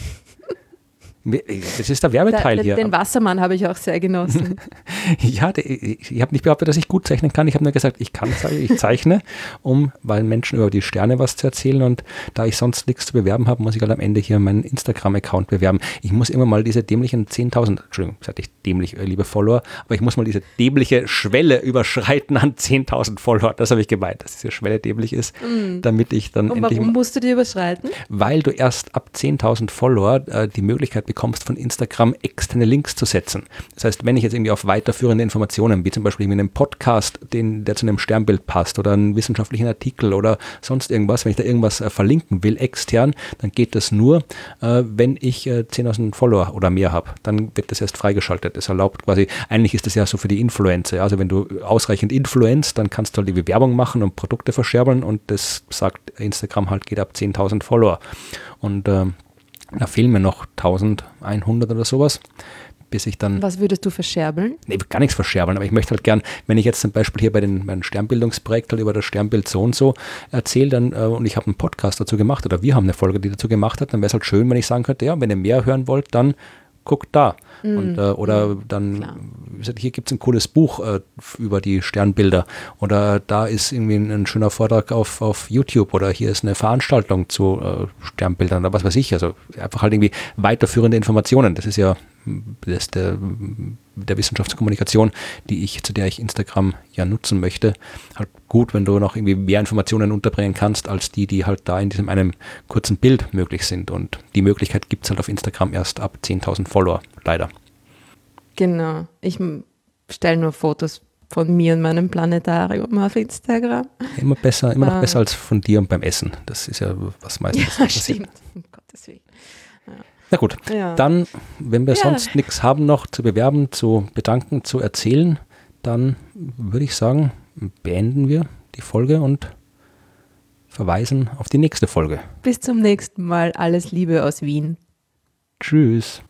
Das ist der Werbeteil da, hier. Den Wassermann habe ich auch sehr genossen. ja, ich habe nicht behauptet, dass ich gut zeichnen kann. Ich habe nur gesagt, ich kann ich zeichne, um weil Menschen über die Sterne was zu erzählen. Und da ich sonst nichts zu bewerben habe, muss ich halt am Ende hier meinen Instagram-Account bewerben. Ich muss immer mal diese dämlichen 10.000, Entschuldigung, sag ich dämlich, äh, liebe Follower, aber ich muss mal diese dämliche Schwelle überschreiten an 10.000 Follower. Das habe ich gemeint, dass diese Schwelle dämlich ist, mm. damit ich dann Und endlich. Warum musst du die überschreiten? Weil du erst ab 10.000 Follower äh, die Möglichkeit bekommst, bekommst, von Instagram externe Links zu setzen. Das heißt, wenn ich jetzt irgendwie auf weiterführende Informationen, wie zum Beispiel in einem Podcast, den, der zu einem Sternbild passt oder einen wissenschaftlichen Artikel oder sonst irgendwas, wenn ich da irgendwas äh, verlinken will extern, dann geht das nur, äh, wenn ich äh, 10.000 Follower oder mehr habe. Dann wird das erst freigeschaltet. Das erlaubt quasi, eigentlich ist das ja so für die Influencer. Also wenn du ausreichend influenzt, dann kannst du halt die Bewerbung machen und Produkte verscherbeln und das sagt Instagram halt, geht ab 10.000 Follower. Und äh, da fehlen mir noch 1100 oder sowas, bis ich dann. Was würdest du verscherbeln? Nee, gar nichts verscherbeln, aber ich möchte halt gern, wenn ich jetzt zum Beispiel hier bei den meinem Sternbildungsprojekt halt über das Sternbild so und so erzähle, dann, äh, und ich habe einen Podcast dazu gemacht oder wir haben eine Folge, die dazu gemacht hat, dann wäre es halt schön, wenn ich sagen könnte, ja, wenn ihr mehr hören wollt, dann guckt da. Mm. Und, äh, oder mm, dann, gesagt, hier gibt es ein cooles Buch äh, über die Sternbilder. Oder da ist irgendwie ein, ein, schöner Vortrag auf, auf YouTube. Oder hier ist eine Veranstaltung zu äh, Sternbildern oder was weiß ich. Also einfach halt irgendwie weiterführende Informationen. Das ist ja das der, der Wissenschaftskommunikation, die ich, zu der ich Instagram ja nutzen möchte, halt gut, wenn du noch irgendwie mehr Informationen unterbringen kannst, als die, die halt da in diesem einem kurzen Bild möglich sind. Und die Möglichkeit gibt es halt auf Instagram erst ab 10.000 Follower, leider. Genau. Ich stelle nur Fotos von mir und meinem Planetarium auf Instagram. Immer besser, immer noch ah. besser als von dir und beim Essen. Das ist ja was meistens ja, passiert. Stimmt. Um Gottes Willen. Na gut, ja. dann, wenn wir ja. sonst nichts haben noch zu bewerben, zu bedanken, zu erzählen, dann würde ich sagen, beenden wir die Folge und verweisen auf die nächste Folge. Bis zum nächsten Mal. Alles Liebe aus Wien. Tschüss.